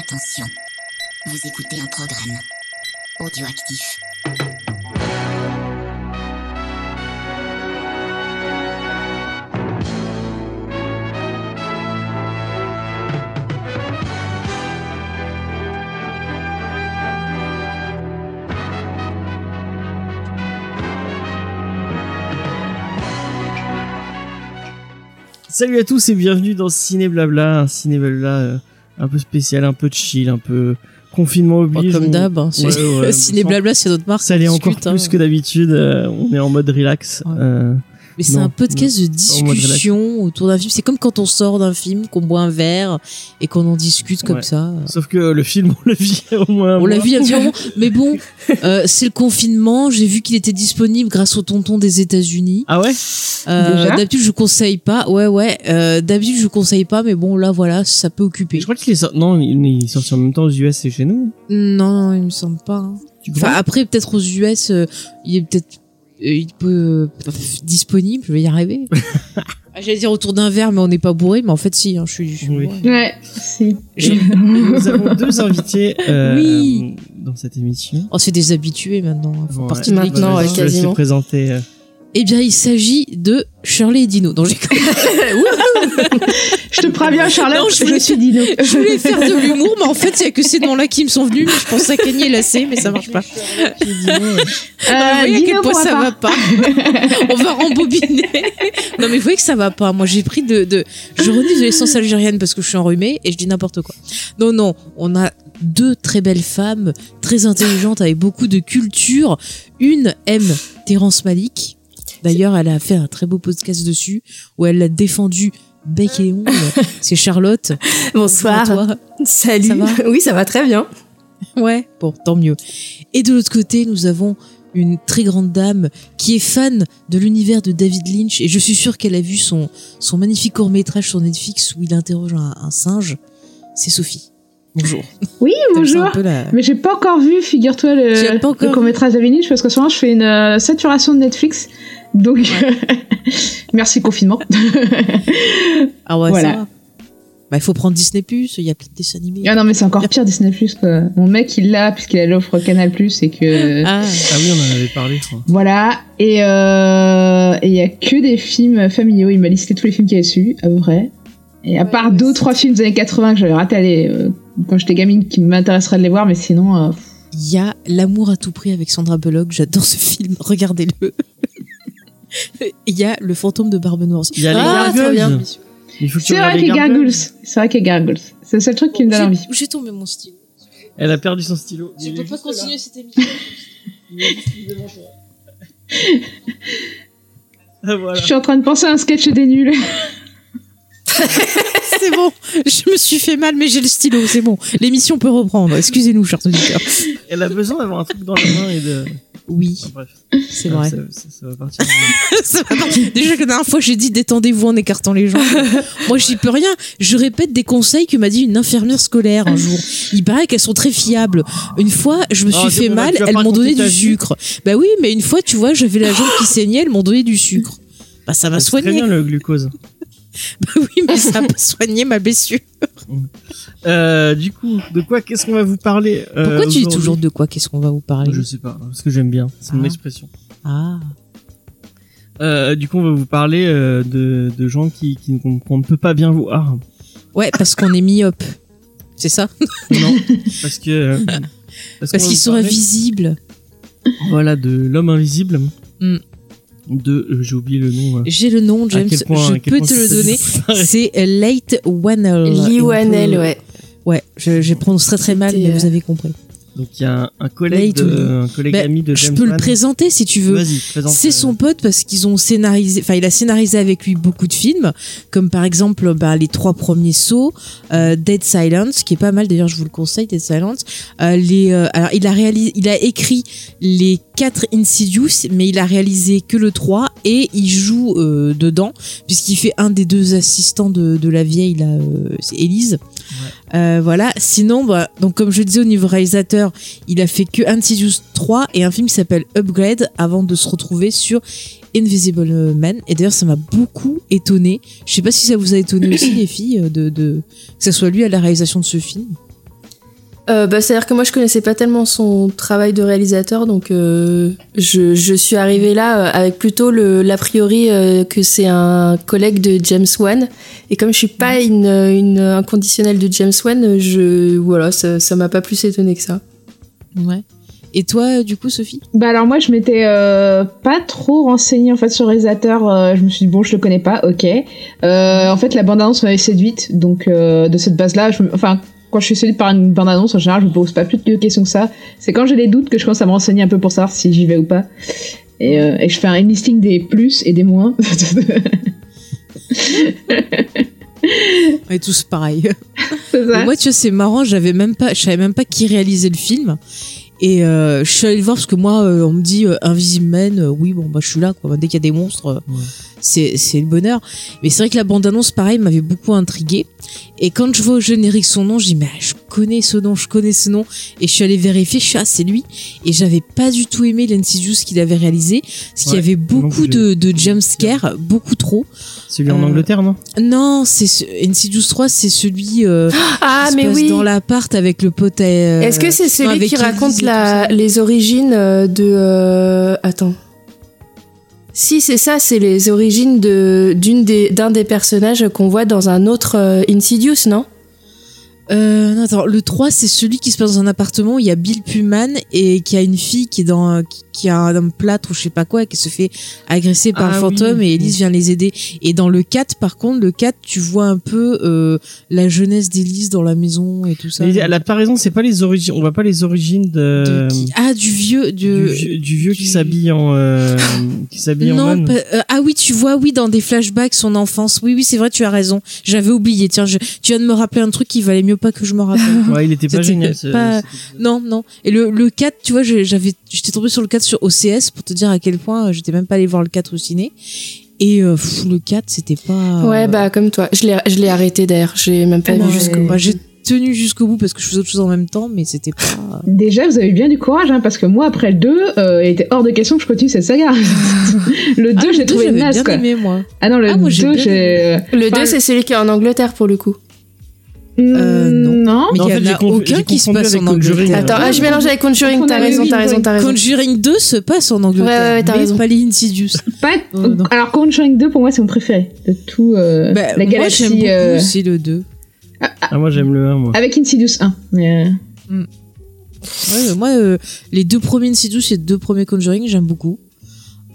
Attention, vous écoutez un programme audioactif. Salut à tous et bienvenue dans Ciné Blabla, Ciné Blabla euh, un peu spécial, un peu chill, un peu confinement oblige. comme On- d'hab, hein, Ouais, c'est- ouais, Ciné Blabla, c'est notre marque. Ça allait encore discute, hein. plus que d'habitude, euh, on est en mode relax. Euh, Mais c'est un podcast de discussion autour d'un film. C'est comme quand on sort d'un film, qu'on boit un verre et qu'on en discute comme Ouais. ça. sauf que le film, on le vit au moins. un On l'a vu petit moment. Mais bon, euh, c'est le confinement. J'ai vu qu'il était disponible grâce au tonton des États-Unis. Ah ouais? Euh, D'habitude, je conseille pas. Ouais, ouais. Euh, D'habitude, je conseille pas. Mais bon, là, voilà, ça peut occuper. Je crois qu'il est sorti. Non, il est sorti en même temps aux US et chez nous. Non, non, il me semble pas. hein. Enfin, après, peut-être aux US, euh, il est peut-être il peut euh, disponible. Je vais y arriver. Ah, J'allais dire autour d'un verre, mais on n'est pas bourré. Mais en fait, si. hein, je suis. je Oui. Ouais, si. Nous avons deux invités euh, Oui. dans cette émission. Oh, c'est des habitués maintenant. Font Ouais. l'équipe. Maintenant, ouais, je quasiment. les présenter. euh. Eh bien, il s'agit de Shirley et Dino. Donc, j'ai Je te préviens, Charlotte, Non, je je, voulais suis Dino. Je voulais faire de l'humour, mais en fait, il y a que ces noms-là qui me sont venus. Mais je pense à Kanye et Lacé, mais ça marche pas. Euh, vous voyez à Dino quel point ça pas. va pas. On va rembobiner. Non, mais vous voyez que ça va pas. Moi, j'ai pris de, de, je renifle de l'essence algérienne parce que je suis enrhumée et je dis n'importe quoi. Non, non. On a deux très belles femmes, très intelligentes, avec beaucoup de culture. Une aime Terrence Malik. D'ailleurs, elle a fait un très beau podcast dessus où elle l'a défendu bec et ongle. C'est Charlotte. Bonsoir. Salut. Ça va oui, ça va très bien. Ouais, bon, tant mieux. Et de l'autre côté, nous avons une très grande dame qui est fan de l'univers de David Lynch et je suis sûre qu'elle a vu son, son magnifique court-métrage sur Netflix où il interroge un, un singe. C'est Sophie. Bonjour. Oui, bonjour. un peu la- Mais j'ai pas encore vu, figure-toi, le, pas encore le court-métrage David Lynch, parce qu'en ce moment, je fais une euh, saturation de Netflix. Donc, merci confinement. Ah ouais, Voilà. ça va. Bah, il faut prendre Disney+, il y a plein de dessins animés. ah non, mais c'est encore pire Disney+, quoi. Mon mec, il l'a, puisqu'il a l'offre Canal+, et que... Ah, Ah oui, on en avait parlé, je crois. Voilà, et euh, et il y a que des films familiaux. Il m'a listé tous les films qu'il y a dessus, à peu près. Et à part deux ou trois films des années 80 que j'avais raté euh, quand j'étais gamine, qui m'intéresseraient de les voir, mais sinon, euh, il y a L'amour à tout prix avec Sandra Bullock. J'adore ce film. Regardez-le. Il y a Le fantôme de Barbe Noire. Il y a les Ah, que tu c'est vrai qu'il y les a Gargoyles. C'est vrai qu'il y a Gargoyles. C'est le seul truc qui me donne envie. J'ai tombé mon stylo. Elle a perdu son stylo. Je Il peux pas continuer cette émission. Ah, voilà. Je suis en train de penser à un sketch des nuls. c'est bon, je me suis fait mal, mais j'ai le stylo, c'est bon. L'émission peut reprendre. Excusez-nous, chers auditeurs. Elle a besoin d'avoir un truc dans la main et de. Oui, Ah, bref. c'est Ah, vrai. Ça, ça- ça va partir. Ça va. Déjà que la dernière fois, j'ai dit détendez-vous en écartant les jambes. Moi, j'y peux rien. Je répète des conseils que m'a dit une infirmière scolaire un jour. Il paraît qu'elles sont très fiables. Une fois, je me suis Oh, c'est fait bon, mal, elles m'ont donné du sucre. Bah oui, mais une fois, tu vois, j'avais la jambe qui saignait, elles m'ont donné du sucre. Bah ça m'a C'est très soigné. bien le glucose. Bah oui, mais ça m'a soigné ma blessure. Euh, du coup, de quoi qu'est-ce qu'on va vous parler euh, Pourquoi tu dis toujours de quoi Qu'est-ce qu'on va vous parler Je sais pas, parce que j'aime bien. C'est mon Ah. expression. Ah. Euh, du coup, on va vous parler de, de gens qui, qui qu'on ne peut pas bien voir. Ouais, parce qu'on est myope. C'est ça? Non, parce que parce, qu'ils sont parler, invisibles. Voilà, de l'homme invisible. Mm. De, euh, j'ai oublié le nom. euh. J'ai le nom, James. point- je peux te le donner. C'est euh, Late Wannell. Lee peut- ouais. Ouais, je, je prononce très très mal, mais euh, vous avez compris. Donc il y a un, un collègue, de, un collègue Ben, ami de je James peux le présenter si tu veux. Vas-y, présente. C'est son pote parce qu'ils ont scénarisé, enfin il a scénarisé avec lui beaucoup de films, comme par exemple bah, les trois premiers sauts, euh, Dead Silence, qui est pas mal d'ailleurs, je vous le conseille, Dead Silence. Euh, les, euh, alors il a réalisé, il a écrit les quatre Insidious, mais il a réalisé que le 3 et il joue euh, dedans puisqu'il fait un des deux assistants de, de la vieille là, euh, c'est Elise. Euh, voilà. Sinon, bah, donc comme je disais au niveau réalisateur, il a fait que Insidious 3 et un film qui s'appelle Upgrade avant de se retrouver sur Invisible Man. Et d'ailleurs, ça m'a beaucoup étonné. Je sais pas si ça vous a étonné aussi, les filles, de, de que ça soit lui à la réalisation de ce film. Euh, bah, C'est-à-dire que moi, je connaissais pas tellement son travail de réalisateur, donc euh, je, je suis arrivée là euh, avec plutôt l'a priori euh, que c'est un collègue de James Wan. Et comme je suis pas une, une inconditionnelle de James Wan, je voilà, ça ça m'a pas plus étonné que ça. Ouais. Et toi, du coup, Sophie? Bah alors moi je m'étais euh, pas trop renseignée en fait sur le réalisateur. euh, je me suis dit bon je le connais pas, ok. Euh, en fait la bande annonce m'avait séduite, donc euh, de cette base là, je, me- enfin quand je suis séduite par une bande annonce en général je me pose pas plus de questions que ça. C'est quand j'ai des doutes que je commence à me renseigner un peu pour savoir si j'y vais ou pas. Et, euh, et je fais un listing des plus et des moins. On est tous pareils. Moi, tu vois, c'est marrant, j'avais même pas, je savais même pas qui réalisait le film. Et euh, je suis allée le voir parce que moi, euh, on me dit euh, Invisible Man, euh, oui, bon, bah, je suis là, quoi. Dès qu'il y a des monstres, euh, Ouais. C'est, le bonheur. Mais c'est vrai que la bande-annonce, pareil, m'avait beaucoup intriguée. Et quand je vois au générique son nom, je dis, mais je connais ce nom, je connais ce nom. Et je suis allée vérifier, je suis, ah, c'est lui. Et j'avais pas du tout aimé l'Insidious qu'il avait réalisé. Parce qu'il y avait beaucoup de, de jumpscares, beaucoup trop. Celui en Euh, Angleterre, non? Non, c'est ce, Insidious 3, c'est celui, euh, Ah, qui se mais passe oui. dans l'appart avec le pote. euh, Est-ce que c'est non, celui avec qui raconte la, les origines euh, de euh, attends Si c'est ça, c'est les origines de d'une des d'un des personnages qu'on voit dans un autre euh, Insidious, non? Euh, non, attends, le 3, c'est celui qui se passe dans un appartement où il y a Bill Pullman et qui a une fille qui est dans, qui, qui a un plâtre ou je sais pas quoi et qui se fait agresser par Ah le fantôme oui. et Elise vient les aider. Et dans le 4, par contre, le 4, tu vois un peu euh, la jeunesse d'Elise dans la maison et tout ça. Mais Elle a pas raison, c'est pas les origines. On voit pas les origines de. De qui? Ah, du vieux. du, vieux, du vieux qui du- s'habille en euh, qui s'habille en Non, man. pas- euh, ah oui, tu vois, oui, dans des flashbacks, son enfance. Oui, oui, c'est vrai, tu as raison. J'avais oublié. Tiens, je, tu viens de me rappeler un truc qui valait mieux pas que je me rappelle. Ouais, il était pas génial. ce- pas- Non, non. Et le, le 4, tu vois, j'avais, j'étais tombée sur le 4 sur OCS pour te dire à quel point euh, j'étais même pas allée voir le 4 au ciné. Et euh, pff, le 4, c'était pas. Ouais, bah comme toi. Je l'ai je l'ai arrêté d'ailleurs. J'ai même pas Ah vu jusqu'au. Bah, j'ai tenu jusqu'au bout parce que je faisais autre chose en même temps, mais c'était pas. Déjà, vous avez eu bien du courage, hein, parce que moi, après le 2, euh, il était hors de question que je continue cette saga. le 2, Ah, j'ai trouvé naze, quoi. aimé, moi. Ah non, le Ah, moi, j'ai 2, bien j'ai... Le Enfin, 2, c'est celui qui est en Angleterre pour le coup. Euh, non. Non. Mais il y fait, en j'ai a aucun qui se passe en. Angleterre. Attends, ah, je mélange avec Conjuring. T'as raison, t'as raison, t'as raison. Conjuring 2 se passe en Angleterre. Ouais, ouais, ouais, t'as mais raison. pas les Insidious. Pas... Alors, Conjuring 2, pour moi, c'est mon préféré de tout euh, Bah, la moi, galaxie. j'aime beaucoup euh, aussi le 2. Ah, moi j'aime le 1, moi. Avec Insidious 1. Mais, euh, Ouais, mais moi, euh, les deux premiers Insidious et les deux premiers Conjuring, j'aime beaucoup.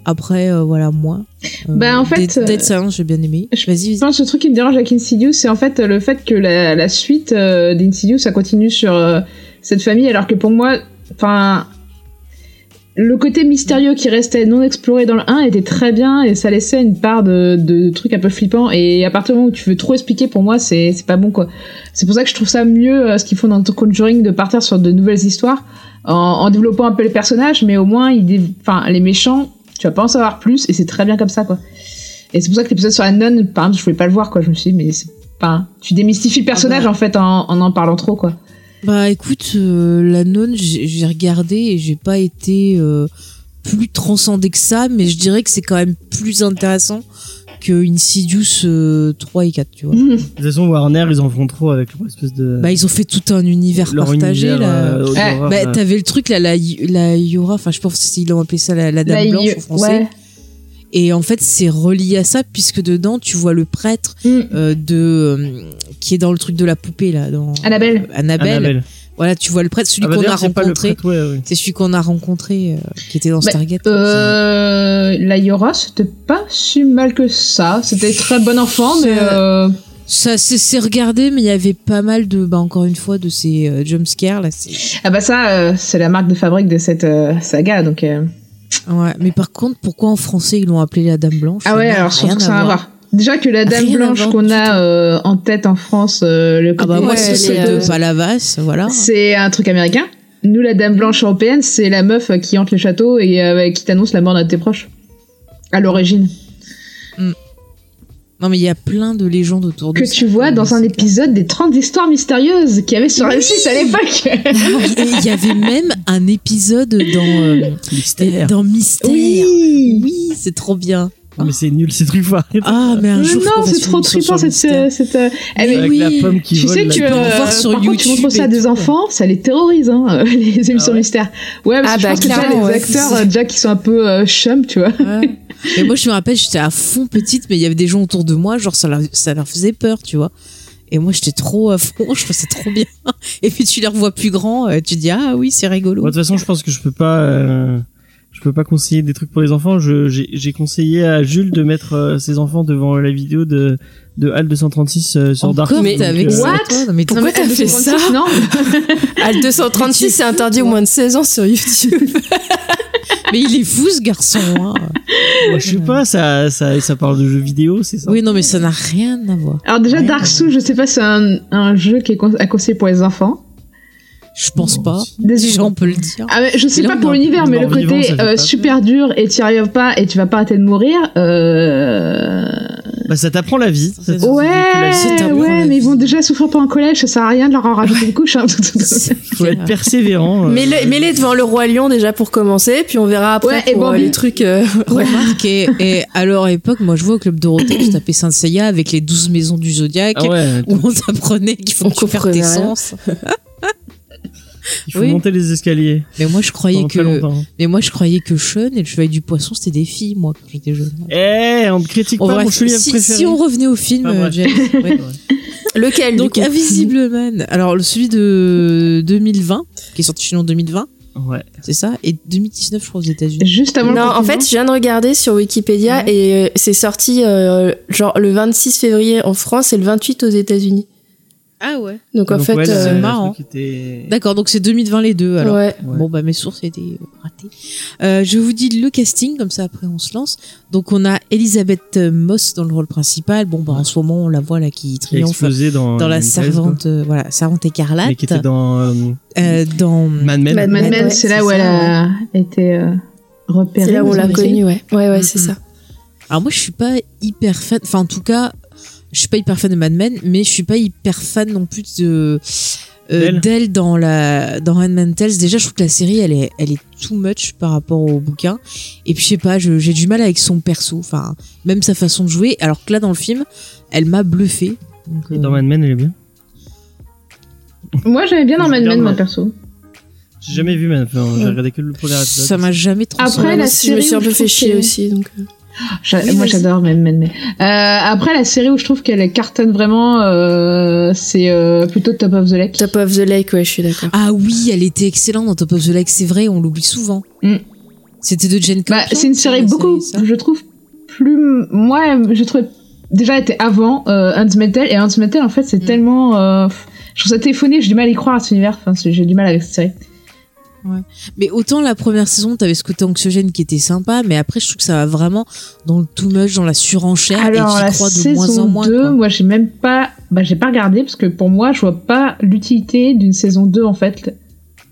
Après, euh, voilà, moi. Euh, Bah, en fait, Dead, euh, Silence, j'ai bien aimé. je Vas-y, le truc qui me dérange avec Insidious, c'est en fait le fait que la, la suite euh, d'Insidious, ça continue sur euh, cette famille, alors que pour moi, enfin, le côté mystérieux qui restait non exploré dans le 1 était très bien et ça laissait une part de, de trucs un peu flippants. Et à partir du moment où tu veux trop expliquer, pour moi, c'est c'est pas bon quoi. C'est pour ça que je trouve ça mieux euh, ce qu'ils font dans Conjuring de partir sur de nouvelles histoires en, en développant un peu les personnages, mais au moins, ils, enfin, les méchants, tu vas pas en savoir plus et c'est très bien comme ça quoi. Et c'est pour ça que l'épisode sur la nonne, par exemple, je voulais pas le voir, quoi. Je me suis dit, mais c'est pas. Tu démystifies le personnage, Ah bah. en fait, en, en en parlant trop, quoi. Bah écoute, euh, la nonne, j'ai regardé et j'ai pas été euh, plus transcendé que ça, mais je dirais que c'est quand même plus intéressant que Insidious euh, 3 et 4, tu vois. De toute façon, Warner, ils en font trop avec leur espèce de. Bah ils ont fait tout un univers leur partagé univers, là. euh, d'horreur, Bah, t'avais le truc là, la, la Yora, enfin je pense qu'ils l'ont appelé ça la, la Dame Blanche en français. ouais. Et en fait, c'est relié à ça puisque dedans, tu vois le prêtre Mm. euh, de euh, qui est dans le truc de la poupée là, dans Annabelle. euh, Annabelle. Annabelle. Voilà, tu vois le prêtre, celui Ah bah qu'on a c'est rencontré. prêtre, ouais, ouais. C'est celui qu'on a rencontré, euh, qui était dans Bah, Stargate. Euh, la Yora, c'était pas si mal que ça. C'était très bon enfant, mais. Ça- Euh... Ça c'est c'est regardé, mais il y avait pas mal de, bah encore une fois, de ces euh, jumpscares là. c'est- Ah bah ça, euh, c'est la marque de fabrique de cette euh, saga, donc. euh. Ouais, mais par contre, pourquoi en français ils l'ont appelé la Dame Blanche? Ah ouais, alors je rien trouve que ça a à voir. Déjà que la Dame Rien Blanche qu'on a euh, en tête en France, euh, le Ah bah moi Ouais, c'est celle euh, de Palavas, voilà. c'est un truc américain. Nous, la Dame Blanche européenne, c'est la meuf qui hante les châteaux et euh, qui t'annonce la mort d'un de tes proches. À l'origine. Non mais il y a plein de légendes autour de que ça. tu vois dans un épisode des 30 histoires mystérieuses qu'il y avait sur M6 à l'époque. il y avait même un épisode dans euh, Mystère. dans Mystère. Oui. Oui, c'est trop bien. Mais c'est nul, ces trucs faut arrêter. Ah, mais un jour, non, c'est trop sur cette. Cette euh, eh, mais oui, la pomme qui tu vole. sais que euh, voir sur par contre, tu YouTube montres ça à des enfants, ça les terrorise, hein, les émissions ouais mystères. Ouais, parce Ah que bah, je pense que déjà, clairement, les acteurs, euh, déjà, qui sont un peu euh, chum, tu vois. Ouais. Mais moi, je me rappelle, j'étais à fond petite, mais il y avait des gens autour de moi, genre, ça leur, ça leur faisait peur, tu vois. Et moi, j'étais trop à fond, je passais trop bien. Et puis, tu les revois plus grands, euh, tu dis, ah oui, c'est rigolo. Bon, de toute façon, je pense que je peux pas, euh, peux pas conseiller des trucs pour les enfants. J'ai, j'ai conseillé à Jules de mettre euh, ses enfants devant la vidéo de, de HAL 236 euh, sur Dark. Mais t'es avec euh, What mais Pourquoi t'as fait 236, ça Non, À 236, c'est interdit au moins de 16 ans sur YouTube. Mais il est fou, ce garçon. hein. Moi, je sais pas, ça, ça, ça parle de jeux vidéo, c'est ça? Oui, non, mais ça n'a rien à voir. Alors déjà, Ouais. Dark Souls, je sais pas, c'est un, un jeu qui est à conseiller pour les enfants. Je pense pas. Désolé. On peut le dire. Ah, mais je sais Mais là, pas pour l'univers, mais le côté ça fait euh, super dur et tu y arrives pas et tu vas pas arrêter de mourir. Euh... Bah, ça t'apprend la vie. Ça Ouais, peu ouais, mais ils vont déjà souffrir pendant le collège, ça sert à rien de leur en rajouter une couche. Hein. faut être persévérant. euh, Mets-les mets-les devant le Roi Lion déjà pour commencer, puis on verra après Ouais, et pour euh, Bambi. les trucs. euh, ouais. Remarque, et, et à leur époque, moi, je vois au Club Dorothée, je tapais Saint Seiya avec les 12 maisons du Zodiaque, Ah ouais, où on t'apprenait qu'il faut que tu perds tes sens. il faut oui. monter les escaliers. Mais moi, je croyais que, mais moi, je croyais que Sean et le Chevalier du Poisson, c'était des filles, moi, quand j'étais jeune. Eh, on ne critique Bon, pas mon chevalier si, préféré. si on revenait au film, euh. James, ouais. Lequel Donc, du coup? Invisible Man. Alors, le- celui de 2020, qui est sorti chez nous en 2020, Ouais. c'est ça, et 2019, je crois, aux États-Unis. Juste avant le Non, en confinement. fait, je viens de regarder sur Wikipédia Ouais. et euh, c'est sorti euh, genre le 26 février en France et le 28 aux États-Unis. Ah ouais. Donc en Donc, fait, ouais, euh, c'est le marrant. était- D'accord, donc c'est 2020 les deux, alors. ouais. Ouais. Bon, bah, mes sources étaient euh, ratées. Euh, je vous dis le casting, comme ça après on se lance. Donc, on a Elisabeth euh, Moss dans le rôle principal. Bon, bah, en ce moment, on la voit là qui triomphe dans, dans la servante, euh, voilà, servante écarlate. Mais qui était dans euh, Euh, dans. Mad Men. Mad Mad Men, Men, ouais, c'est là où ça, elle a été euh, repérée. C'est là où on l'a avez dit. connu, ouais. Ouais, ouais, c'est ça. Alors, moi, je suis pas hyper fan. Enfin, en tout cas, je suis pas hyper fan de Mad Men, mais je suis pas hyper fan non plus de. euh, D'elle dans la dans Handmaid's Tales déjà je trouve que la série elle est elle est too much par rapport au bouquin et puis je sais pas j'ai du mal avec son perso enfin même sa façon de jouer alors que là dans le film elle m'a bluffé Donc, Et euh, Dans Mad Men, elle est bien. Moi, j'aimais bien dans Mad Men, moi, moi. perso. J'ai jamais vu Mad Men. Enfin, J'ai regardé que le premier épisode. ça m'a jamais trop Après, la aussi, je me série suis un peu fait chier aussi. Donc, euh. Oui, moi, j'adore Mad Men. mais- Euh, après, la série où je trouve qu'elle cartonne vraiment, euh, c'est euh, plutôt Top of the Lake. Top of the Lake, ouais, je suis d'accord. ah oui elle était excellente dans Top of the Lake c'est vrai on l'oublie souvent Mm. c'était de Jane Bah, Campion, c'est une série beaucoup, je trouve, plus. Moi, je trouve déjà elle était avant euh, Hans Metal et Hans Metal en fait c'est Mm. tellement. euh, je trouve ça téléphoné, j'ai du mal à y croire à cet univers. Enfin, j'ai du mal avec cette série. Mais autant la première saison, t'avais ce côté anxiogène qui était sympa, mais après je trouve que ça va vraiment dans le too much, dans la surenchère, Alors et la crois de moins en saison moins. 2, quoi. moi j'ai même pas, bah j'ai pas regardé parce que pour moi je vois pas l'utilité d'une saison 2 en fait.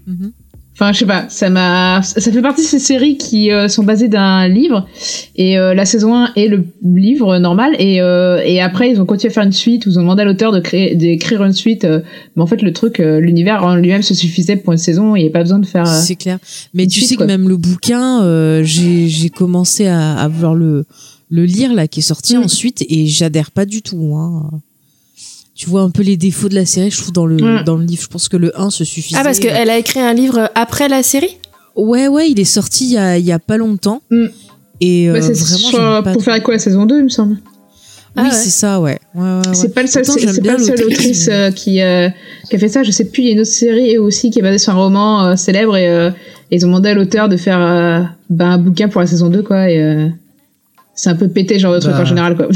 Mhm. Enfin, je sais pas, ça m'a, ça fait partie de ces séries qui euh, sont basées d'un livre et euh, la saison 1 est le livre normal et euh, et après ils ont continué à faire une suite ils ont demandé à l'auteur de créer d'écrire une suite euh, mais en fait le truc euh, l'univers en lui-même se suffisait pour une saison, il n'y a pas besoin de faire euh, C'est clair. Mais tu suite, sais quoi. que même le bouquin, euh, j'ai j'ai commencé à, à vouloir le, le lire là, qui est sorti Mm. ensuite, et j'adhère pas du tout. Hein. Tu vois un peu les défauts de la série, je trouve, dans le, Mm. dans le livre. Je pense que le 1 se suffisait. Ah, parce qu'elle a écrit un livre après la série? Ouais, ouais, il est sorti il y a, il y a pas longtemps. Mm. Et euh, bah, c'est vraiment, sur- j'aime pas pour trop. faire quoi la saison 2 il me semble. Oui, Ah ouais. c'est ça, ouais. ouais, ouais, ouais. C'est pas le seul, c'est pas le seul autrice euh, qui euh, qui a fait ça. Je sais plus, il y a une autre série aussi qui est basée sur un roman euh, célèbre et, euh, ils ont demandé à l'auteur de faire euh, bah, un bouquin pour la saison 2 quoi et euh, c'est un peu pété genre de truc Bah. en général quoi.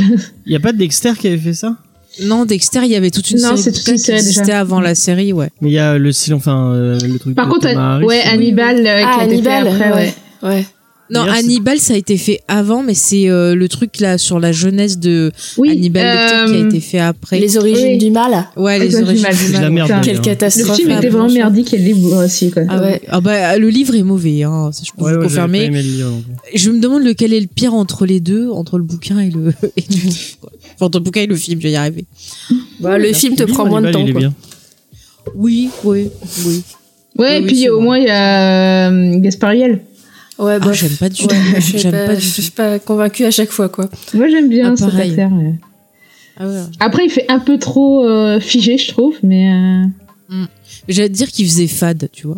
Il y a pas de Dexter qui avait fait ça? Non, Dexter, il y avait toute une Non, série c'est toute une qui série déjà. existait avant la série, ouais. Mais il y a le silence, enfin euh, le truc. Par de contre, Thomas Harris, ouais, c'est- Hannibal euh, Ah, qui a été fait Hannibal, après, ouais. ouais. Ouais. Non, Hannibal, ça a été fait avant, mais c'est euh, le truc là sur la jeunesse de Oui, Hannibal Lecter qui a euh, été fait après. Les origines Oui. du mal. Ouais, les origines du mal. du C'est de la mal. merde. Quelle d'ailleurs. Le catastrophe. film était vraiment merdique et le livre aussi quoi. Ah ouais. Ah bah le livre est mauvais, hein, ça je peux Ouais, vous ouais, j'avais confirmer. pas aimé le livre non plus. Je me demande lequel est le pire entre les deux, entre le bouquin et le, et le livre, quoi. Enfin, le bouquin et le film, je vais y arriver. Bah, le film te prend moins de temps. il est quoi. bien. Oui, oui, oui. Ouais, Oui, et oui, puis au vrai. moins il y a euh, Gaspariel. Ouais, Ah, bof. j'aime pas du tout. moi, je suis J'aime pas, pas du je tout. suis pas convaincue à chaque fois, quoi. Moi, j'aime bien Ah, cet acteur. Ah ouais. Après, il fait un peu trop euh, figé, je trouve, mais euh, J'allais te dire qu'il faisait fade, tu vois.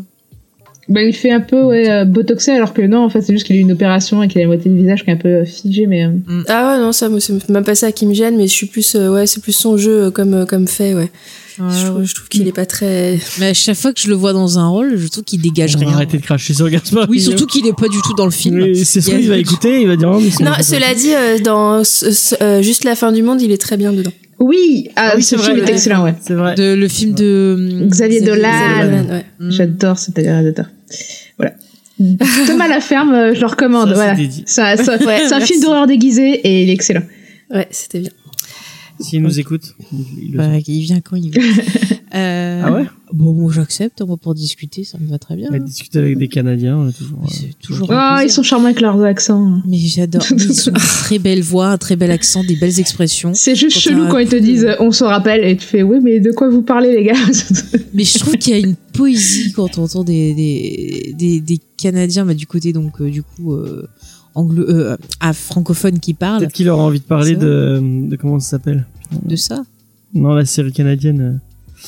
Bah, il fait un peu ouais, euh, botoxé, alors que non, en fait, c'est juste qu'il a eu une opération et qu'il a la moitié du visage qui est un peu euh, figé, mais euh, Ah ouais, non, ça, moi, c'est même pas ça qui me gêne, mais je suis plus, euh, ouais, c'est plus son jeu comme, comme fait, ouais. je, trouve, je trouve qu'il est pas très. Mais à chaque fois que je le vois dans un rôle, je trouve qu'il dégage rien. arrêter de cracher sur Gaspard. Oui, surtout qu'il est pas du tout dans le film. Oui, c'est ce qu'il va écouter, il va dire oh, mais c'est Non, cela dit, euh, dans ce- ce- euh, Juste la fin du monde, il est très bien dedans. Oui, ah, Ah oui, ce vrai, film est excellent, ouais. C'est vrai. De, le film de Xavier Dolan. Xavier Dolan, ouais. Mm. J'adore cet réalisateur. Voilà. Thomas la ferme, euh, je le recommande. Ça, voilà. c'était dit. Ça- ça- Ouais, c'est un film d'horreur déguisé et il est excellent. Ouais, c'était bien. S'il nous écoute, Bah, il vient quand il veut. Euh, Ah ouais Bon, j'accepte, moi pour discuter, ça me va très bien. Discuté avec des Canadiens, on a toujours. Euh. Oh, ils sont charmants avec leurs accents. Mais j'adore. Ils ont une très belle voix, un très bel accent, des belles expressions. C'est juste Quand chelou quand ils te disent on se rappelle et tu fais oui mais de quoi vous parlez les gars? Mais je trouve qu'il y a une poésie quand on entend des, des, des, des Canadiens, bah, du côté donc euh, du coup euh, anglo, euh, ah, francophone qui parlent Peut-être qu'il aura envie de parler de comment ça s'appelle? de ça. Non, la série canadienne.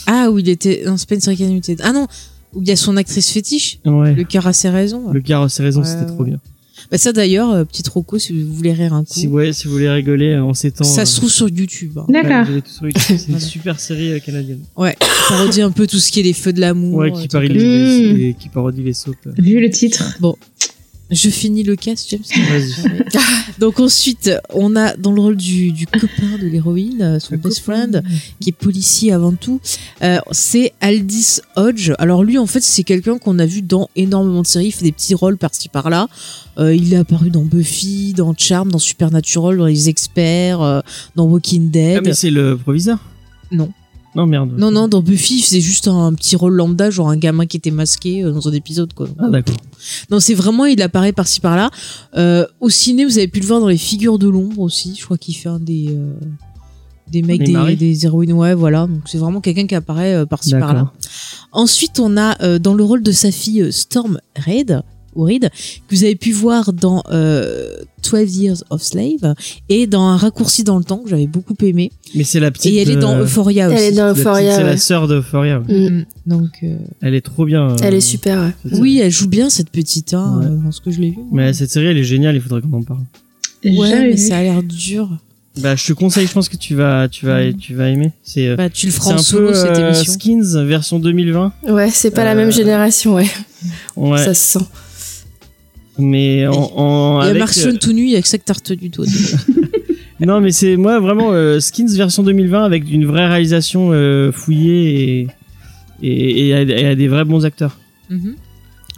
Ah, où il était. Non, c'est pas une série Ah non, où il y a son actrice fétiche. Ouais. Le cœur a ses raisons. Le car, c'est raison, Ouais, c'était trop bien. Bah, ça d'ailleurs, euh, petite roco, si vous voulez rire un coup. Si, ouais, si vous voulez rigoler euh, en ces temps. ça euh, se trouve sur YouTube. hein. ouais, D'accord. vous avez tout sur YouTube, C'est une super série euh, canadienne. Ouais, ça redit un peu tout ce qui est les feux de l'amour. Ouais, qui parodie les, les- qui parodie les soaps. euh. Vu le titre. Je finis le cast, James. Vas-y. Donc ensuite, on a dans le rôle du, du copain de l'héroïne, euh, son Le best friend, qui est policier avant tout, euh, c'est Aldis Hodge. Alors lui, en fait, c'est quelqu'un qu'on a vu dans énormément de séries, il fait des petits rôles par-ci par-là. Euh, il est apparu dans Buffy, dans Charm, dans Supernatural, dans Les Experts, euh, dans Walking Dead. Ah, mais c'est le proviseur? Non. Non, merde. non, non, dans Buffy, il faisait juste un petit rôle lambda, genre un gamin qui était masqué euh, dans un épisode, quoi. Ah, d'accord. Non, c'est vraiment, il apparaît par-ci par-là. Euh, au ciné, vous avez pu le voir dans les figures de l'ombre aussi. Je crois qu'il fait un des euh, des mecs des, des héroïnes, ouais, voilà. Donc c'est vraiment quelqu'un qui apparaît euh, par-ci par-là. Ensuite, on a dans le rôle de sa fille Storm Reid que vous avez pu voir dans euh, 12 Years of Slave et dans un raccourci dans le temps que j'avais beaucoup aimé. Mais c'est la petite. Et elle est dans euh, Euphoria Elle aussi. est dans la petite- Euphoria. C'est ouais. la sœur d'Euphoria. ouais. Mm. Mm. Donc euh, Elle est trop bien. euh, Elle est super, ouais. oui, elle joue bien cette petite, hein, Ouais. euh, dans ce que je l'ai vu. Mais cette série, elle est géniale, il faudrait qu'on en parle. Ouais, mais vu. ça a l'air dur. Bah, je te conseille, je pense que tu vas, tu vas, Mm. tu vas aimer. C'est, Bah, tu le feras en un solo peu cette euh, émission. Skins version 2020. Ouais, c'est pas la même génération, ouais. Ouais. Ça se sent. Mais en, en Il y a avec, Marshall tout nu, il y a que ça que t'as retenu toi. euh, non, mais c'est moi vraiment euh, Skins version 2020 avec une vraie réalisation euh, fouillée et et, et, à, et à des vrais bons acteurs. Mhm.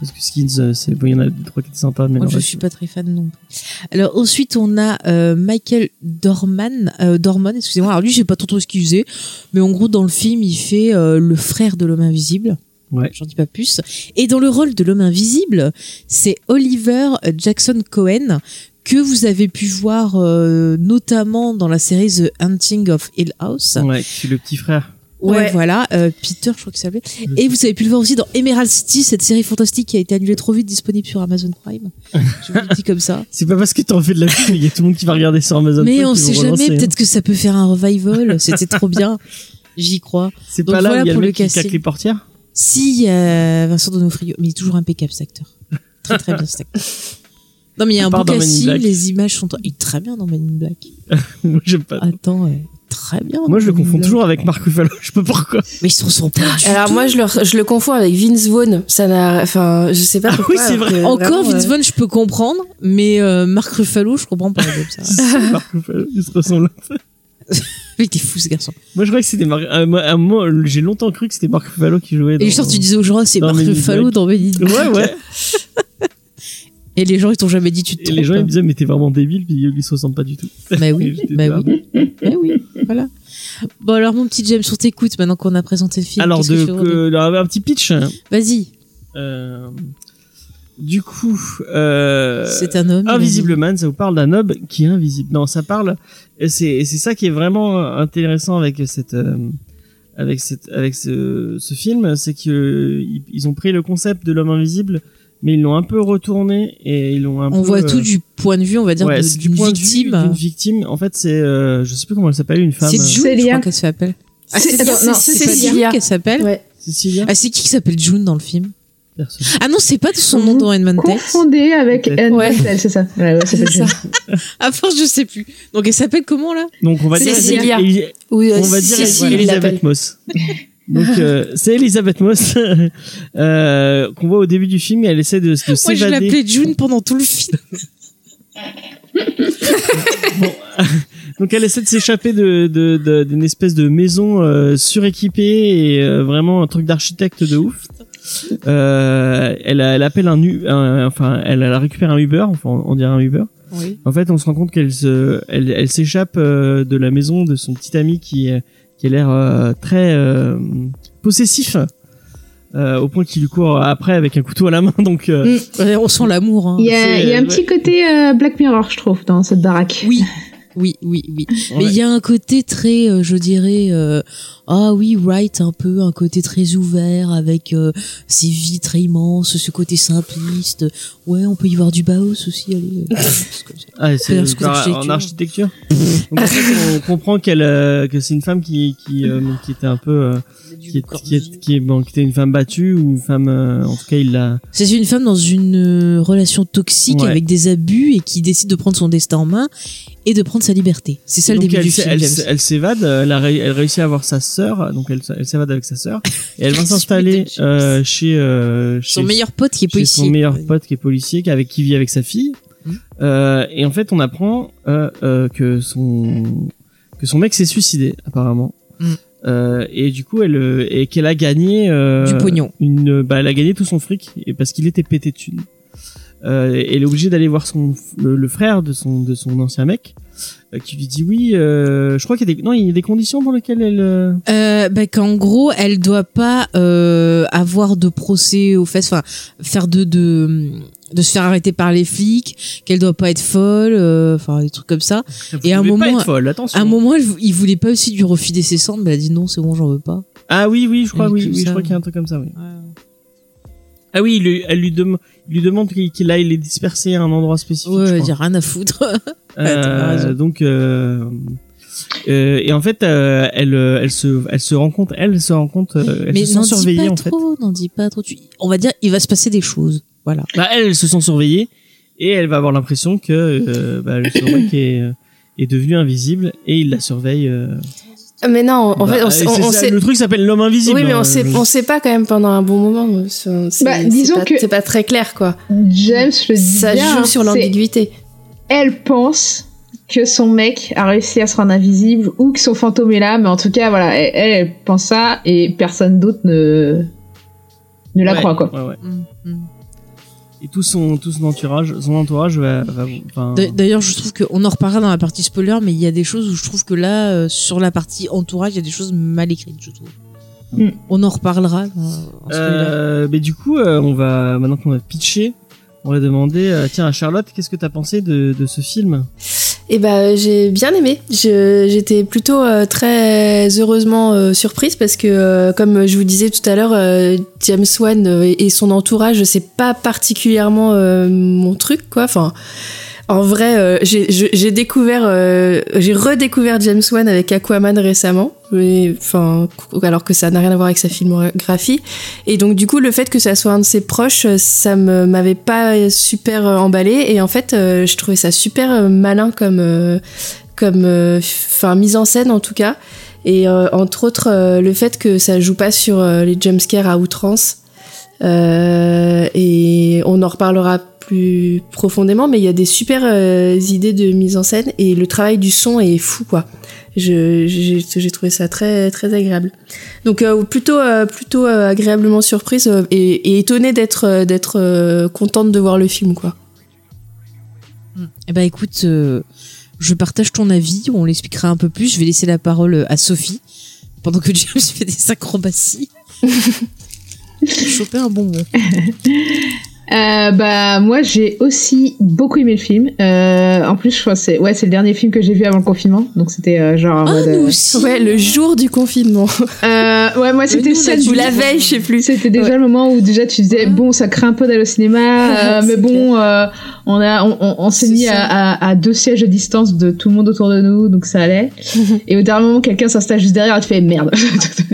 Parce que Skins, euh, c'est bon, il y en a trois qui étaient sympas, mais Moi, je reste- suis pas très fan non plus. Alors ensuite, on a euh, Michael Dorman, euh, Dorman, excusez-moi. Alors lui, j'ai pas trop trop ce qu'il faisait, mais en gros, dans le film, il fait euh, le frère de l'homme invisible. Ouais. J'en dis pas plus. Et dans le rôle de l'homme invisible, c'est Oliver Jackson Cohen que vous avez pu voir euh, notamment dans la série The Hunting of Hill House. Ouais, qui est le petit frère. Ouais, Ouais. voilà, euh, Peter, je crois que ça s'appelait. Et vous avez pu le voir aussi dans Emerald City, cette série fantastique qui a été annulée trop vite, disponible sur Amazon Prime. Je vous le dis comme ça. C'est pas parce que t'en fais de la pub, il y a tout le monde qui va regarder sur Amazon. Mais Prime on qui vont sait jamais, relancer, hein. peut-être que ça peut faire un revival. C'était trop bien. J'y crois. C'est pas là voilà où il y a pour le mec qui claque les portières Si, euh, Vincent Donofrio, mais il est toujours impeccable cet acteur. Très très bien cet acteur. Non mais il y a un beau casting, les images sont... Il est très bien dans Men in Black. Moi, j'aime pas. Attends, ouais, très bien. Moi, je le confonds Black. toujours avec Mark Ruffalo. Je sais pas pourquoi. Mais ils se ressemblent pas Alors tout. moi, je le, je le confonds avec Vince Vaughn. Ça n'a, enfin, je sais pas Ah pourquoi. oui, c'est alors vrai. que Encore vraiment, Vince euh, Vaughn, je peux comprendre, mais euh, Marc Ruffalo, je comprends pas comme ça. Mark Ruffalo, il se ressemble. Il était fou ce garçon. Moi, je croyais que c'était Mark. À à moi, j'ai longtemps cru que c'était Mark Ruffalo qui jouait. Dans... Et genre, tu disais aux gens, c'est Marc Ruffalo dans Black. Ouais, ouais. Et les gens, ils t'ont jamais dit, tu te Et les gens, ils me trompes. disaient, mais t'es vraiment débile, puis il se ressemble pas du tout. Bah oui, bah oui. Bah oui, voilà. Bon, alors, mon petit James, sur t'écoute, maintenant qu'on a présenté le film. Alors, de, que- alors, un petit pitch. Vas-y, Euh, du coup, euh, c'est un homme. Invisible Man, ça vous parle d'un homme qui est invisible. Non, ça parle. Et c'est et c'est ça qui est vraiment intéressant avec cette euh, avec cette avec ce, ce film, c'est que euh, ils- ont pris le concept de l'homme invisible, mais ils l'ont un peu retourné et ils l'ont un On peu, voit euh, tout du point de vue, on va dire, ouais, de- c'est du d'une point de vue victime. d'une victime. En fait, c'est, euh, je sais plus comment elle s'appelle, une femme. C'est June, je crois qu'elle s'appelle. Ah, c'est- Célia Célia. qu'elle s'appelle. Ouais. Cécilia. Ah, c'est qui qui s'appelle June dans le film? Personne. Ah non, c'est pas son nom dans Handmaid's Tale. Confondez avec. Anne Ouais. C'est ça. Ouais, ouais, c'est ça. À force, je sais plus. Donc elle s'appelle comment là? Donc on va dire, Cécilia. Oui, euh, on va dire Elisabeth. Moss. Donc euh, c'est Elisabeth Moss euh, qu'on voit au début du film et elle essaie de, de Moi, je s'évader. l'appelais June pendant tout le film. Bon, donc elle essaie de s'échapper de de- de- d'une espèce de maison euh, suréquipée et euh, vraiment un truc d'architecte de ouf. Euh, elle, elle appelle un, un- enfin elle, elle récupère un Uber, enfin on dirait un Uber. Oui. En fait, on se rend compte qu'elle se, elle, elle s'échappe euh, de la maison de son petit ami qui, euh, qui a l'air euh, très euh, possessif. euh, au point qu'il lui court après avec un couteau à la main donc euh, Ouais, on sent l'amour. Hein. Il y a, C'est, il y a un ouais. petit côté euh, Black Mirror, je trouve, dans cette baraque. Oui, oui, oui, oui. Mais il y a un côté très, euh, je dirais, euh, ah oui, Wright, un peu, un côté très ouvert avec euh, ses vitres immenses, ce côté simpliste. Ouais, on peut y voir du Baos aussi, allez. euh. Ah, c'est en architecture? Donc, on comprend qu'elle, euh, que c'est une femme qui, qui, euh, qui était un peu, euh, qui, est- qui, est- qui, est- bon, qui était une femme battue ou une femme, euh, en tout cas, il l'a. C'est une femme dans une euh, relation toxique Ouais. avec des abus et qui décide de prendre son destin en main et de prendre sa liberté. C'est ça le début elle, du film. elle, s'évade, elle, a ré- elle réussit à avoir sa sœur, donc elle, s'évade avec sa sœur et elle va s'installer euh, chez, euh, chez Son meilleur pote qui est policier. son meilleur pote qui est policier, qui- avec qui vit avec sa fille. Euh, et en fait, on apprend euh, euh, que son que son mec s'est suicidé apparemment. Mhm. Euh, et du coup, elle euh, et qu'elle a gagné euh, Du pognon. Une, bah, elle a gagné tout son fric et parce qu'il était pété de thunes. Elle est obligée d'aller voir son le, le frère de son de son ancien mec qui lui dit oui. Euh, je crois qu'il y a des non, il y a des conditions dans lesquelles elle. Euh, bah, qu'en gros, elle doit pas euh, avoir de procès aux fesses, enfin faire de, de de se faire arrêter par les flics, qu'elle doit pas être folle, euh, enfin des trucs comme ça. vous Et à un pouvez pas moment- être folle, attention. À un moment, elle- il voulait pas aussi lui refiler ses cendres, mais elle a dit non, c'est bon, j'en veux pas. Ah oui, oui, je crois, oui, oui, je crois qu'il y a un truc comme ça, oui. Ah oui, il lui- elle lui, dem- il lui demande qu'il aille les disperser à un endroit spécifique. Ouais, je elle crois. dit rien à foutre. Euh, donc, euh, euh, et en fait, euh, elle, euh, elle se, elle se rend compte, elle se rend compte, euh, elle mais se n'en sent dis surveillée pas en fait. trop, n'en dis pas trop. Tu- On va dire, il va se passer des choses. Voilà. Bah, elle, elle se sent surveillée et elle va avoir l'impression que euh, bah, le son mec est, euh, est devenu invisible et il la surveille. euh. Mais non, en Bah, fait, on, c'est sait- on, on ça, sait. le truc s'appelle l'homme invisible. Oui, mais hein. on sait, on sait pas quand même pendant un bon moment. C'est c'est- Bah, c'est disons pas- que- c'est pas très clair, quoi. James le dit Ça bien. joue sur c'est- l'ambiguïté. Elle pense que son mec a réussi à se rendre invisible ou que son fantôme est là, mais en tout cas, voilà, elle, elle, elle pense ça et personne d'autre ne ne la Ouais, croit quoi. ouais, ouais. Mm, mm. Et tout son, tout son entourage, son entourage va, va D'ailleurs, je trouve qu'on en reparlera dans la partie spoiler, mais il y a des choses où je trouve que là, euh, sur la partie entourage, il y a des choses mal écrites, je trouve. Mm. On en reparlera. euh, en. Euh, mais du coup, euh, on va maintenant qu'on a pitché, on va demander tiens à Charlotte, qu'est-ce que t'as pensé de, de ce film? Et ben j'ai bien aimé. J'étais plutôt euh, très heureusement euh, surprise parce que, euh, comme je vous disais tout à l'heure, euh, James Wan et son entourage, c'est pas particulièrement mon truc, quoi. Enfin, en vrai, euh, j'ai découvert, euh, j'ai redécouvert James Wan avec Aquaman récemment. Enfin, alors que ça n'a rien à voir avec sa filmographie. Et donc du coup, le fait que ça soit un de ses proches, ça me m'avait pas super euh, emballé. Et en fait, euh, je trouvais ça super euh, malin comme euh, comme euh, enfin mise en scène en tout cas. Et euh, entre autres, euh, le fait que ça joue pas sur euh, les jumpscares à outrance. Euh, et on en reparlera plus profondément, mais il y a des super euh, idées de mise en scène et le travail du son est fou quoi. J'ai trouvé ça très très agréable. Donc euh, plutôt plutôt agréablement surprise et, et étonnée d'être d'être contente de voir le film quoi. Eh ben écoute, je partage ton avis, on l'expliquera un peu plus. Je vais laisser la parole à Sophie pendant que James fait des acrobaties. Choper un bonbon. Euh, bah moi j'ai aussi beaucoup aimé le film. Euh, en plus je crois que c'est ouais c'est le dernier film que j'ai vu avant le confinement donc c'était euh, genre en Ah, mode, nous euh, aussi. Ouais, le jour du confinement. euh, ouais moi c'était nous, on a celle dû Ou du la veille, je sais plus. C'était déjà Ouais. le moment où déjà tu disais bon ça craint un peu d'aller au cinéma euh, mais bon euh, on a on, on, on s'est mis à, à, à deux sièges de distance de tout le monde autour de nous donc ça allait et au dernier moment quelqu'un s'installe juste derrière et tu fais merde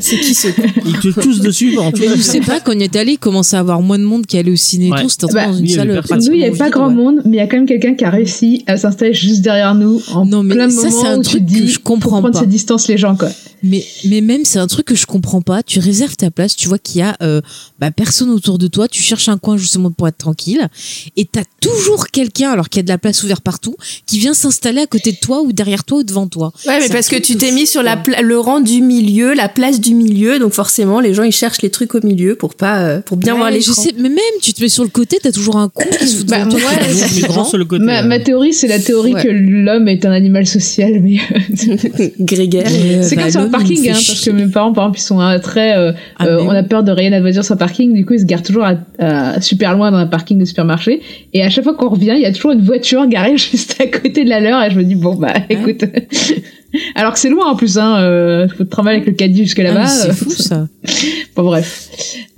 C'est qui ce Ils te tous dessus pendant tout Mais je sais pas, quand on y est allé, il commençait à avoir moins de monde qui allait au ciné Ouais. tout. C'était Bah, dans une salle. personne. nous il y avait pas grand ouais. monde mais il y a quand même quelqu'un qui a réussi à s'installer juste derrière nous en Non, mais plein ça, moment c'est un où tu truc dis que je comprends prendre pas. ses distances les gens quoi Mais, mais même, c'est un truc que je comprends pas. Tu réserves ta place, tu vois qu'il y a euh, bah, personne autour de toi, tu cherches un coin justement pour être tranquille, et t'as toujours quelqu'un, alors qu'il y a de la place ouverte partout, qui vient s'installer à côté de toi ou derrière toi ou devant toi. Ouais, mais parce que tu t'es mis sur la le rang du milieu, la place du milieu, donc forcément les gens ils cherchent les trucs au milieu pour pas euh, pour bien Ouais, voir les je sais, mais même, tu te mets sur le côté, t'as toujours un con qui se fout Bah, toi. grand grand. sur le côté. ma, ma théorie c'est la théorie Ouais. que l'homme est un animal social mais Grégaire. Euh, C'est bah, comme sur le parking, hein, parce que mes parents, par exemple, ils sont euh, très. euh, Ah, euh, on a peur de rayer notre voiture sur le parking, du coup, ils se garent toujours à, à super loin dans un parking de supermarché. Et à chaque fois qu'on revient, il y a toujours une voiture garée juste à côté de la leur, et je me dis, bon, bah, écoute. Alors que c'est loin en plus, hein, euh, faut te travailler avec le caddie jusque Ah, là-bas. mais c'est euh, fou ça. bon, bref.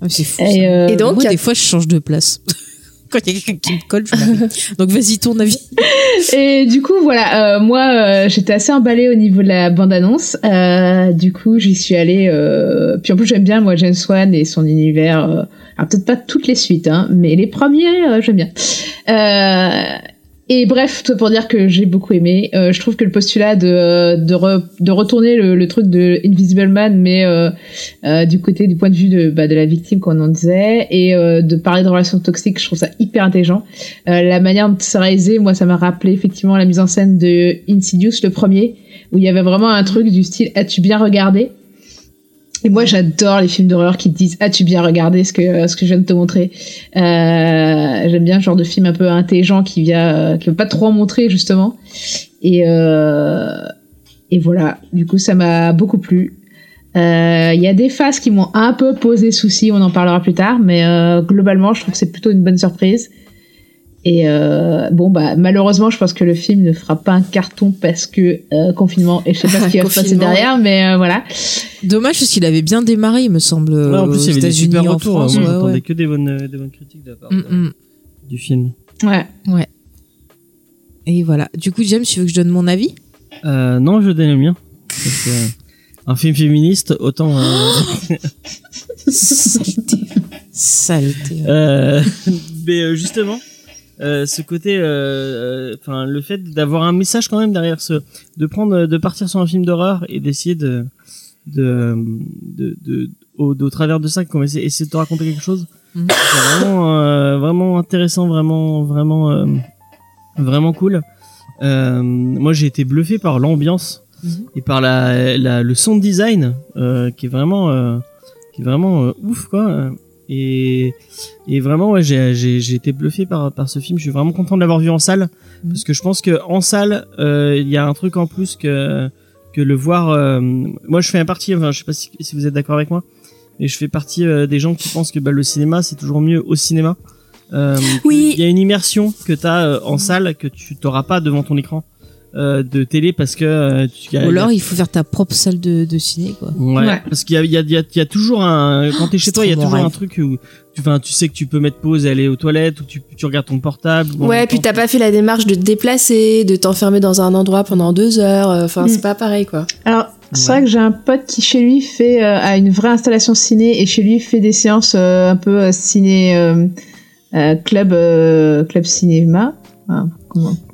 Ah, c'est fou. Et, ça. euh, Et donc, Moi, a- des fois, je change de place. Quand il y a quelqu'un qui me colle, je. Donc, vas-y, ton avis. Et du coup, voilà, euh, moi, euh, j'étais assez emballée au niveau de la bande-annonce. Euh, du coup, j'y suis allée. Euh... Puis en plus, j'aime bien, moi, James Wan et son univers. Alors, peut-être pas toutes les suites, hein, mais les premiers, euh, j'aime bien. Euh... Et bref, tout pour dire que j'ai beaucoup aimé. Euh, je trouve que le postulat de de, re- de retourner le, le truc de Invisible Man, mais euh, euh, du côté du point de vue de bah, de la victime, comme on en disait, et de parler de relations toxiques, je trouve ça hyper intelligent. La manière dont c'est réalisé, moi, ça m'a rappelé effectivement la mise en scène de Insidious, le premier, où il y avait vraiment un truc du style As-tu bien regardé? Et moi, j'adore les films d'horreur qui te disent As-tu bien regardé ce que ce que je viens de te montrer euh, J'aime bien ce genre de film un peu intelligent qui vient, euh, qui veut pas trop en montrer justement. Et euh, et voilà, du coup, ça m'a beaucoup plu. Euh, Il y a des phases qui m'ont un peu posé souci, on en parlera plus tard, mais euh, globalement, je trouve que c'est plutôt une bonne surprise. Et euh, bon, bah malheureusement, je pense que le film ne fera pas un carton parce que euh, confinement et je sais pas ce qui va se passer derrière, mais euh, voilà. Dommage parce qu'il avait bien démarré, il me semble. ouais, en aux plus, il y avait des États-Unis, super en retours. France, Moi, ouais, j'entendais ouais. que des bonnes, des bonnes critiques de la part Mm, de- mm. du film. Ouais. Et voilà. Du coup, James, tu veux que je donne mon avis? Euh, non, je donne le mien. Parce que, euh, un film féministe, autant. euh, Saleté. Saleté. Euh, mais euh, justement, euh, ce côté, euh, euh, enfin, le fait d'avoir un message quand même derrière ce, de prendre, de partir sur un film d'horreur et d'essayer de, de, de, de, au, au travers de ça, qu'on va essayer, de te raconter quelque chose. Mhm. C'est vraiment, euh, vraiment intéressant, vraiment, vraiment, euh, vraiment cool. Euh, moi, j'ai été bluffé par l'ambiance Mhm. et par la, la, le sound design euh, qui est vraiment, euh, qui est vraiment euh, ouf, quoi. Et et vraiment, ouais, j'ai, j'ai, j'ai été bluffé par, par ce film. Je suis vraiment content de l'avoir vu en salle. Mhm. Parce que je pense que en salle, euh, il y a un truc en plus que, que le voir. euh, moi, je fais un partie, enfin, je sais pas si, si vous êtes d'accord avec moi, mais je fais partie euh, des gens qui pensent que bah, le cinéma, c'est toujours mieux au cinéma. Euh, Oui. Il y a une immersion que tu as en salle que tu t'auras pas devant ton écran euh, de télé parce que euh, tu, Ou alors, il faut faire ta propre salle de, de ciné, quoi. Ouais, Ouais. parce qu'il y a, il y, a, il y, a, il y a toujours un quand t'es chez C'est toi il y a toujours un truc où tu, enfin, tu sais que tu peux mettre pause et aller aux toilettes ou tu, tu regardes ton portable Ouais, puis t'as pas fait la démarche de te déplacer, de t'enfermer dans un endroit pendant deux heures. euh, Enfin, Mm. c'est pas pareil, quoi. Alors, c'est Ouais. vrai que j'ai un pote qui chez lui fait euh, a une vraie installation ciné et chez lui fait des séances euh, un peu euh, ciné euh, euh, club euh, club cinéma. Enfin,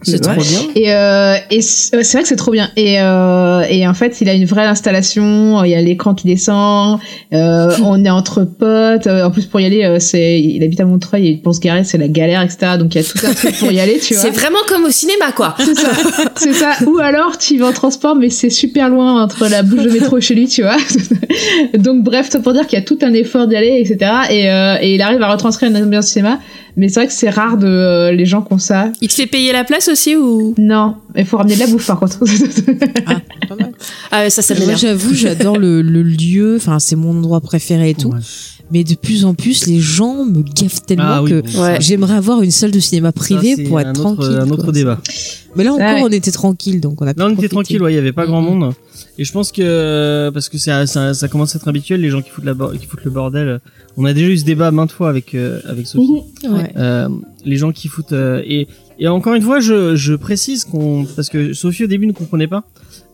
C'est trop bien. Et, euh, et c'est vrai que c'est trop bien. Et, euh, et en fait, il a une vraie installation. Il y a l'écran qui descend. Euh, on est entre potes. Euh, En plus, pour y aller, euh, c'est il habite à Montreuil et pour se garer, c'est la galère, etc. Donc il y a tout un truc pour y aller, tu vois. C'est vraiment comme au cinéma, quoi. C'est ça, c'est ça. Ou alors tu y vas en transport, mais c'est super loin entre la bouche de métro et chez lui, tu vois. Donc bref, pour dire qu'il y a tout un effort d'y aller, etc. Et, euh, et il arrive à retranscrire une ambiance cinéma. Mais c'est vrai que c'est rare de euh, les gens qui ont ça. Il te fait payer payer la place aussi ou? Non, il faut ramener de la bouffe par contre. Ah, pas mal. Ah, ça, ça Moi, m'énerve. j'avoue, j'adore le, le lieu. Enfin, c'est mon endroit préféré et tout. Ouais. Mais de plus en plus, les gens me gaffent tellement Ah oui, que bon, Ouais. j'aimerais avoir une salle de cinéma privée pour être un autre, tranquille. Un autre quoi. débat. Mais là encore, Ah ouais. on était tranquille, donc on a Là, on était tranquille, ouais, il y avait pas grand Mhm. monde. Et je pense que parce que ça, ça, ça commence à être habituel, les gens qui foutent la qui foutent le bordel. On a déjà eu ce débat maintes fois avec euh, avec Sophie. Ouais. Euh, les gens qui foutent euh, et et encore une fois, je je précise qu'on parce que Sophie au début ne comprenait pas.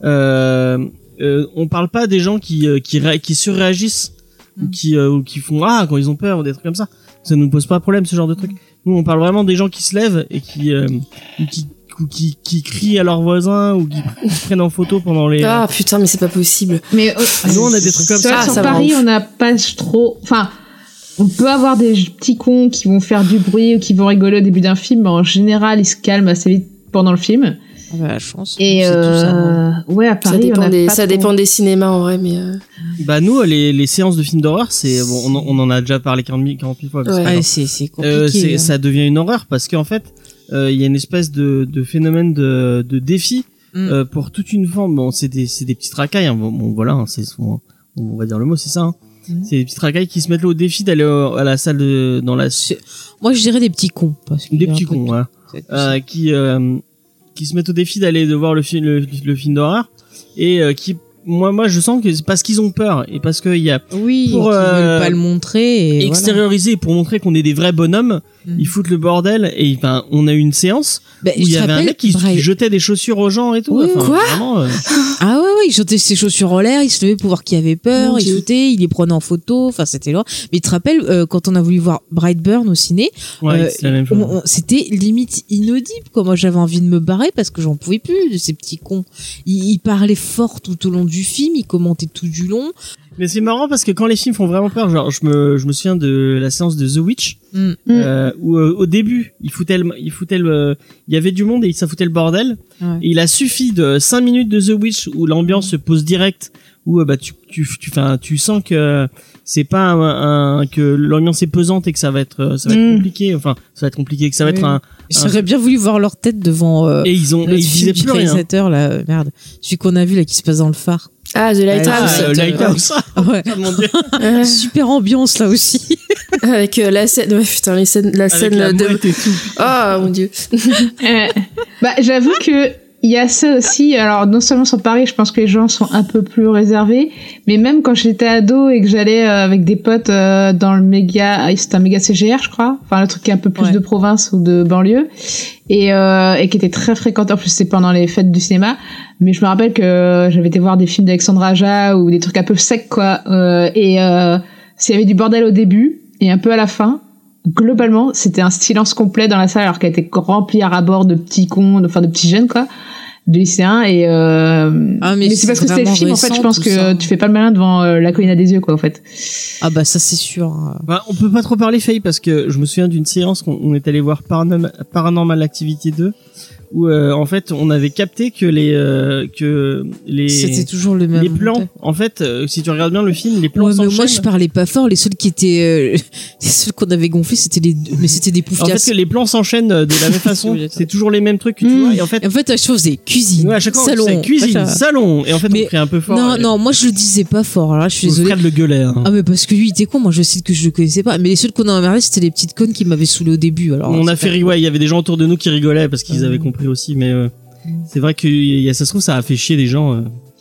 Euh, euh, on parle pas des gens qui euh, qui ré- qui surréagissent ou Mm. qui euh, ou qui font ah quand ils ont peur ou des trucs comme ça. Ça nous pose pas problème ce genre de truc. Nous, on parle vraiment des gens qui se lèvent et qui euh, ou qui ou qui, qui crient à leurs voisins ou qui, prennent en photo pendant les Ah putain, mais c'est pas possible. Mais euh, Nous, on a des trucs comme ça. Sur ça Paris, on n'a pas trop. Enfin, on peut avoir des petits cons qui vont faire du bruit ou qui vont rigoler au début d'un film, mais en général, ils se calment assez vite pendant le film. Ah bah, la chance. Et ça. hein. euh, ouais, à Ça Paris, on dépend a des, pas ça trop. dépend des cinémas en vrai, mais euh, Bah nous, les, les séances de films d'horreur, c'est bon, on, en- on en a déjà parlé 40 000, 40 000 fois. parce Ouais. que, Ouais, c'est c'est compliqué. euh, ça devient une horreur parce qu'en fait, euh, il y a une espèce de, de phénomène de, de défi Mm. euh, pour toute une forme. Bon, c'est des, c'est des petites racailles. Hein. Bon, bon, voilà, hein, c'est on, on va dire le mot, c'est ça. Hein. Mm. C'est des petites racailles qui se mettent là au défi d'aller à la salle de, dans la Moi, je dirais des petits cons. Parce des petits cons, voilà. Ça. euh, qui euh, qui se mettent au défi d'aller de voir le film le, le film d'horreur et euh, qui moi moi je sens que c'est parce qu'ils ont peur et parce qu'il y a Oui, pour, euh, veulent pas le montrer. Et voilà. extérioriser pour montrer qu'on est des vrais bonhommes Mm. ils foutent le bordel et enfin on a eu une séance Bah, où il y avait un mec qui, qui jetait des chaussures aux gens et tout Oui, enfin, quoi vraiment, euh, Ah ouais, ouais, il jetait ses chaussures en l'air, il se levait pour voir qui avait peur, il sautait, il les prenait en photo, enfin c'était loin. Mais tu te rappelles, euh, quand on a voulu voir Brightburn au ciné, ouais Euh, c'était limite inaudible. Quoi. Moi j'avais envie de me barrer parce que j'en pouvais plus de ces petits cons. Ils, ils parlaient fort tout au long du film, ils commentaient tout du long. mais c'est marrant parce que quand les films font vraiment peur genre je me je me souviens de la séance de The Witch Mm. euh, où euh, au début il foutait le, il foutait le, il y avait du monde et ça foutait le bordel Ouais. Et il a suffi de 5 minutes de The Witch où l'ambiance se pose direct, où euh, bah tu tu tu, enfin, tu sens que c'est pas un, un- que l'ambiance est pesante et que ça va être euh, ça va être Mm. compliqué, enfin ça va être compliqué, que ça va Oui. être un J'aurais bien voulu voir leur tête devant euh, et ils ont notre ils film disaient du plus rien. réalisateur là, euh, merde. Celui qu'on a vu là qui se passe dans le phare. ah The Lighthouse, Ah, euh, euh, Lighthouse. Ouais. Oh. Ouais. Super ambiance là aussi. avec euh, la scène, ouais putain les scènes, la Avec scène la de, et tout. oh mon dieu, bah, j'avoue que il y a ça aussi. Alors, non seulement sur Paris, je pense que les gens sont un peu plus réservés, mais même quand j'étais ado et que j'allais euh, avec des potes euh, dans le méga, ah, c'était un méga CGR, je crois. Enfin, le truc qui est un peu plus Ouais. de province ou de banlieue et, euh, et qui était très fréquenté. En plus, c'est pendant les fêtes du cinéma. Mais je me rappelle que j'avais été voir des films d'Alexandre Aja ou des trucs un peu secs, quoi. Euh, et euh, s'il y avait du bordel au début et un peu à la fin, globalement, c'était un silence complet dans la salle alors qu'elle était remplie à rabord de petits cons, de- enfin de petits jeunes quoi, de lycéens et euh... Ah, mais c'est c'est parce que c'est le film en fait, je pense que ça. tu fais pas le malin devant euh, la colline à des yeux quoi en fait. Ah bah ça c'est sûr. Bah, on peut pas trop parler Faye parce que je me souviens d'une séance qu'on on est allé voir Paranormal, Paranormal Activity 2 où euh, en fait on avait capté que les euh, que les C'était toujours le même. les plans en fait euh, si tu regardes bien le film les plans Ouais, mais moi je parlais pas fort. Les seuls qui étaient, euh, les seuls qu'on avait gonflés, c'était les, deux- mais c'était des En fait, poufias. que les plans s'enchaînent de la même façon. C'est toujours les mêmes trucs que tu vois. Et en fait, En fait, à chaque fois, faisait cuisine, ouais, à chaque fois, salon, cuisine, salon. Et en fait, Mais- on crie un peu fort. Non, Et- non, moi je le disais pas fort. Alors là, je suis désolée. Fred le gueulait. hein. Ah mais parce que lui il était con, moi je sais que je le connaissais pas. Mais les seuls qu'on a emmerdés c'était les petites connes qui m'avaient saoulé au début. Alors on a fait il y avait des gens autour de nous qui rigolaient parce qu'ils Mm. avaient compris aussi. Mais euh, c'est vrai que y a- ça se trouve, ça a fait chier des gens. euh.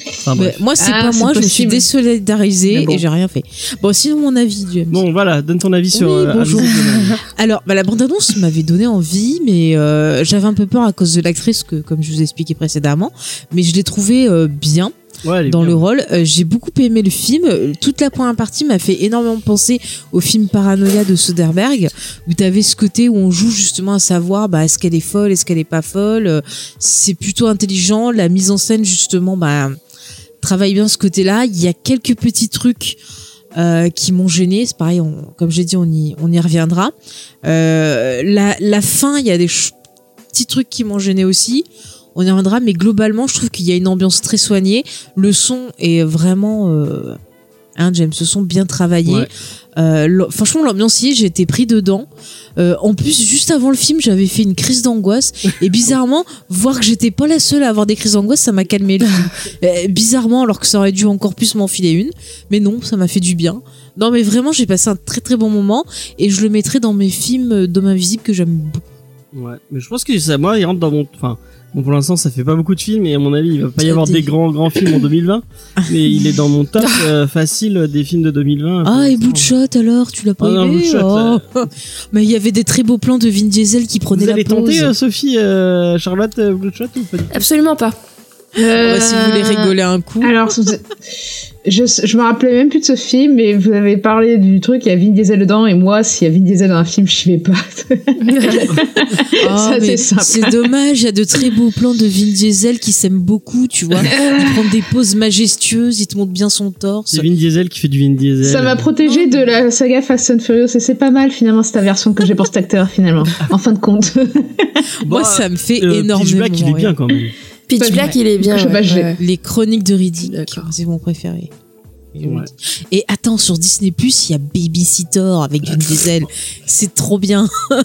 Enfin, Mais bref. moi c'est Ah, pas c'est moi, je me suis possible. désolidarisée Mais bon. et j'ai rien fait. Bon sinon mon avis. Bon, voilà, donne ton avis sur. Oui, euh, bonjour. Alors, bah, la bande-annonce m'avait donné envie, mais euh, j'avais un peu peur à cause de l'actrice, que comme je vous ai expliqué précédemment. Mais je l'ai trouvée euh, bien Ouais, dans bien. le rôle. Euh, J'ai beaucoup aimé le film. Toute la première partie m'a fait énormément penser au film Paranoia de Soderbergh, où tu avais ce côté où on joue justement à savoir bah, est-ce qu'elle est folle, est-ce qu'elle est pas folle? C'est plutôt intelligent. La mise en scène, justement, bah, travaille bien ce côté-là. Il y a quelques petits trucs euh, qui m'ont gêné. C'est pareil, on- comme j'ai dit, on y, on y reviendra. Euh, la, la fin, il y a des petits trucs qui m'ont gêné aussi. On y reviendra, mais globalement, je trouve qu'il y a une ambiance très soignée. Le son est vraiment euh, Hein, James sont bien travaillés. Ouais. Euh, franchement, l'ambiance y est, j'ai été pris dedans. Euh, en plus, juste avant le film, j'avais fait une crise d'angoisse. Et bizarrement, voir que j'étais pas la seule à avoir des crises d'angoisse, ça m'a calmé le film. Euh, bizarrement, alors que ça aurait dû encore plus m'enfiler une. Mais non, ça m'a fait du bien. Non, mais vraiment, j'ai passé un très très bon moment. Et je le mettrai dans mes films d'hommes invisibles que j'aime beaucoup. Ouais, mais je pense que ça, moi, il rentre dans mon, enfin, bon, pour l'instant, ça fait pas beaucoup de films et à mon avis, il va pas y avoir des grands, grands films en 2020, mais il est dans mon top euh, facile des films de 2020. pour Ah, et. Bloodshot alors, tu l'as pas Ah non, aimé Bloodshot, Oh. Mais il y avait des très beaux plans de Vin Diesel qui prenait Vous la allez pause. tenter, euh, Sophie, euh, Charlotte, euh, Bloodshot ou pas du tout? Absolument pas. Ouais, si vous voulez rigoler un coup. Euh, Alors, je, je me rappelais même plus de ce film, mais vous avez parlé du truc, il y a Vin Diesel dedans, et moi, s'il y a Vin Diesel dans un film, je vais pas. Ah, mais c'est c'est dommage, il y a de très beaux plans de Vin Diesel qui s'aiment beaucoup, tu vois. Il prend des poses majestueuses, il te montre bien son torse. C'est Vin Diesel qui fait du Vin Diesel. Ça m'a protégé de la saga Fast and Furious, et c'est pas mal, finalement, cette version que j'ai pour cet acteur, finalement. En fin de compte. Moi, Bah, ça me fait euh, Pitch énormément Black, il est bien quand même. Pitch Black, il est bien. Je sais pas. Les chroniques de Riddick, c'est mon préféré. Ouais. Et attends, sur Disney Plus, il y a Babysitter avec Vin Diesel. C'est trop bien.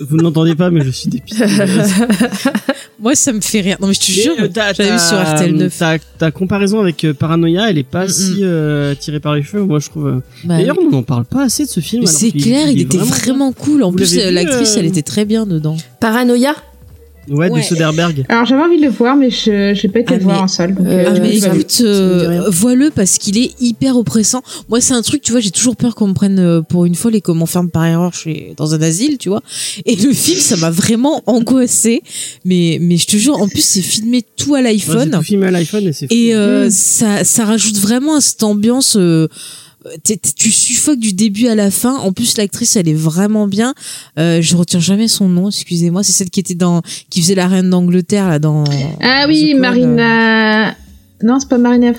Vous ne l'entendez pas, mais je suis dépité. Moi, ça me fait rire. Non, mais je te Mais, jure, euh, j'avais vu sur RTL 9. Ta, comparaison avec euh, Paranoia, elle est pas Mm, si euh, tirée par les cheveux, moi je trouve. euh. Bah, D'ailleurs, on n'en parle pas assez de ce film. c'est clair, il, était vraiment, cool. En Vous plus, l'actrice, euh, elle était très bien dedans. Paranoia Ouais, Ouais. de Soderbergh. Alors, j'avais envie de le voir, mais je j'ai pas été Ah, le voir mais- en salle. Donc, Euh, Ah euh, mais écoute, euh, vois-le parce qu'il est hyper oppressant. Moi c'est un truc, tu vois, j'ai toujours peur qu'on me prenne euh, pour une folle et qu'on m'enferme par erreur chez dans un asile, tu vois. Et le film, ça m'a vraiment angoissé. Mais mais je te jure, en plus c'est filmé tout à l'iPhone tout filmé à l'iPhone et c'est et euh, ça ça rajoute vraiment à cette ambiance. euh, tu suffoques du début à la fin. En plus, l'actrice, elle est vraiment bien. Euh, je retiens jamais son nom. Excusez-moi. C'est celle qui était dans, qui faisait la reine d'Angleterre là dans. Ah oui, Marina. Non, c'est pas Marina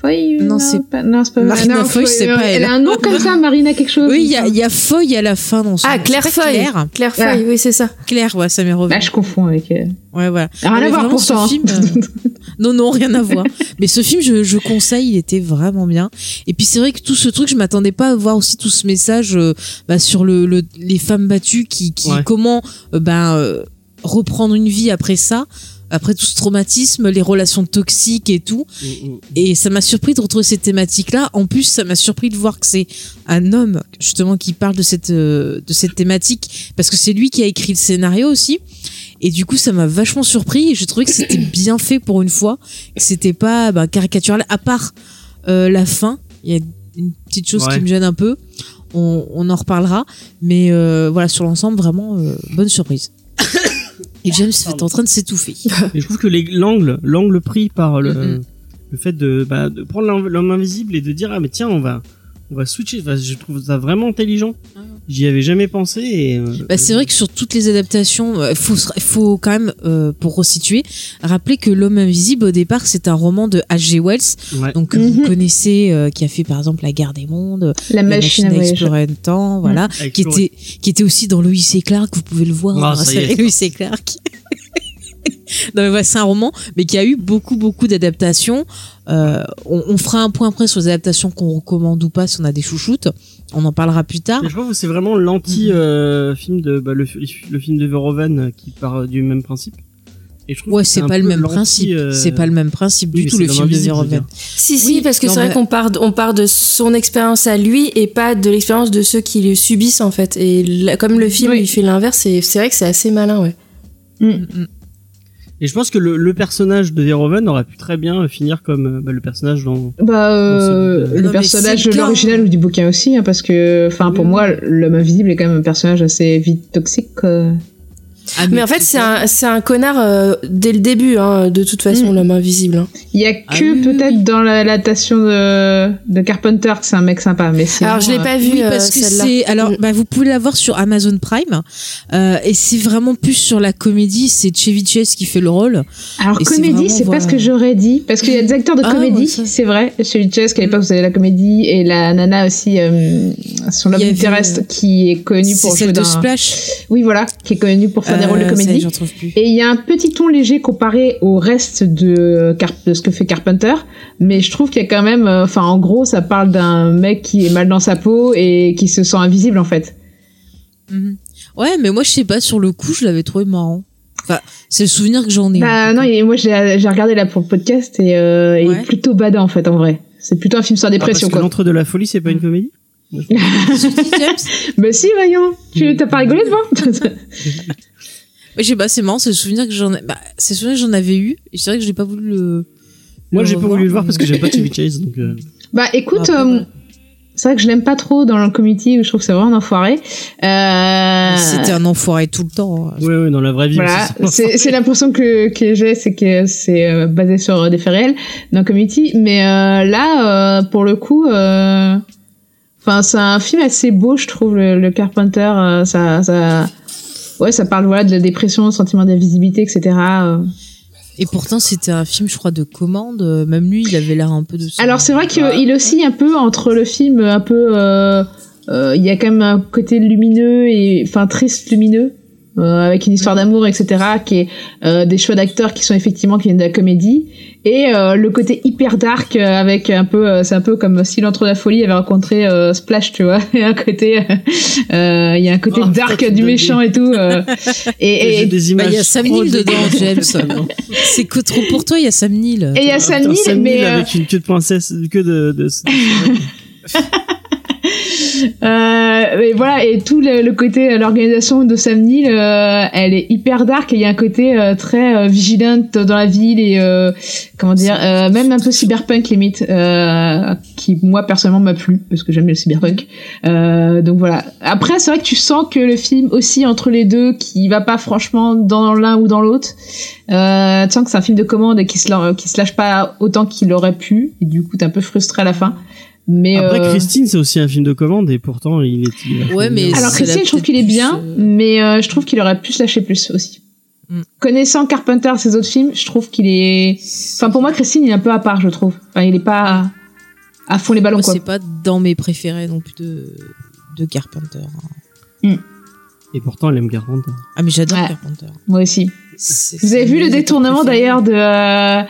Foy Non, c'est- pas... non, c'est pas Marina non, Foy, c'est pas elle. Elle a un nom comme ça, Marina quelque chose. Oui, il y a, il y a Foy à la fin dans son. Ah, Claire Foy. Claire. Claire Ah. Foy, oui, c'est ça. Claire, ouais, ça m'est revenu. Bah, je confonds avec. euh, Ouais, voilà. Rien à voir pourtant. hein. film, euh, Non, non, rien à voir. Mais ce film, je, je conseille, il était vraiment bien. Et puis c'est vrai que tout ce truc, je m'attendais pas à voir aussi tout ce message euh, bah, sur le, le- les femmes battues qui, qui Ouais. comment euh, ben, euh, reprendre une vie après ça, après tout ce traumatisme, les relations toxiques et tout. Mm, mm. Et ça m'a surpris de retrouver cette thématique-là. En plus, ça m'a surpris de voir que c'est un homme justement qui parle de cette euh, de cette thématique parce que c'est lui qui a écrit le scénario aussi. Et du coup, ça m'a vachement surpris. Et je trouvais que c'était bien fait pour une fois. Que c'était pas bah, caricatural. À part euh, la fin, il y a une petite chose Ouais. qui me gêne un peu. On, on en reparlera. Mais euh, voilà, sur l'ensemble, vraiment euh, bonne surprise. Et James est en train de s'étouffer. Et je trouve que l'angle, l'angle pris par le, Mhm. le fait de, bah, de prendre l'homme invisible et de dire ah mais tiens on va, on va switcher. Enfin, je trouve ça vraiment intelligent. J'y avais jamais pensé et. euh, Bah, c'est vrai que sur toutes les adaptations, il faut, se- faut quand même, euh, pour resituer, rappeler que L'homme invisible, au départ, c'est un roman de H.G. Wells, Ouais. donc que vous Mhm. connaissez, euh, qui a fait par exemple La guerre des mondes, La La machine à explorer le temps, voilà, Avec qui était, qui était aussi dans Louis et Clark, vous pouvez le voir, Ah, hein, ça et Clark. non mais voilà, c'est un roman, mais qui a eu beaucoup beaucoup d'adaptations. Euh, on, on fera un point après sur les adaptations qu'on recommande ou pas si on a des chouchoutes. On en parlera plus tard. Mais je trouve que c'est vraiment l'anti euh, film de bah, le, le film de Verhoeven euh, qui part du même principe. Et je trouve Ouais, c'est pas le même principe. euh, C'est pas le même principe du tout le film de Verhoeven. Si, si, Oui, parce que c'est vrai qu'on part, on part de son expérience à lui et pas de l'expérience de ceux qui le subissent, en fait. Et là, comme le film, Oui. il fait l'inverse, c'est c'est vrai que c'est assez malin, ouais. Mm, Et je pense que le, le personnage de Verhoeven aurait pu très bien finir comme euh, bah, le personnage dans. Bah, euh, le Non, personnage l'original ou du bouquin aussi, hein, parce que, enfin, pour Oui. moi, l'homme invisible est quand même un personnage assez vite toxique. quoi. Ah, Mais en fait, c'est un, c'est un connard euh, dès le début, hein, de toute façon, Mm. l'homme invisible. hein. Il y a Ah que oui, peut-être oui. dans la- l'adaptation de, de Carpenter que c'est un mec sympa, mais sinon, Alors, je l'ai euh, pas vu, Oui, euh, parce que c'est alors Mm. bah, vous pouvez la voir sur Amazon Prime euh, et c'est vraiment plus sur la comédie. C'est Chevy Chase qui fait le rôle. Alors c'est comédie, c'est voilà. pas ce que j'aurais dit parce qu'il y a des acteurs de Ah, comédie, c'est vrai. De Chess qu'à l'époque vous avez la comédie et la nana aussi, euh, son interest euh, qui est connue C'est pour jouer celle de dans. Splash. Oui voilà, qui est connue pour faire des rôles de Euh, est, comédie. J'en trouve plus. Et il y a un petit ton léger comparé au reste de, Car- de ce que fait Carpenter, mais je trouve qu'il y a quand même, euh, enfin en gros, ça parle d'un mec qui est mal dans sa peau et qui se sent invisible en fait. Mhm. Ouais, mais moi, je sais pas, sur le coup, je l'avais trouvé marrant. Enfin, c'est le souvenir que j'en ai. Bah non, et moi j'ai regardé là pour le podcast et euh, il est plutôt badant en fait en vrai. C'est plutôt un film sur la Ah, parce dépression que quoi. l'entre de la folie, c'est pas une comédie Sorti, James Mais si voyons, tu t'as pas rigolé devant Je pas, c'est marrant, c'est le souvenir que j'en ai. Bah, c'est le souvenir que j'en avais eu. Et c'est vrai que j'ai pas voulu le. Moi, j'ai pas voulu le voir parce que j'aime pas Chevy Chase, donc. euh, Bah écoute, Après, euh, c'est vrai que je l'aime pas trop dans le committee où je trouve que c'est vraiment un enfoiré. Euh... C'était un enfoiré tout le temps. hein. Ouais, ouais, dans la vraie vie. Voilà, c'est c'est l'impression que, que j'ai, c'est que c'est euh, basé sur des faits réels dans Community. Mais euh, là, euh, pour le coup, euh, enfin, c'est un film assez beau, je trouve, le, le Carpenter. euh, ça, ça, ouais, ça parle voilà de la dépression, sentiment d'invisibilité, etc. euh. Et pourtant, c'était un film, je crois, de commande. Euh, Même lui, il avait l'air un peu de. Alors c'est vrai qu'il oscille un peu entre le film, un peu, euh, euh, il y a quand même un côté lumineux et enfin triste lumineux. Euh, avec une histoire d'amour, etc., qui est euh, des choix d'acteurs qui sont effectivement qui viennent de la comédie, et euh, le côté hyper dark avec un peu, euh, c'est un peu comme si l'entre la folie avait rencontré euh, Splash, tu vois, il y a un côté, euh, il y a un côté Oh, dark du me méchant et tout, euh, et, et, Bah, il y a Sam Neill dedans. James. C'est que trop pour toi, il y a Sam Neill. et il y a Sam Neill, Sam mais Neill euh, avec une queue de princesse, une queue de. de... Euh, et voilà, et tout le, le côté, euh, l'organisation de Sam Neill, euh, elle est hyper dark et il y a un côté très vigilante dans la ville et comment dire, même un peu cyberpunk limite, qui moi personnellement m'a plu parce que j'aime le cyberpunk. Donc voilà. Après, c'est vrai que tu sens que le film aussi entre les deux, qui va pas franchement dans l'un ou dans l'autre. Euh, tu sens que c'est un film de commande et qui se, qui se lâche pas autant qu'il aurait pu et du coup t'es un peu frustré à la fin. Mais Après, euh, Christine, c'est aussi un film de commande et pourtant, il est. il Ouais, mais bien. Alors Christine, je trouve qu'il est bien, euh, mais euh, je trouve qu'il aurait pu se lâcher plus aussi. Mm. Connaissant Carpenter, ses autres films, je trouve qu'il est. Enfin, pour moi, Christine, il est un peu à part, je trouve. Enfin, il est pas à fond les ballons, c'est pas dans mes préférés non plus de, de Carpenter. hein. Et pourtant, elle aime Carpenter. Ah, mais j'adore Ouais. Carpenter. Moi aussi. C'est- Vous avez vu le détournement d'ailleurs de euh,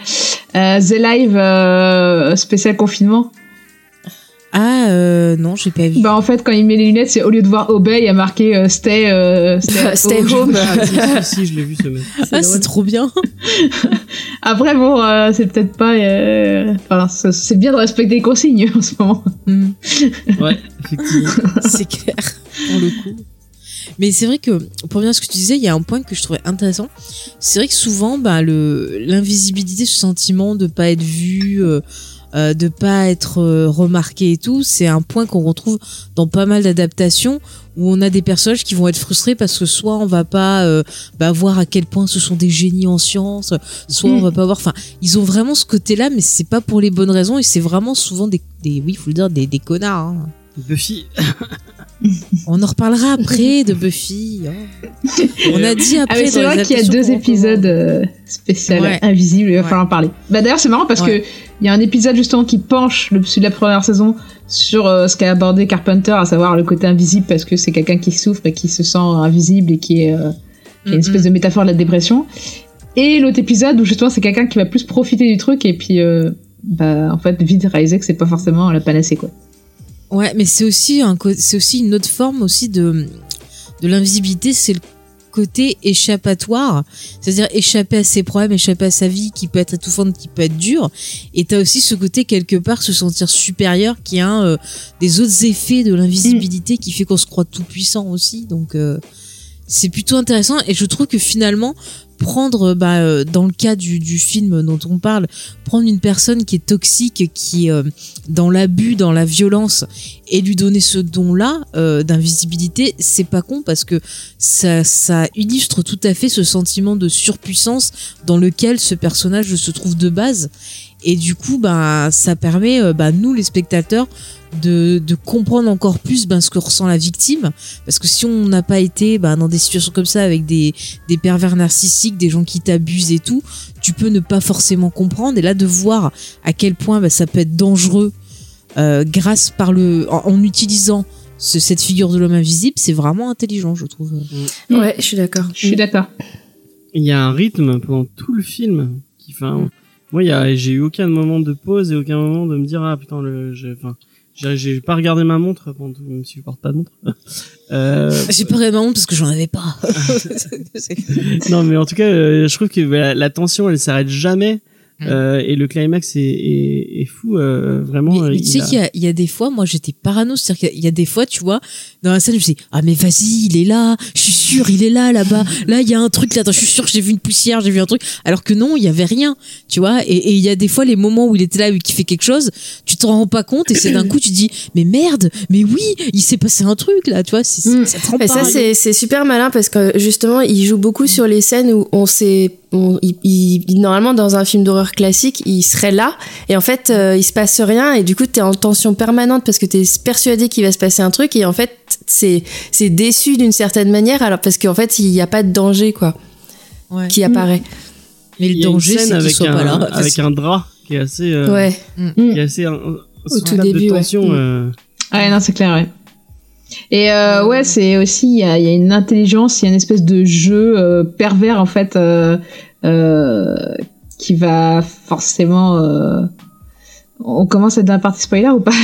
euh, The Live euh, spécial confinement? Ah, euh, non, j'ai pas vu. Bah en fait, quand il met les lunettes, c'est au lieu de voir Obey, il y a marqué euh, Stay, euh, stay, Stay home. Ah, si, si, je l'ai vu ce mec. Ah, c'est trop bien. Après, bon, euh, c'est peut-être pas. euh, Enfin, c'est- bien de respecter les consignes en ce moment. Hmm. Ouais, effectivement. c'est clair pour le coup. Mais c'est vrai que pour revenir à ce que tu disais, il y a un point que je trouvais intéressant. C'est vrai que souvent, bah, le l'invisibilité, ce sentiment de pas être vu, euh, de pas être euh, remarqué et tout, c'est un point qu'on retrouve dans pas mal d'adaptations où on a des personnages qui vont être frustrés parce que soit on va pas euh, bah, voir à quel point ce sont des génies en sciences, soit on va pas voir. Enfin, ils ont vraiment ce côté-là, mais c'est pas pour les bonnes raisons et c'est vraiment souvent des, des oui, faut le dire, des, des connards. hein. Buffy. On en reparlera après de Buffy. hein. On a dit Ah après. mais c'est vrai qu'il y a deux épisodes euh, spéciaux Ouais. invisibles, il va Ouais. falloir en parler. Bah d'ailleurs c'est marrant parce Ouais. que il y a un épisode justement qui penche le celui de la première saison sur euh, ce qu'a abordé Carpenter, à savoir le côté invisible parce que c'est quelqu'un qui souffre et qui se sent invisible et qui est, euh, qui est une espèce de métaphore de la dépression. Et l'autre épisode où justement c'est quelqu'un qui va plus profiter du truc et puis euh, bah en fait vite réaliser que c'est pas forcément la panacée quoi. Ouais, mais c'est aussi un aussi une autre forme aussi de de l'invisibilité, c'est le échappatoire, c'est-à-dire échapper à ses problèmes, échapper à sa vie qui peut être étouffante, qui peut être dure, et t'as aussi ce côté quelque part se sentir supérieur qui a euh, des autres effets de l'invisibilité qui fait qu'on se croit tout puissant aussi, donc euh, c'est plutôt intéressant. Et je trouve que finalement prendre bah, euh, dans le cas du, film dont on parle prendre une personne qui est toxique qui est euh, dans l'abus dans la violence et lui donner ce don là d'invisibilité c'est pas con parce que ça, illustre tout à fait ce sentiment de surpuissance dans lequel ce personnage se trouve de base. Et du coup bah ça permet euh, bah, nous les spectateurs de, de comprendre encore plus ben, ce que ressent la victime parce que si on n'a pas été ben, dans des situations comme ça avec des, des pervers narcissiques des gens qui t'abusent et tout tu peux ne pas forcément comprendre et là de voir à quel point ben, ça peut être dangereux euh, grâce par le en, en utilisant ce- cette figure de l'homme invisible, c'est vraiment intelligent, je trouve. Ouais, je suis d'accord. Je suis d'accord. Il y a un rythme pendant tout le film qui, enfin, moi, il y a, j'ai eu aucun moment de pause et aucun moment de me dire ah putain le, enfin, j'ai, pas regardé ma montre tout, même si je porte pas de montre. euh, J'ai pas vraiment honte parce que j'en avais pas. non, mais en tout cas, euh, je trouve que la, la tension, elle s'arrête jamais. Mm. Euh, et le climax est, est, est fou, euh, vraiment. Mais, euh, mais il tu sais a- qu'il y a, il y a des fois, moi j'étais parano, c'est-à-dire qu'il y a- il y a des fois, tu vois, dans la scène, je me dis, ah mais vas-y, il est là, je suis sûr, il est là, là-bas, là il y a un truc, là, attends, je suis sûr, j'ai vu une poussière, j'ai vu un truc, alors que non, il y avait rien, tu vois, et et il y a des fois les moments où il était là et qu'il fait quelque chose, tu t'en rends pas compte et c'est d'un coup tu dis, mais merde, mais oui, il s'est passé un truc là, tu vois, c'est, Mm. ça te rend Et pas ça, c'est c'est super malin parce que justement, il joue beaucoup sur les scènes où on sait. On- il, il- il- normalement, dans un film d'horreur classique, il serait là et en fait, euh, il se passe rien et du coup, t'es en tension permanente parce que t'es persuadé qu'il va se passer un truc et en fait, c'est c'est déçu d'une certaine manière alors parce qu'en fait, il n'y a pas de danger quoi Ouais. qui apparaît. Mais il le danger, c'est qu'il avec soit un, pas là. avec un drap qui est assez, euh, Ouais. qui est assez, un, Au tout début, de ouais. tension. Euh, Ouais, non, c'est clair, ouais. Et euh, ouais, c'est aussi, il y a, il y a une intelligence, il y a une espèce de jeu euh, pervers, en fait, euh, euh, qui va forcément... euh, On commence à être dans la partie spoiler ou pas?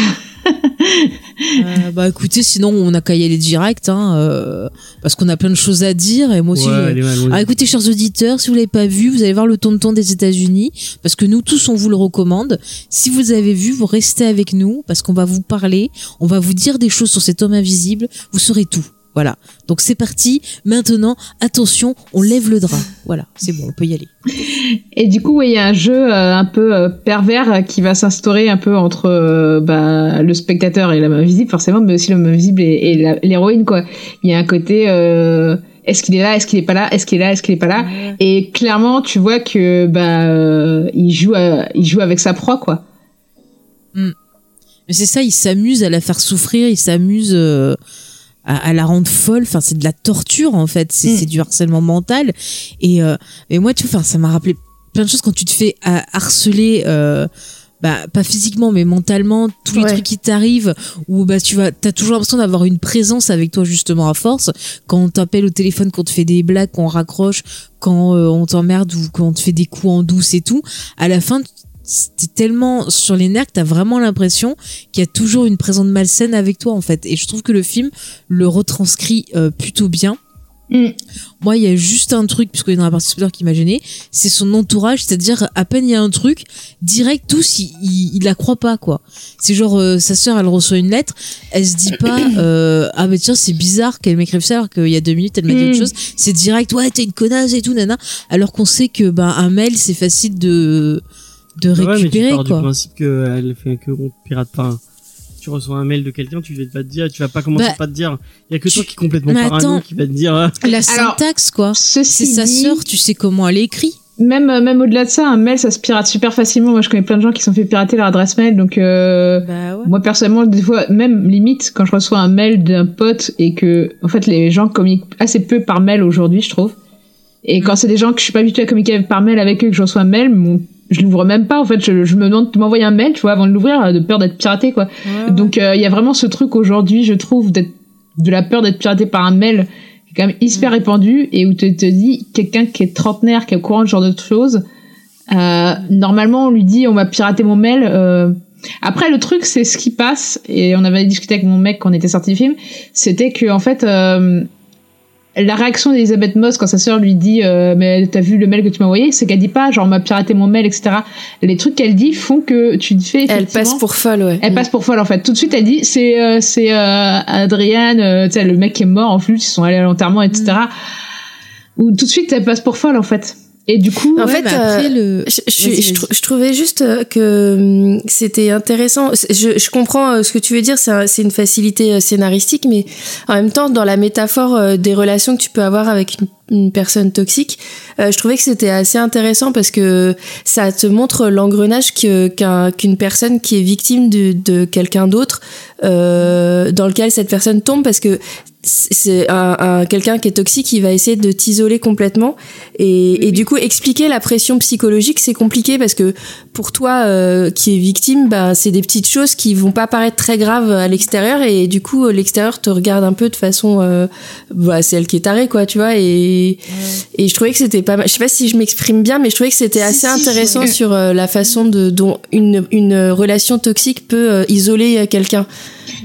Euh, bah écoutez, sinon on a qu'à y aller direct, hein, euh, parce qu'on a plein de choses à dire et moi aussi. ouais. Ah, écoutez, chers auditeurs, si vous l'avez pas vu, vous allez voir le tonton des États-Unis, parce que nous tous on vous le recommande. Si vous avez vu, vous restez avec nous, parce qu'on va vous parler, on va vous dire des choses sur cet homme invisible, vous saurez tout. Voilà. Donc c'est parti. Maintenant, attention, on lève le drap. Voilà, c'est bon, on peut y aller. Et du coup, ouais, il y a un jeu euh, un peu euh, pervers euh, qui va s'instaurer un peu entre euh, bah, le spectateur et l'homme invisible, forcément, mais aussi l'homme invisible et, et la- l'héroïne, quoi. Il y a un côté, est-ce qu'il est là, est-ce qu'il est pas là, est-ce qu'il est là, est-ce qu'il est pas là? Et clairement, tu vois que bah il joue, à- il joue avec sa proie, quoi. Mais c'est ça, il s'amuse à la faire souffrir, il s'amuse à, à la rendre folle. Enfin, c'est de la torture en fait, c'est Mm. c'est du harcèlement mental. Et, euh, et moi, tu vois, ça m'a rappelé plein de choses quand tu te fais euh, harceler. Euh, bah, pas physiquement mais mentalement tous les Ouais. trucs qui t'arrivent où bah tu vas t'as toujours l'impression d'avoir une présence avec toi justement à force quand on t'appelle au téléphone qu'on te fait des blagues qu'on raccroche quand euh, on t'emmerde ou quand on te fait des coups en douce et tout à la fin t'es tellement sur les nerfs que t'as vraiment l'impression qu'il y a toujours une présence malsaine avec toi en fait. Et je trouve que le film le retranscrit euh, plutôt bien. Mm. moi il y a juste un truc puisqu'il est dans la partie spoiler qui m'a gêné c'est son entourage c'est-à-dire à peine il y a un truc direct tous ils il, il la croient pas quoi. C'est genre euh, sa sœur elle reçoit une lettre elle se dit pas euh, ah mais tiens c'est bizarre qu'elle m'écrive ça alors qu'il y a deux minutes elle m'a dit Mm. autre chose. C'est direct ouais t'es une connasse et tout nana alors qu'on sait que bah un mail c'est facile de de Ouais, mais tu récupérer pars du principe qu'elle fait que on pirate pas. Tu reçois un mail de quelqu'un, tu vas pas te dire, tu vas pas commencer Bah, par te dire. Il y a que tu- toi qui est complètement Mais parano attends. qui va te dire. ah, la Alors, syntaxe quoi c'est sa sœur tu sais comment elle écrit même même au-delà de ça, un mail ça se pirate super facilement. Moi, je connais plein de gens qui se sont fait pirater leur adresse mail, donc. Euh... bah ouais Moi personnellement, des fois, même limite, quand je reçois un mail d'un pote et que, en fait, les gens communiquent assez peu par mail aujourd'hui, je trouve. Et quand c'est des gens que je suis pas habituée à communiquer par mail avec eux, que je reçois un mail, mon- je l'ouvre même pas. En fait, je, je me demande de m'envoyer un mail, tu vois, avant de l'ouvrir, de peur d'être piraté, quoi. Donc, euh, il y a vraiment ce truc aujourd'hui, je trouve, d'être de la peur d'être piraté par un mail, qui est quand même hyper répandu et où tu te dis quelqu'un qui est trentenaire, qui est au courant de ce genre de choses. Euh, normalement, on lui dit on va pirater mon mail. Euh, après, le truc, c'est ce qui passe, et on avait discuté avec mon mec quand on était sorti du film, c'était que en fait, euh, la réaction d'Elisabeth Moss quand sa sœur lui dit euh, mais t'as vu le mail que tu m'as envoyé, c'est qu'elle dit pas genre on m'a piraté mon mail, etc. Les trucs qu'elle dit font que tu te fais Elle passe pour folle, ouais. elle passe pour folle en fait. Tout de suite, elle dit c'est euh, c'est euh, Adriane, euh, tu sais le mec qui est mort en plus, ils sont allés à l'enterrement, etc. Ou tout de suite, elle passe pour folle en fait. Et du coup, En Ouais, fait, après, euh, le... Je, je, je, trouvais juste euh, que hum, c'était intéressant. Je, je comprends euh, ce que tu veux dire, c'est un- c'est une facilité euh, scénaristique, mais en même temps, dans la métaphore des relations que tu peux avoir avec une, une personne toxique, euh, je trouvais que c'était assez intéressant parce que ça te montre l'engrenage qu'une personne qui est victime de, de quelqu'un d'autre, euh, dans lequel cette personne tombe, parce que c'est un, un- quelqu'un qui est toxique, il va essayer de t'isoler complètement. Et, et du coup expliquer la pression psychologique, c'est compliqué parce que pour toi euh, qui est victime, bah c'est des petites choses qui vont pas paraître très graves à l'extérieur. Et du coup l'extérieur te regarde un peu de façon, euh, bah c'est elle qui est tarée quoi, tu vois. Et et je trouvais que c'était pas mal. Je sais pas si je m'exprime bien, mais je trouvais que c'était Si, assez si, je- intéressant sur euh, la façon de dont une une relation toxique peut euh, isoler euh, quelqu'un.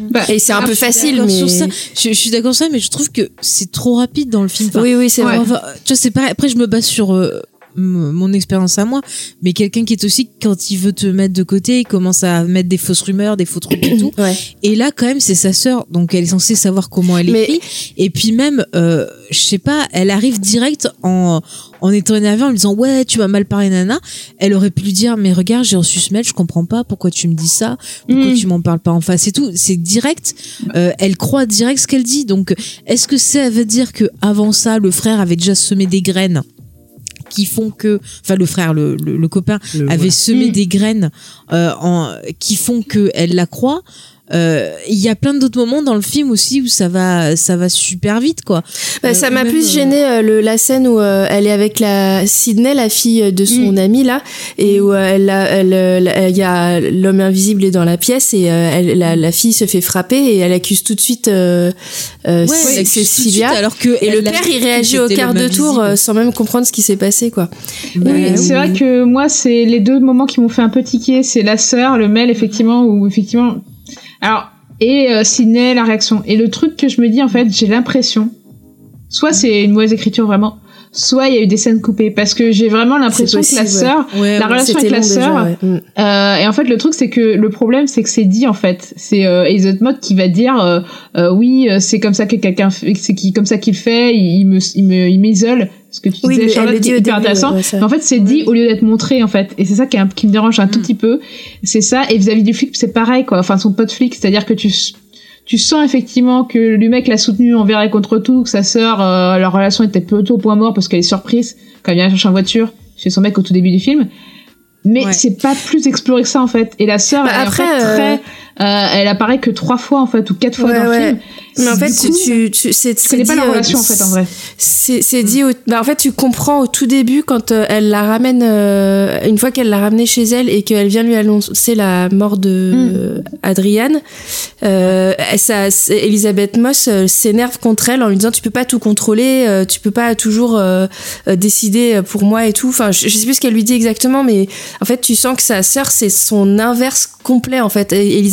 Bah, Et c'est un Ah, peu facile, mais sur ça. Je, je suis d'accord sur ça, mais je trouve que c'est trop rapide dans le film. Enfin, oui oui c'est vrai. Enfin, tu vois, c'est pareil. Après, je me base sur euh, mon expérience à moi, mais quelqu'un qui est toxique, quand il veut te mettre de côté, il commence à mettre des fausses rumeurs, des faux trucs et tout. Ouais. Et là, quand même, c'est sa sœur, donc elle est censée savoir comment elle Mais- écrit. Et puis même, euh, je sais pas, elle arrive direct en en étant énervée, en lui disant ouais, tu m'as mal parlé, nana. Elle aurait pu lui dire mais regarde, j'ai reçu ce mail, je comprends pas pourquoi tu me dis ça, pourquoi Mm. tu m'en parles pas en face et tout? C'est direct. Euh, elle croit direct ce qu'elle dit. Donc, est-ce que ça veut dire que avant ça, le frère avait déjà semé des graines? Qui font que enfin le frère le, le, le copain Le- avait voilà. semé Mm. des graines euh, en, qui font que elle la croit il y a plein d'autres moments dans le film aussi où ça va ça va super vite quoi Bah, Euh, ça m'a même, plus euh, gêné euh, le, la scène où euh, elle est avec la Sydney, la fille de son Mm. amie là, et où euh, elle, a- elle, euh, la- il y a l'homme invisible est dans la pièce et euh, elle, la, la fille se fait frapper et elle accuse tout de suite euh, euh, ouais, elle Cécilia. suite, alors que Et elle le père, il réagit au quart de tour invisible. euh, sans même comprendre ce qui s'est passé, quoi. Bah, Oui, c'est vrai que moi, c'est les deux moments qui m'ont fait un peu tiquer. C'est la sœur, le mail, effectivement, où effectivement. Alors, et euh, la réaction. Et le truc que je me dis, en fait, j'ai l'impression, soit c'est une mauvaise écriture vraiment, soit il y a eu des scènes coupées, parce que j'ai vraiment l'impression que la ouais. sœur, Ouais, la ouais. relation avec la sœur. Mm. euh, et en fait, le truc, c'est que le problème, c'est que c'est dit en fait. C'est euh, Mott qui va dire, euh, euh, oui, euh, c'est comme ça que quelqu'un, c'est qui comme ça qu'il fait. Il, il me, il me, il m'isole. Ce que tu Oui, disais, Charlotte, est au hyper intéressant. ouais. Mais en fait, c'est dit au lieu d'être montré en fait, et c'est ça qui, est me dérange un tout Mm. petit peu. C'est ça. Et vis-à-vis du flic, c'est pareil quoi. Enfin, son pote flic, c'est-à-dire que tu tu sens effectivement que le mec l'a soutenu envers et contre tout, que sa sœur, euh, leur relation était plutôt au point mort parce qu'elle est surprise quand elle vient chercher en voiture chez son mec au tout début du film. Mais Ouais. c'est pas plus exploré que ça en fait. Et la sœur, Bah, elle, est en après, fait euh, très, euh, elle apparaît que trois fois en fait ou quatre fois Ouais, dans le film. Mais en fait, coup, tu, tu, c'est, je c'est connais pas dit, leur euh, relation en fait en vrai. C'est dit. Au, bah en fait, tu comprends au tout début quand euh, elle la ramène, euh, une fois qu'elle l'a ramenée chez elle et qu'elle vient lui annoncer la mort de Mm. euh, euh, ça, c'est- Elisabeth Moss euh, s'énerve contre elle en lui disant tu peux pas tout contrôler, euh, tu peux pas toujours euh, euh, décider pour moi et tout. Enfin, je, je sais plus ce qu'elle lui dit exactement, mais en fait, tu sens que sa sœur c'est son inverse complet en fait.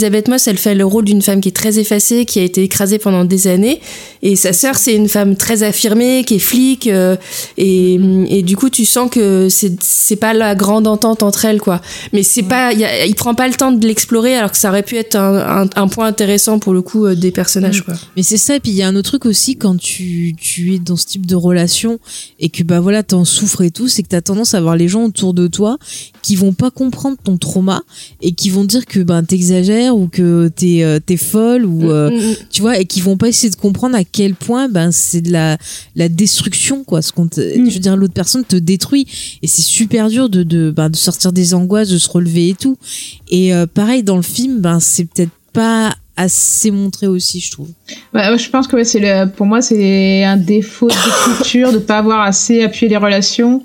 Elisabeth Moss, elle fait le rôle d'une femme qui est très effacée, qui a été écrasée pendant des années, et sa sœur c'est une femme très affirmée, qui est flic, euh, et, et du coup tu sens que c'est pas la grande entente entre elles quoi. Mais c'est pas, il y a- il prend pas le temps de l'explorer alors que ça aurait pu être un, un, un point intéressant pour le coup euh, des personnages quoi. Mais c'est ça, et puis il y a un autre truc aussi quand tu, tu es dans ce type de relation et que bah voilà, t'en souffres et tout, c'est que t'as tendance à voir les gens autour de toi qui vont pas comprendre ton trauma et qui vont dire que ben t'exagères ou que t'es euh, t'es folle ou euh, Mm, mm, mm. tu vois et qui vont pas essayer de comprendre à quel point ben c'est de la la destruction quoi. Ce qu'on Mm. je veux dire l'autre personne te détruit. Et c'est super dur de de ben, de sortir des angoisses de se relever et tout. Et euh, pareil dans le film ben c'est peut-être pas assez montré aussi je trouve. Ouais, ouais, je pense que ouais, c'est le, pour moi c'est un défaut d'écriture de pas avoir assez appuyé les relations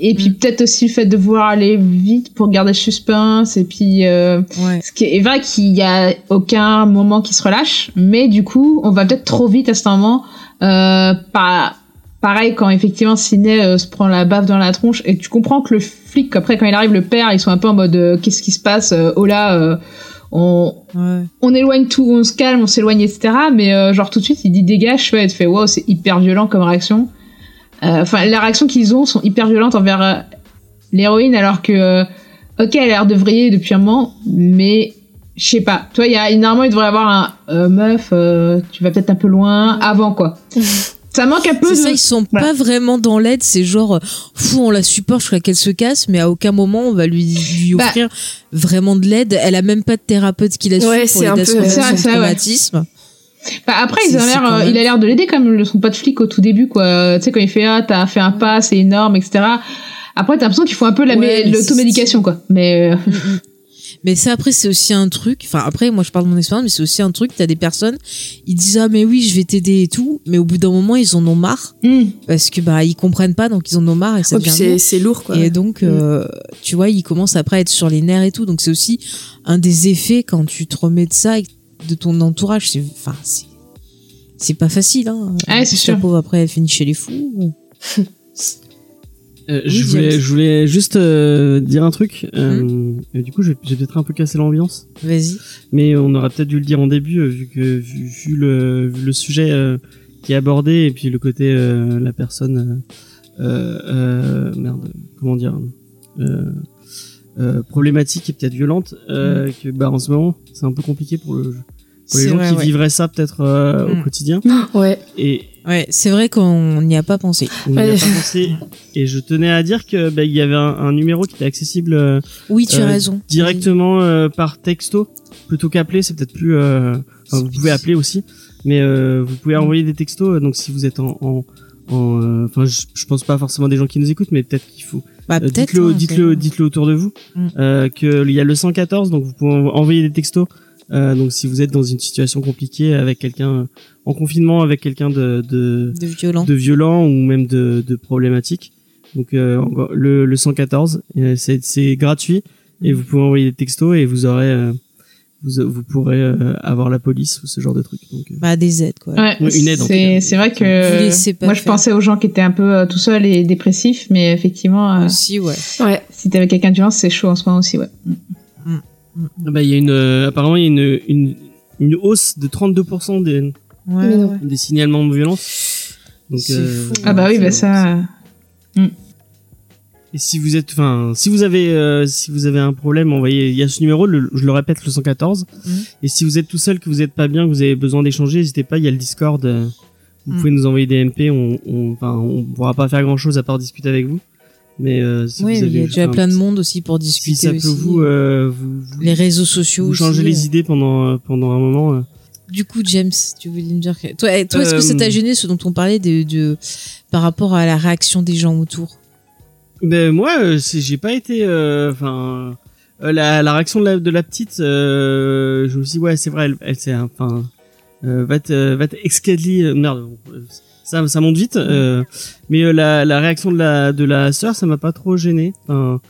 et puis Mm. peut-être aussi le fait de vouloir aller vite pour garder le suspense et puis euh, ouais ce qui est vrai qu'il y a aucun moment qui se relâche mais du coup on va peut-être trop vite à ce moment euh, pas pareil quand effectivement Sidney euh, se prend la baffe dans la tronche et tu comprends que le flic après quand il arrive le père ils sont un peu en mode euh, qu'est-ce qui se passe euh, oh là euh, on, ouais on éloigne tout, on se calme, on s'éloigne, etc. Mais euh, genre tout de suite, il dit dégage, ouais, et tu fais wow, c'est hyper violent comme réaction. Euh, Enfin, la réaction qu'ils ont sont hyper violentes envers euh, l'héroïne, alors que, euh, ok, elle a l'air de vriller depuis un moment, mais je sais pas. Toi, il y a normalement il devrait y avoir un euh, meuf, euh, tu vas peut-être un peu loin avant quoi. ça manque un peu C'est de. ça, ils sont Voilà. pas vraiment dans l'aide, c'est genre, fou, on la supporte jusqu'à qu'elle se casse, mais à aucun moment on va lui, lui Bah. offrir vraiment de l'aide. Elle a même pas de thérapeute qui la suit Ouais, pour c'est un l'aider à son ouais. Bah, après, ils ont l'air, quand euh, même- il a l'air de l'aider comme le son pas de flic au tout début, quoi. Tu sais, quand il fait, ah, t'as fait un pas, c'est énorme, etc. Après, t'as l'impression qu'il faut un peu la Ouais, l'automédication, quoi. Mais, euh, Mais ça, après, c'est aussi un truc. Enfin, après, moi, je parle de mon expérience, mais c'est aussi un truc. T'as des personnes, ils disent ah mais oui, je vais t'aider et tout, mais au bout d'un moment, ils en ont marre Hmm. parce que bah ils comprennent pas, donc ils en ont marre et ça devient c'est lourd. c'est lourd, quoi. Et donc, euh, tu vois, ils commencent après à être sur les nerfs et tout. Donc, c'est aussi un des effets quand tu te remets de ça et de ton entourage. C'est, enfin, c'est, c'est pas facile, hein. Ouais, c'est sûr. pauvre après, elle finit chez les fous. Euh, Oui, je, voulais, James. je voulais juste euh, dire un truc. Euh, et du coup, j'ai j'ai peut-être un peu cassé l'ambiance. Vas-y. Mais on aurait peut-être dû le dire en début, euh, vu que vu, vu le, vu le sujet euh, qui est abordé et puis le côté euh, la personne euh, euh, euh, merde comment dire euh, euh, problématique et peut-être violente euh, que bah en ce moment c'est un peu compliqué pour le pour les gens vrai, qui ouais. vivraient ça peut-être euh, au quotidien Ouais. et Ouais, c'est vrai qu'on n'y a pas pensé. on n'y a pas pensé et je tenais à dire que bah, il y avait un, un numéro qui était accessible euh, Oui, tu as Euh, raison. directement euh, par texto plutôt qu'appeler c'est peut-être plus euh, enfin, vous pouvez appeler aussi mais euh, vous pouvez envoyer des textos euh, donc si vous êtes en en en, euh, enfin je, je pense pas forcément des gens qui nous écoutent mais peut-être qu'il faut Bah, euh, peut-être. dites-le hein, dites-le dites-le autour de vous Mm. euh, que il y a le 114 donc vous pouvez envo- envoyer des textos euh, donc si vous êtes dans une situation compliquée avec quelqu'un euh, en confinement avec quelqu'un de, de de violent. de violent ou même de, de problématique. Donc euh, le, le 114, euh, c'est c'est gratuit et Mhm. vous pouvez envoyer des textos et vous aurez euh, vous, vous pourrez euh, avoir la police ou ce genre de truc. Donc euh, Bah, des aides, quoi. Ouais, Ouais, une aide, en tout c'est cas. c'est vrai que moi je faire. pensais aux gens qui étaient un peu euh, tout seuls et dépressifs, mais effectivement, euh, Aussi, ouais. Ouais. si t'avais quelqu'un de violent, c'est chaud en ce moment aussi, ouais. Bah il y a une euh, apparemment il y a une, une une hausse de 32% des Ouais, ouais. des signalements de violence. Donc euh. Ah bah oui, bah ça. Et si vous êtes, enfin, si vous avez, euh, si vous avez un problème, envoyez. Il y a ce numéro, le- je le répète, le 114. Mhm. Et si vous êtes tout seul, que vous êtes pas bien, que vous avez besoin d'échanger, n'hésitez pas. Il y a le Discord. euh, vous Mhm. pouvez nous envoyer des MP. On, on, enfin, on pourra pas faire grand chose à part discuter avec vous. Mais euh, si Oui, vous avez, il y a déjà plein de monde aussi pour Si discuter ça peut aussi. vous, euh, vous, vous, les réseaux sociaux vous changer les euh. idées pendant euh, pendant un moment. euh. Du coup, James, tu voulais me dire que... Toi, eh, toi est-ce que ça t'a gêné ce dont on parlait de, de... par rapport à la réaction des gens autour? Ben moi, j'ai pas été. Enfin, euh, la, la réaction de la, de la petite, euh, je me suis dit ouais, c'est vrai, elle, elle c'est enfin, euh, va te va te euh, merde, euh, ça ça monte vite. euh, mais euh, la, la réaction de la de la sœur, ça m'a pas trop gêné. Enfin,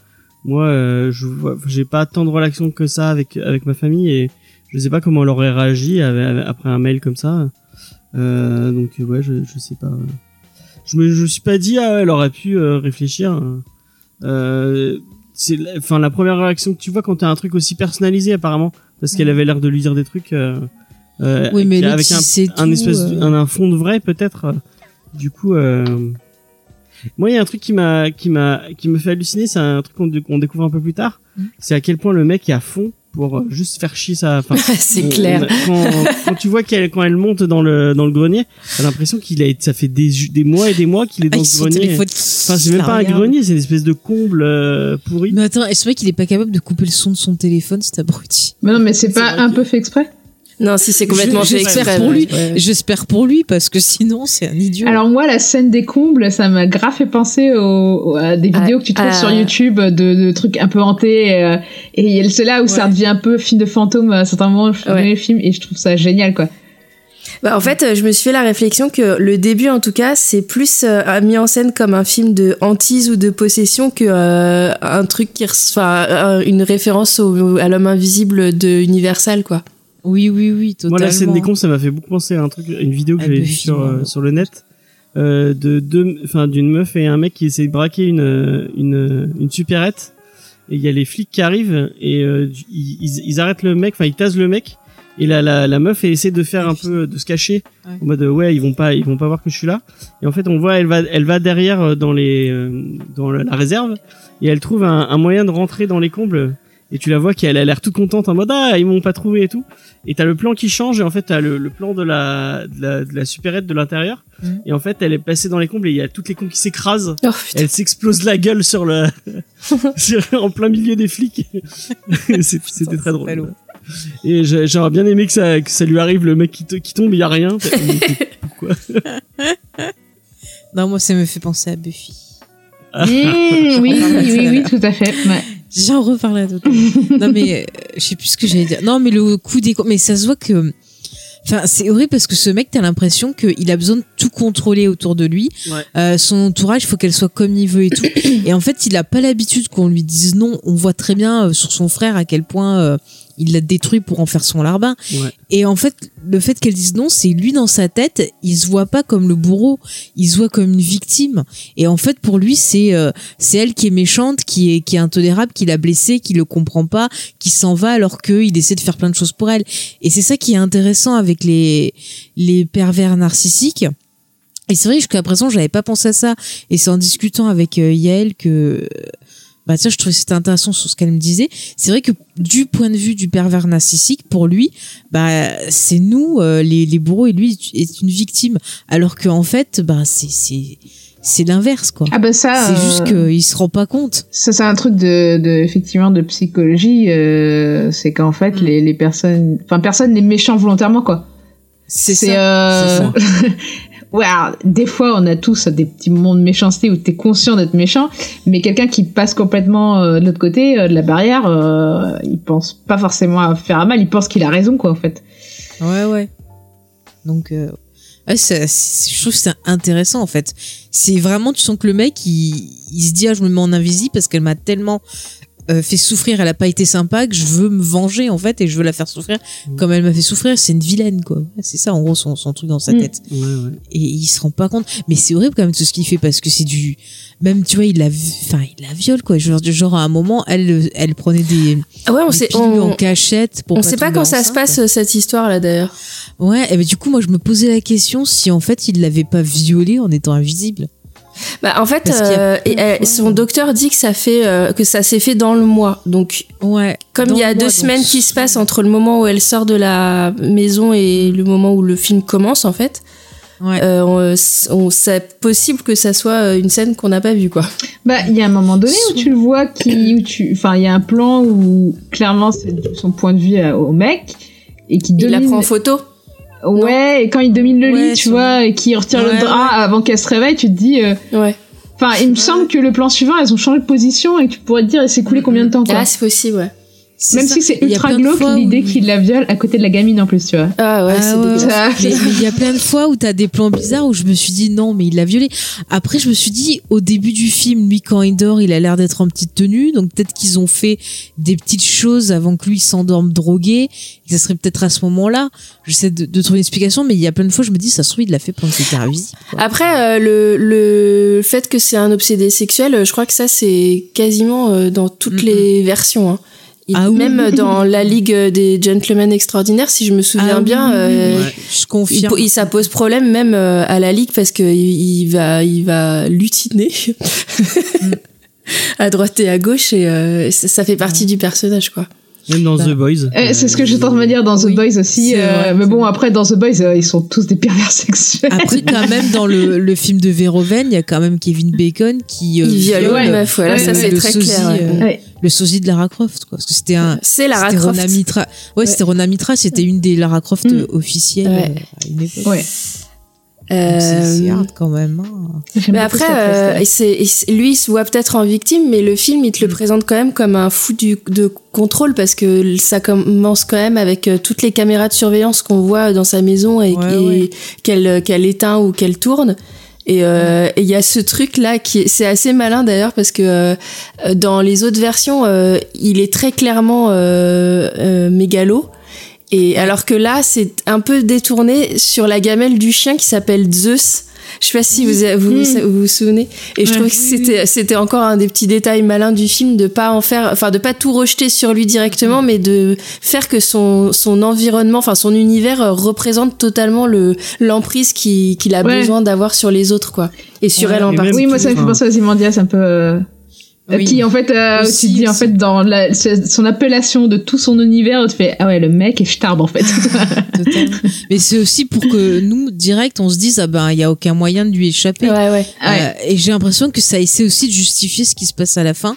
moi, euh, je j'ai pas tant de relations que ça avec avec ma famille et je sais pas comment elle aurait réagi après un mail comme ça. Euh, donc ouais, je je sais pas. Je me je me suis pas dit ah elle aurait pu euh, réfléchir. Euh, c'est enfin la première réaction que tu vois quand t'as un truc aussi personnalisé apparemment parce qu'elle avait l'air de lui dire des trucs euh, euh, Oui, mais avec un, un tout, espèce de- euh. un, un fond de vrai peut-être. euh, Du coup euh, moi il y a un truc qui m'a qui m'a qui me fait halluciner, c'est un truc qu'on dé- qu'on découvre un peu plus tard. Mm. C'est à quel point le mec est à fond pour euh, juste faire chier sa enfin c'est on- clair. quand, quand tu vois qu'elle quand elle monte dans le dans le grenier, t'as l'impression qu'il a ça fait des des mois et des mois qu'il est dans Ah, ce son grenier. Enfin, c'est même pas un grenier, c'est une espèce de comble euh, pourri. Mais attends, est-ce vrai qu'il est pas capable de couper le son de son téléphone, cet abruti? Mais non, mais c'est pas un que- peu fait exprès? Non, si c'est complètement j'espère pour lui. Ouais. J'espère pour lui, parce que sinon, c'est un idiot. Alors moi, la scène des combles, ça m'a grave fait penser au, au- à des Ah, vidéos que tu trouves ah. sur YouTube de, de trucs un peu hantés. euh, et il y a ceux-là où ça devient un peu film de fantôme à certains moments je Ouais. les films et je trouve ça génial quoi. Bah, en fait, euh, je me suis fait la réflexion que le début, en tout cas, c'est plus euh, mis en scène comme un film de hantise ou de possession que euh, un truc qui, enfin, euh, une référence au, à l'homme invisible de Universal, quoi. Oui, oui, oui, totalement. Moi, la scène des cons, ça m'a fait beaucoup penser à un truc, une vidéo que Ah, j'avais vue sur, euh, sur le net, euh, de deux, enfin, d'une meuf et un mec qui essaie de braquer une, euh, une, une supérette. Et il y a les flics qui arrivent et euh, ils, ils, arrêtent le mec, enfin, ils tasent le mec. Et la, la, la meuf elle essaie de faire un peu, de se cacher. Ouais. En mode, ouais, ils vont pas, ils vont pas voir que je suis là. Et en fait, on voit, elle va, elle va derrière euh, dans les, euh, dans la la réserve et elle trouve un, un moyen de rentrer dans les combles. Et tu la vois qu'elle a l'air toute contente en mode, ah, ils m'ont pas trouvé et tout. Et t'as le plan qui change et en fait t'as le, le plan de la, de la, de la supérette de l'intérieur. Mhm. Et en fait, elle est passée dans les combles et il y a toutes les cons qui s'écrasent. Oh. Elle s'explose la gueule sur le, sur- en plein milieu des flics. C'était très drôle. Et j'aurais bien aimé que ça, que ça lui arrive, le mec qui, te- qui tombe, il y a rien. Pourquoi Non, moi, ça me fait penser à Buffy. Mmh, oui, oui, oui, oui, tout à fait. Ouais. J'en reparlerai tout à l'heure. Non mais euh, je sais plus ce que j'allais dire. Non mais le coup des mais ça se voit que Enfin, c'est horrible parce que ce mec, t'as l'impression qu'il a besoin de tout contrôler autour de lui. Ouais. Euh, son entourage, il faut qu'elle soit comme il veut et tout. et en fait, il a pas l'habitude qu'on lui dise non. On voit très bien euh, sur son frère à quel point euh, il l'a détruit pour en faire son larbin. Ouais. Et en fait, le fait qu'elle dise non, c'est lui dans sa tête, il se voit pas comme le bourreau, il se voit comme une victime. Et en fait, pour lui, c'est euh, c'est elle qui est méchante, qui est qui est intolérable, qui l'a blessé, qui le comprend pas, qui s'en va alors qu'il essaie de faire plein de choses pour elle. Et c'est ça qui est intéressant avec les les pervers narcissiques. Et c'est vrai jusqu'à présent, j'avais pas pensé à ça. Et c'est en discutant avec euh, Yael que bah ça je trouvais c'était intéressant sur ce qu'elle me disait c'est vrai que du point de vue du pervers narcissique pour lui bah c'est nous euh, les, les bourreaux et lui est une victime alors qu'en fait bah c'est c'est c'est l'inverse quoi Ah bah ça. c'est euh, juste qu'il se rend pas compte Ça, c'est un truc de, de effectivement de psychologie. euh, c'est qu'en fait, Mm. les, les personnes, enfin, personne n'est méchant volontairement, quoi. c'est C'est, ça, euh, ouais, des fois, on a tous des petits moments de méchanceté où t'es conscient d'être méchant, mais quelqu'un qui passe complètement euh, de l'autre côté euh, de la barrière, euh, il pense pas forcément à faire un mal, il pense qu'il a raison, quoi, en fait. ouais ouais donc ouais, je trouve que c'est intéressant en fait c'est vraiment tu sens que le mec il, il se dit ah je me mets en invisible parce qu'elle m'a tellement euh, fait souffrir, elle a pas été sympa, que je veux me venger en fait et je veux la faire souffrir comme elle m'a fait souffrir. C'est une vilaine quoi. C'est ça en gros son, son truc dans sa Mm. tête. Ouais, ouais. Et il se rend pas compte. Mais c'est horrible quand même tout ce qu'il fait parce que c'est du même tu vois il la enfin il la viole quoi. Genre, genre à un moment elle elle prenait des, Ah ouais, on des sait, on, en cachette pour on sait pas quand ça se passe cette histoire là d'ailleurs. Ouais, et ben du coup moi je me posais la question si en fait il l'avait pas violée en étant invisible. Bah en fait, euh, et, euh, son docteur dit que ça fait euh, que ça s'est fait dans le mois. Donc Ouais. comme il y a deux mois, semaines donc- qui se passent entre le moment où elle sort de la maison et le moment où le film commence en fait, Ouais. euh, on- on- c'est possible que ça soit une scène qu'on n'a pas vue quoi. Bah, il y a un moment donné où tu le vois qui, où tu, enfin, il y a un plan où clairement c'est son point de vue au mec et qui Il la prend en photo. Ouais, et quand il domine le Ouais, lit, tu vois, et qui retire Ouais, le drap avant qu'elle se réveille, tu te dis. euh, Ouais. Enfin, il me semble que le plan suivant, elles ont changé de position et tu pourrais te dire, il s'est coulé combien de temps, quoi. Ah c'est possible ouais. Même ça. si c'est ultra glauque l'idée où- qu'il la viole à côté de la gamine en plus, tu vois. Ah ouais, Ah c'est ouais, mais il y a plein de fois où t'as des plans bizarres où je me suis dit non mais il l'a violée. Après je me suis dit au début du film lui quand il dort il a l'air d'être en petite tenue donc peut-être qu'ils ont fait des petites choses avant que lui s'endorme drogué. Et ça serait peut-être à ce moment-là. J'essaie de, de trouver une explication mais il y a plein de fois je me dis ça se trouve il l'a fait pendant qu'il était invisible. Après, euh, le, le fait que c'est un obsédé sexuel, euh, je crois que ça, c'est quasiment euh, dans toutes les versions. hein. Il- Ah oui. même dans la Ligue des Gentlemen Extraordinaires, si je me souviens Ah oui, bien, oui, euh, Ouais. Je il, confirme. il- ça pose problème même euh, à la Ligue parce que il, il va, il va lutiner à droite et à gauche et euh, ça, ça fait partie du personnage, quoi. Même dans Bah. The Boys. Euh, c'est ce que je tente de me dire dans The Oui, Boys aussi. euh, vrai, mais bon, après, dans The Boys, euh, ils sont tous des pervers sexuels. Après quand même dans le, le film de Verhoeven il y a quand même Kevin Bacon qui euh, il viole ouais. une meuf, voilà, Ouais, ça ouais, c'est le très sosie, clair. Euh, le sosie de Lara Croft quoi parce que c'était un C'est Lara C'était Croft. Rona Mitra. Ouais, c'était Rona Mitra, c'était une des Lara Croft Mm. euh, officielles Ouais. euh, à une époque. Ouais. Donc C'est Euh, hard quand même. hein. Mais après, euh, lui, il se voit peut-être en victime, mais le film, il te le Mm. présente quand même comme un fou du, de contrôle parce que ça commence quand même avec euh, toutes les caméras de surveillance qu'on voit dans sa maison et, Ouais, et ouais. qu'elle qu'elle éteint ou qu'elle tourne. Et euh, et il y a ce truc là qui est- c'est assez malin d'ailleurs parce que euh, dans les autres versions, euh, il est très clairement mégalo. Et alors que là, c'est un peu détourné sur la gamelle du chien qui s'appelle Zeus. Je sais pas si vous vous, Mm. vous, vous souvenez. Et je Ouais. trouve que c'était c'était encore un des petits détails malins du film de pas en faire, enfin de pas tout rejeter sur lui directement, mais de faire que son son environnement, enfin son univers euh, représente totalement le l'emprise qu'il qu'il a Ouais. besoin d'avoir sur les autres quoi. Et sur Ouais, elle en particulier. Oui, moi ça me fait penser aux Imandias un peu. Oui. Qui en fait, euh, Aussi, tu dis en fait dans la, son appellation de tout son univers, tu fais ah ouais le mec est starbe en fait. Mais c'est aussi pour que nous, direct, on se dise, ah ben, il y a aucun moyen de lui échapper. Ouais ouais. Euh, et j'ai l'impression que ça essaie aussi de justifier ce qui se passe à la fin.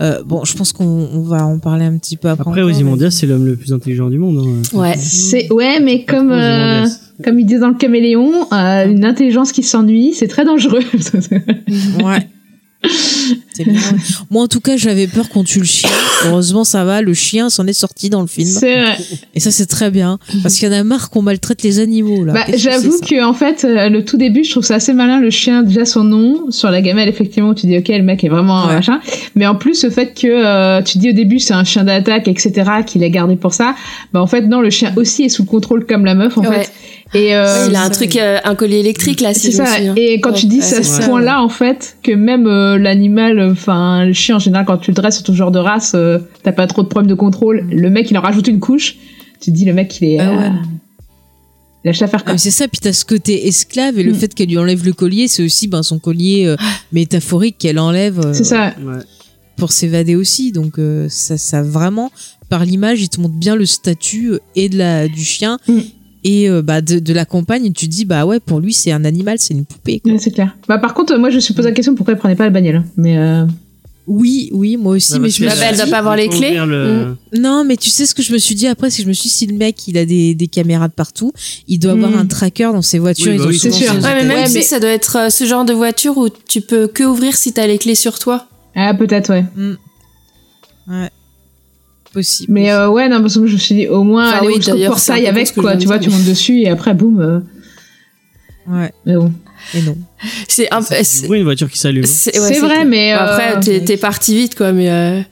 Euh, bon, je pense qu'on on va en parler un petit peu après. Après, Ozymandias, c'est l'homme le plus intelligent du monde. hein. Ouais. C'est ouais, mais comme euh, comme ils disent dans le caméléon, euh, une intelligence qui s'ennuie, c'est très dangereux. Ouais. C'est bien. Moi, en tout cas, j'avais peur qu'on tue le chien. Heureusement, ça va. Le chien s'en est sorti dans le film. C'est vrai. Et ça, c'est très bien. Parce qu'il y en a marre qu'on maltraite les animaux, là. Bah, j'avoue que en fait, euh, le tout début, je trouve ça assez malin. Le chien, déjà son nom, sur la gamelle, effectivement, tu dis ok, le mec est vraiment un machin. Mais en plus, le fait que euh, tu dis au début c'est un chien d'attaque, etc., qu'il a gardé pour ça. Bah en fait, non, le chien aussi est sous le contrôle comme la meuf, en Ouais. fait. Et euh, il a un ça, truc, euh, un collier électrique là, si c'est ça. souviens. Et quand tu dis ouais, c'est ce ça. point-là, en fait, que même euh, l'animal, enfin le chien en général, quand tu le dresses sur tout genre de race, euh, t'as pas trop de problèmes de contrôle. Le mec, il en rajoute une couche. Tu te dis le mec, il est, Ah ouais. euh, il lâche l'affaire Ah, quoi. mais c'est ça, puis t'as ce côté esclave et le Mm. fait qu'elle lui enlève le collier, c'est aussi ben, son collier euh, métaphorique qu'elle enlève euh, C'est ça. Pour s'évader aussi. Donc euh, ça, ça vraiment, par l'image, il te montre bien le statut et de la, du chien Mm. Et euh, bah, de, de la compagne. Et tu te dis, bah ouais, pour lui, c'est un animal, c'est une poupée. quoi. Ouais, c'est clair. Bah par contre, moi je me suis posé la question pourquoi il prenait pas la bagnole. Mais euh, Oui, oui, moi aussi, Bah, mais je me suis elle doit pas avoir les clés. le- Mm. Non, mais tu sais ce que je me suis dit après, c'est que je me suis dit, si le mec, il a des, des caméras de partout, il doit avoir Mm. un tracker dans ses voitures. Oui, bah oui, c'est sûr. Ouais, mais même Ouais, mais- ça doit être euh, ce genre de voiture où tu peux que ouvrir si t'as les clés sur toi. ah peut-être ouais. Ouais. Possible. Mais euh, ouais non parce que je me suis dit au moins Enfin, aller oui, un portail avec quoi. Tu vois, tu montes dessus et après boum. euh, Ouais, Mais bon. et non. C'est un peu. C'est C'est oui, une voiture qui s'allume. hein. c'est- ouais, vrai, mais, euh, Après, t'es t'es parti vite, quoi, mais.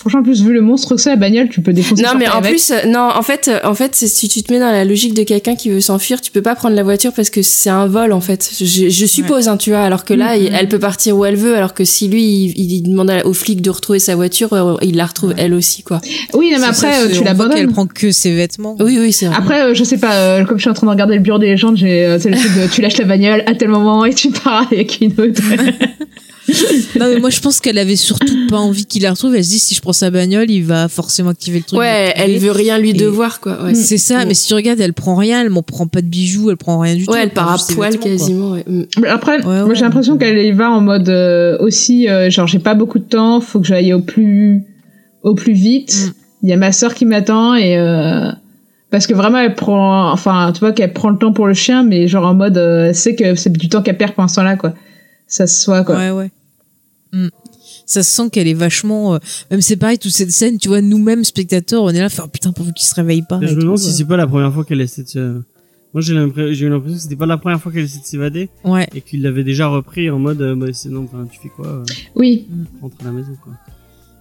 Franchement, en plus vu le monstre que c'est la bagnole, tu peux défoncer. Non, mais en avec. plus, euh, non, en fait, euh, en fait, c'est- si tu te mets dans la logique de quelqu'un qui veut s'enfuir, tu peux pas prendre la voiture parce que c'est un vol, en fait. Je, je suppose, hein, tu vois. Alors que là, il- elle peut partir où elle veut, alors que si lui, il, il demande aux flics de retrouver sa voiture, euh, il la retrouve elle aussi, quoi. Oui, non, mais ça, après c'est- tu l'abandonnes. prend que ses vêtements. Oui, oui, c'est vrai. Après, euh, je sais pas, euh, comme je suis en train de regarder le bureau des légendes, j'ai, euh, c'est le truc de tu lâches la bagnole à tel moment et tu pars avec une autre. Non, mais moi, je pense qu'elle avait surtout pas envie qu'il la retrouve. Elle se dit, si je prends sa bagnole, il va forcément activer le truc. ouais, elle veut rien lui Et- devoir, quoi. Ouais, C'est ça, mais si tu regardes, elle prend rien, elle m'en prend pas de bijoux, elle prend rien du tout. ouais elle part à poil quasiment, ouais. Mm. Mais Après, Ouais, moi j'ai l'impression qu'elle y va en mode euh, aussi, euh, genre j'ai pas beaucoup de temps, faut que j'aille au plus, au plus vite. Mm. Il y a ma sœur qui m'attend et euh, parce que vraiment elle prend, enfin tu vois qu'elle prend le temps pour le chien, mais genre en mode, euh, elle sait que c'est du temps qu'elle perd pendant ce temps-là quoi. Ça se soit quoi. Ouais, ouais. Mm. Ça se sent qu'elle est vachement. euh, Même c'est pareil, toute cette scène, tu vois, nous-mêmes, spectateurs, on est là, faire putain, pourvu qu'il se réveille pas. Je me demande si c'est pas la première fois qu'elle essaie de se... Moi, j'ai l'impression j'ai eu l'impression que c'était pas la première fois qu'elle essaie de s'évader. Ouais. et qu'il l'avait déjà repris en mode, euh, bah, c'est non, tu fais quoi euh, Oui. Rentre à la maison, quoi.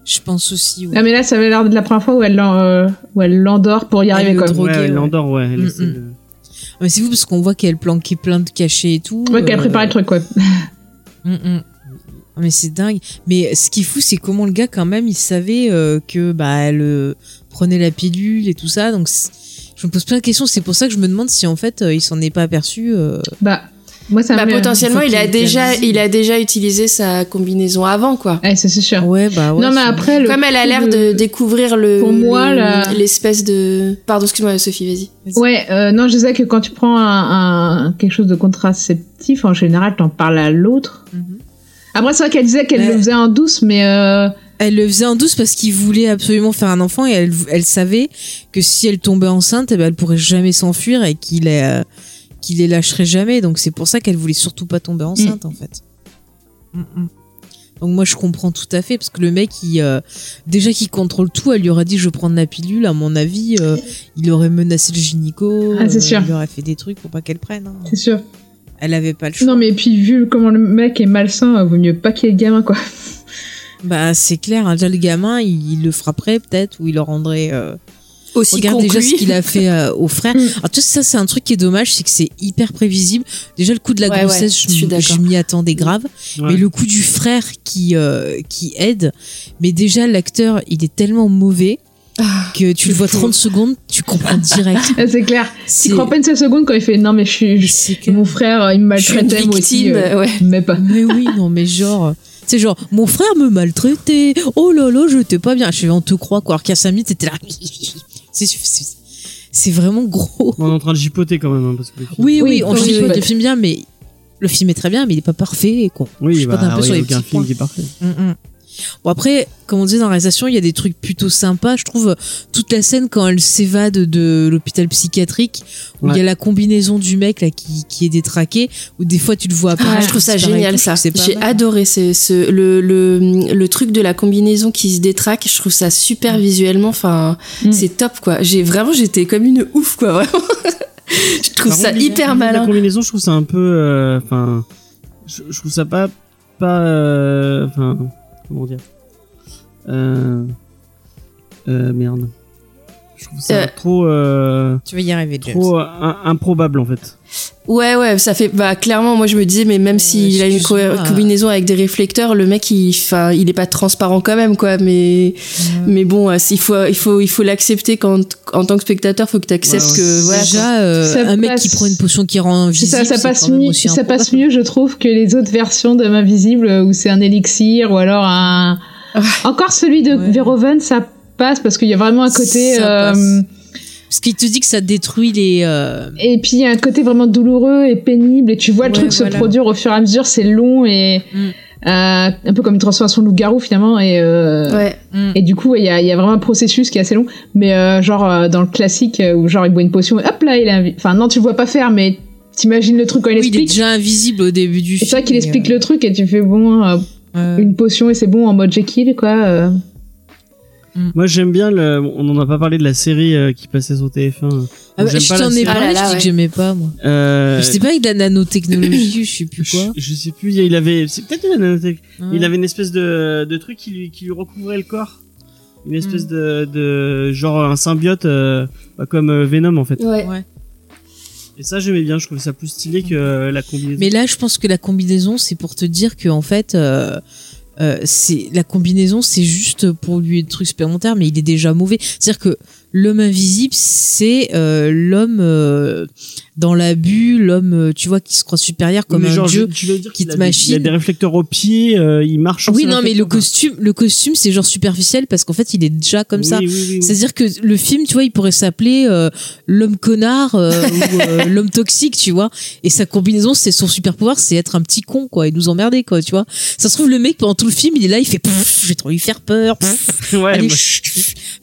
Je pense aussi. Ouais. Ah mais là ça avait l'air de la première fois où elle euh, où elle l'endort pour y arriver. Droguée, ouais, elle ouais. endort, ouais. Elle Mm, mm. de- Mais c'est vous parce qu'on voit qu'elle planquait plein de cachets et tout. Ouais, qu'elle euh, préparait le truc quoi. Mm, mm. Ah, Mais c'est dingue. Mais ce qui est fou, c'est comment le gars, quand même, il savait euh, que bah elle euh, prenait la pilule et tout ça. Donc je me pose plein de questions. C'est pour ça que je me demande si en fait euh, il s'en est pas aperçu. Bah moi ça Bah, me. potentiellement, il a déjà, il a déjà utilisé sa combinaison avant, quoi. Ouais, c'est c'est sûr. Ouais, bah ouais. non mais après le. Comme elle a l'air de découvrir le Pour moi, le- l'espèce de pardon excuse-moi Sophie vas-y Ouais, euh, non, je disais que quand tu prends un, un- quelque chose de contraceptif, en général, t'en parles à l'autre. Mhm. Après, c'est vrai qu'elle disait qu'elle Ouais. le faisait en douce, mais euh, Elle le faisait en douce parce qu'il voulait absolument faire un enfant et elle, elle savait que si elle tombait enceinte, eh ben, elle pourrait jamais s'enfuir et qu'il euh, qu'il les lâcherait jamais. Donc c'est pour ça qu'elle voulait surtout pas tomber enceinte en fait. Mm, mm. Donc moi je comprends tout à fait parce que le mec il euh, déjà qu'il contrôle tout, elle lui aurait dit je vais prendre la pilule. À mon avis, euh, il aurait menacé le gynéco. Ah, c'est euh, sûr. Il aurait fait des trucs pour pas qu'elle prenne. hein. c'est sûr. Elle avait pas le choix. Non, mais puis vu comment le mec est malsain, euh, vaut mieux pas qu'il y ait de gamin, quoi. Bah c'est clair. hein. Déjà le gamin, il, il le frapperait peut-être ou il le rendrait. Aussi Regarde déjà ce qu'il a fait euh, au frère. Mm. Alors tout ça, c'est un truc qui est dommage, c'est que c'est hyper prévisible. Déjà le coup de la Ouais, ouais, grossesse, je je, m'y attendais grave. Ouais. Mais le coup du frère qui euh, qui aide, mais déjà l'acteur, il est tellement mauvais que tu le vois 30 secondes, tu comprends direct. Ah, c'est clair. Tu crois pas une seule seconde quand il fait non, mais je suis. je- Mon frère, il me je suis une maltraitait, moi aussi. victime euh, ouais Mais pas. Mais oui, non, mais genre. C'est genre, mon frère me maltraitait. Oh là là, je t'ai pas bien. Je fais, on te croit, quoi. Alors qu'à 5 minutes, t'étais là. C'est- vraiment gros. On est en train de gipoter quand même, hein, parce que. le film- Oui, oui, Oui, on oui, chipote le film bien, mais le film est très bien, mais il est pas parfait. Quoi. Oui, je suis bah, pas un peu oui, sur les aucun petits film points. qui est parfait. Mm, mm. Bon après, comme on disait dans la réalisation, il y a des trucs plutôt sympas. Je trouve euh, toute la scène quand elle s'évade de l'hôpital psychiatrique, où il y a la combinaison du mec là qui, qui est détraqué, où des fois tu le vois apparaître. Ah, je trouve ça génial ça. J'ai adoré ce, ce- le, le, le truc de la combinaison qui se détraque. Je trouve ça super visuellement. Enfin, Mm. c'est top quoi. J'ai vraiment j'étais comme une ouf quoi. Vraiment. je trouve Par ça contre, hyper La malin. combinaison, je trouve ça un peu, euh, enfin, je, je trouve ça pas, pas, euh, enfin, comment dire, euh, euh, merde. Je trouve ça Euh. trop, euh, Tu vas y arriver, James. trop euh, im- improbable en fait. Ouais ouais, ça fait bah clairement moi je me disais mais même s'il a une co- combinaison avec des réflecteurs, le mec il enfin il est pas transparent quand même quoi mais mais bon il faut il faut il faut l'accepter quand en tant que spectateur, faut que tu acceptes Ouais, ouais. que voilà. Déjà, euh, un mec qui prend une potion qui rend invisible, ça, passe quand même mieux, ça passe mieux, je trouve, que les autres versions d'Homme Invisible où c'est un élixir ou alors un. Encore celui de Ouais. Verhoeven, ça passe parce qu'il y a vraiment un côté. Ça euh. Parce qu'il te dit que ça détruit les. euh, et puis il y a un côté vraiment douloureux et pénible et tu vois le Ouais, truc voilà. se produire au fur et à mesure, c'est long et Mm. euh, un peu comme une transformation de loup-garou finalement et euh, Ouais. hmm. et du coup il y a, il y a vraiment un processus qui est assez long mais euh, genre euh, dans le classique où genre il boit une potion et hop là il est invi- enfin non tu le vois pas faire mais t'imagines le truc quand il Oui, il est explique déjà invisible au début du et film. c'est vrai qu'il explique euh, le truc et tu fais bon euh, une potion et c'est bon en mode Jekyll quoi euh. Moi, j'aime bien le, on en a pas parlé de la série euh, qui passait sur TF1. Ah bah, J'aime je t'en ai série. parlé, Ah là là, je dis ouais. que j'aimais pas, moi. Euh, C'était pas avec de la nanotechnologie, je sais plus quoi. je, je sais plus, il avait, c'est peut-être de la nanotech. Ouais. Il avait une espèce de, de truc qui lui, qui lui recouvrait le corps. Une espèce Mm. de, de, genre un symbiote, euh, bah, comme euh, Venom en fait. Ouais. Ouais. Et ça, j'aimais bien, je trouvais ça plus stylé que euh, la combinaison. Mais là, je pense que la combinaison, c'est pour te dire que en fait, euh, euh, c'est la combinaison, c'est juste pour lui des trucs supplémentaires, mais il est déjà mauvais. C'est-à-dire que l'homme invisible, c'est euh, l'homme euh, dans l'abus, l'homme, euh, tu vois, qui se croit supérieur comme un genre, dieu. je- tu veux dire qui te machine. Il a des réflecteurs aux pieds, euh, il marche Oui, non, mais le costume, le costume, c'est genre superficiel parce qu'en fait, il est déjà comme Oui, ça. oui, oui, oui. C'est-à-dire que le film, tu vois, il pourrait s'appeler euh, l'homme connard euh, ou euh, l'homme toxique, tu vois. Et sa combinaison, c'est son super pouvoir, c'est être un petit con, quoi, et nous emmerder, quoi, tu vois. Ça se trouve, le mec, pendant tout le film, il est là, il fait je vais trop lui faire peur. pff, Ouais, allez, moi-.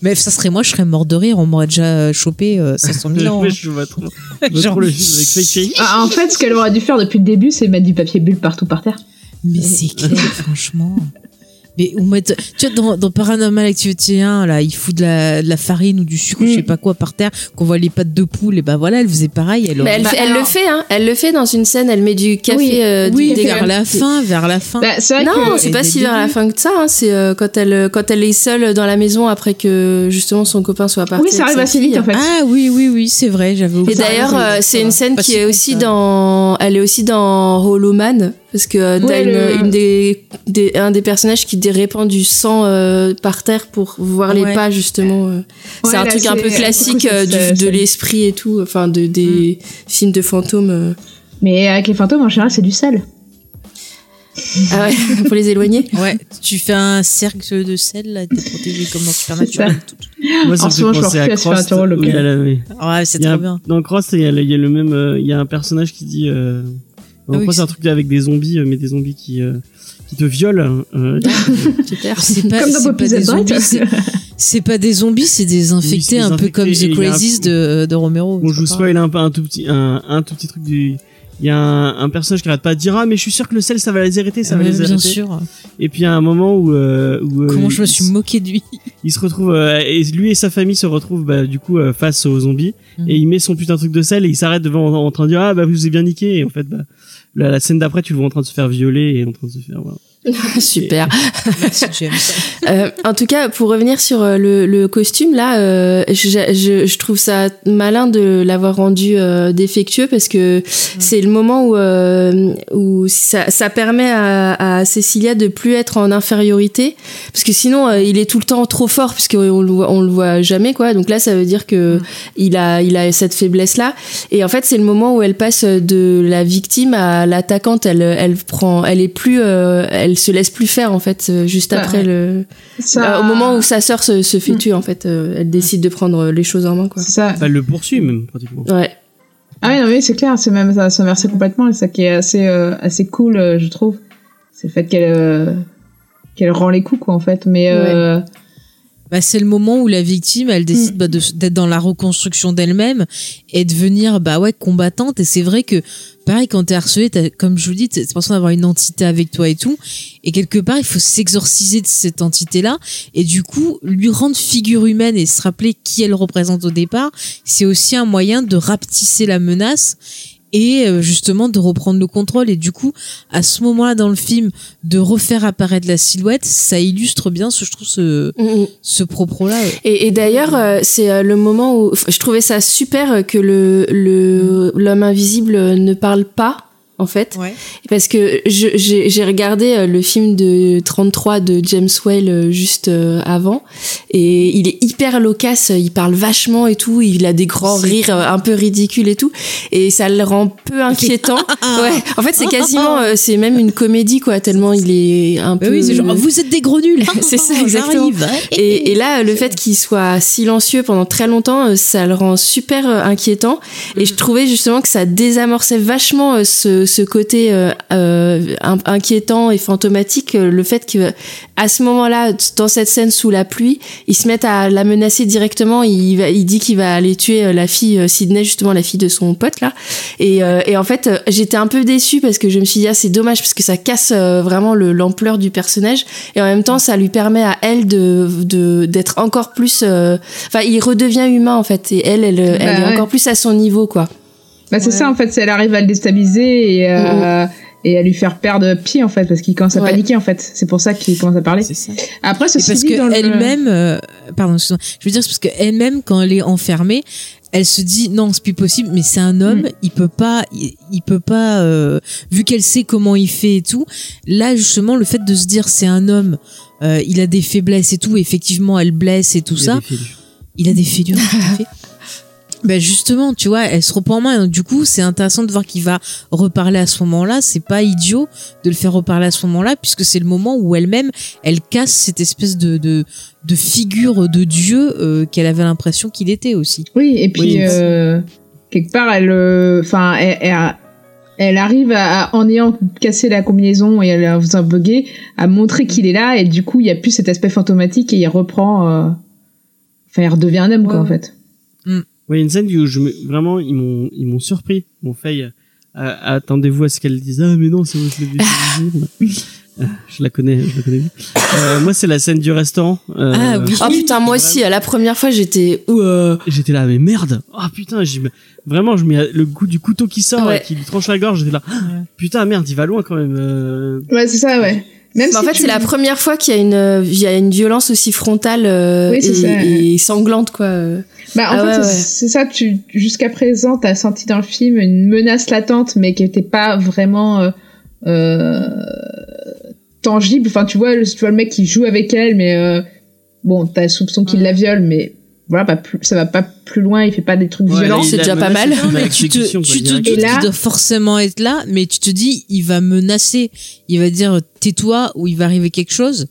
Mais ça serait moi, je serais mort de rire, on m'aurait déjà chopé euh, 500 000 ans. Hein. je vois trop, je vois Genre- trop le. Ah, en fait ce qu'elle aurait dû faire depuis le début c'est mettre du papier bulle partout par terre Mais c'est clair, franchement. Mais ou mettre, tu vois, dans, dans Paranormal Activity 1, là, il fout de la, de la farine ou du sucre, je sais pas quoi, par terre, qu'on voit les pattes de poule, et ben voilà, elle faisait pareil, elle Bah, elle alors- le fait, hein. Elle le fait dans une scène. Elle met du café. Oui. euh, oui, vers la fin, vers la fin. bah, c'est vrai Non, c'est pas si vers la fin que ça. hein. C'est euh, quand elle quand elle est seule dans la maison après que justement son copain soit parti. oui ça arrive assez vite en fait Ah oui, oui, oui, c'est vrai, j'avais oublié. Et d'ailleurs, Ah, euh, c'est une scène qui est aussi dans. Elle est aussi dans Hollow Man parce que euh, t'as Ouais, une, le- une des, des- un des personnages qui répand du sang euh, par terre pour voir les Ouais. pas justement. euh. c'est Ouais, un là, truc un peu classique euh, du- de l'esprit et tout, enfin de des films de fantômes. mais avec les fantômes en général c'est du sel Ah ouais, pour les éloigner. Ouais, tu fais un cercle de sel, là, t'es protégé comme dans Supernatural. Moi, ça En ce fait moment, je me à refais à oui. Ouais, c'est un- bien. Dans Cross, il y, a le- il y a le même, euh, il y a un personnage qui dit, euh, en oui, gros, c'est un truc avec des zombies, euh, mais des zombies qui, euh, qui te violent. euh, Super. C'est pas, comme dans c'est pas des zombies, c'est- pas des zombies, c'est des infectés, un peu comme The un- Crazies de, de Romero. Bon, je vous spoil un peu un tout petit, un, un tout petit truc du. Il y a un, un personnage qui arrête pas de dire ah mais je suis sûr que le sel ça va les arrêter ça va les bien arrêter sûr. et puis il y a un moment où, euh, où euh, Comment je me suis moqué de lui. il se retrouve euh, et lui et sa famille se retrouvent bah, du coup euh, face aux zombies Mhm. et il met son putain de truc de sel et il s'arrête devant en, en train de dire ah bah vous avez bien niqué et en fait bah la, la scène d'après tu le vois en train de se faire violer et en train de se faire voilà. Super. Merci James. Euh, en tout cas, pour revenir sur euh, le, le costume, là, euh, je, je, je trouve ça malin de l'avoir rendu euh, défectueux parce que c'est le moment où, où ça, ça permet à, à Cécilia de plus être en infériorité parce que sinon il est tout le temps trop fort puisqu'on le voit, on le voit jamais quoi. Donc là, ça veut dire que il a, il a cette faiblesse là. Et en fait, c'est le moment où elle passe de la victime à l'attaquante. Elle, elle prend, elle est plus, elle se laisse plus faire en fait euh, juste Ouais. après le. ça Euh, au moment où sa sœur se, se fait tuer, en fait, euh, elle décide de prendre les choses en main, quoi. ça elle le poursuit même pratiquement Ouais. ah oui non mais c'est clair c'est même ça s'inverser complètement et ça qui est assez euh, assez cool euh, je trouve c'est le fait qu'elle euh, qu'elle rend les coups quoi en fait. Mais euh, Bah, c'est le moment où la victime, elle décide bah, de- d'être dans la reconstruction d'elle-même et de devenir bah ouais combattante. Et c'est vrai que pareil quand t'es harcelé, t'as- comme je vous dis, t'as l'impression d'avoir une entité avec toi et tout. Et quelque part, il faut s'exorciser de cette entité-là et du coup lui rendre figure humaine et se rappeler qui elle représente au départ. C'est aussi un moyen de rapetisser la menace et euh, justement de reprendre le contrôle et du coup à ce moment-là dans le film de refaire apparaître la silhouette ça illustre bien ce je trouve ce Mm, mm. ce propos-là. Et, et d'ailleurs, euh, c'est euh, le moment où je trouvais ça super que le le l'homme invisible ne parle pas en fait. Ouais. Parce que j'ai regardé euh, le film de 33 de James Whale euh, juste euh, avant et il est hyper loquace, il parle vachement et tout, il a des grands rires un peu ridicules et tout et ça le rend peu inquiétant. ouais, en fait, c'est quasiment c'est même une comédie quoi, tellement il est un Bah peu oui, c'est genre vous êtes des gros nuls. C'est ça, exactement. Et, et là, le fait qu'il soit silencieux pendant très longtemps, ça le rend super inquiétant. Et je trouvais justement que ça désamorçait vachement ce, ce côté euh, euh, in- inquiétant et fantomatique. euh, Le fait que à ce moment-là, dans cette scène sous la pluie, ils se mettent à la menacer directement. Il, va, il dit qu'il va aller tuer la fille Sydney, justement la fille de son pote là. Et, euh, et en fait, j'étais un peu déçue parce que je me suis dit ah c'est dommage parce que ça casse vraiment le- l'ampleur du personnage et en même temps ça lui permet à elle de de d'être encore plus euh, enfin il redevient humain en fait et elle elle, elle est ouais. encore plus à son niveau quoi bah c'est Ouais. ça en fait, c'est elle arrive à le déstabiliser et euh, et à lui faire perdre pied en fait parce qu'il commence à Ouais. paniquer en fait. C'est pour ça qu'il commence à parler. C'est ça. Après ceci parce dit, que dans le- elle-même, euh, pardon, excuse-moi. je veux dire c'est parce que elle-même quand elle est enfermée, elle se dit non c'est plus possible, mais c'est un homme, Mm. il peut pas, il, il peut pas, euh, vu qu'elle sait comment il fait et tout. Là justement le fait de se dire c'est un homme, euh, il a des faiblesses et tout, effectivement elle blesse et tout Il y a ça. Il a des fêlures, tout à fait. Ben justement, tu vois, elle se reprend en main. Et du coup, c'est intéressant de voir qu'il va reparler à ce moment-là. C'est pas idiot de le faire reparler à ce moment-là, puisque c'est le moment où elle-même, elle casse cette espèce de de, de figure de Dieu euh, qu'elle avait l'impression qu'il était aussi. Oui, et puis Oui. euh, quelque part, elle, euh, enfin, elle, elle, elle arrive à, à- en ayant cassé la combinaison et en faisant bugger, à montrer qu'il est là et du coup, il y a plus cet aspect fantomatique et il reprend, euh, enfin, il redevient un homme quoi en fait. Oui, une scène où je me, vraiment ils m'ont ils m'ont surpris, ils m'ont fait euh, attendez-vous à ce qu'elle dise ah mais non c'est moi je l'ai vu. Je la connais, je la connais. bien. Euh, moi c'est la scène du restaurant. Euh, Ah oui. oh putain moi aussi à la première fois j'étais euh, J'étais là mais merde. Ah putain, j'ai vraiment je mets le goût du couteau qui sort Ouais. et qui lui tranche la gorge, j'étais là. Putain merde, il va loin quand même. euh. Ouais, c'est ça, ouais. Même Bah, en fait, tu- c'est la première fois qu'il y a une, euh, il y a une violence aussi frontale euh, Oui, et, et sanglante, quoi. Bah, en Ah fait, ouais, c'est- ouais. ça, tu, jusqu'à présent, t'as senti dans le film une menace latente, mais qui était pas vraiment, euh, euh, tangible. Enfin, tu vois, le, tu vois le mec qui joue avec elle, mais, euh, bon, t'as le soupçon qu'il la viole, mais voilà, pas plus, ça va pas plus loin, il fait pas des trucs Ouais, violents. c'est déjà pas mal. mais tu te, tu te doutes là- qu'il doit forcément être là, mais tu te dis, il va menacer. Il va dire, tais-toi ou il va arriver quelque chose.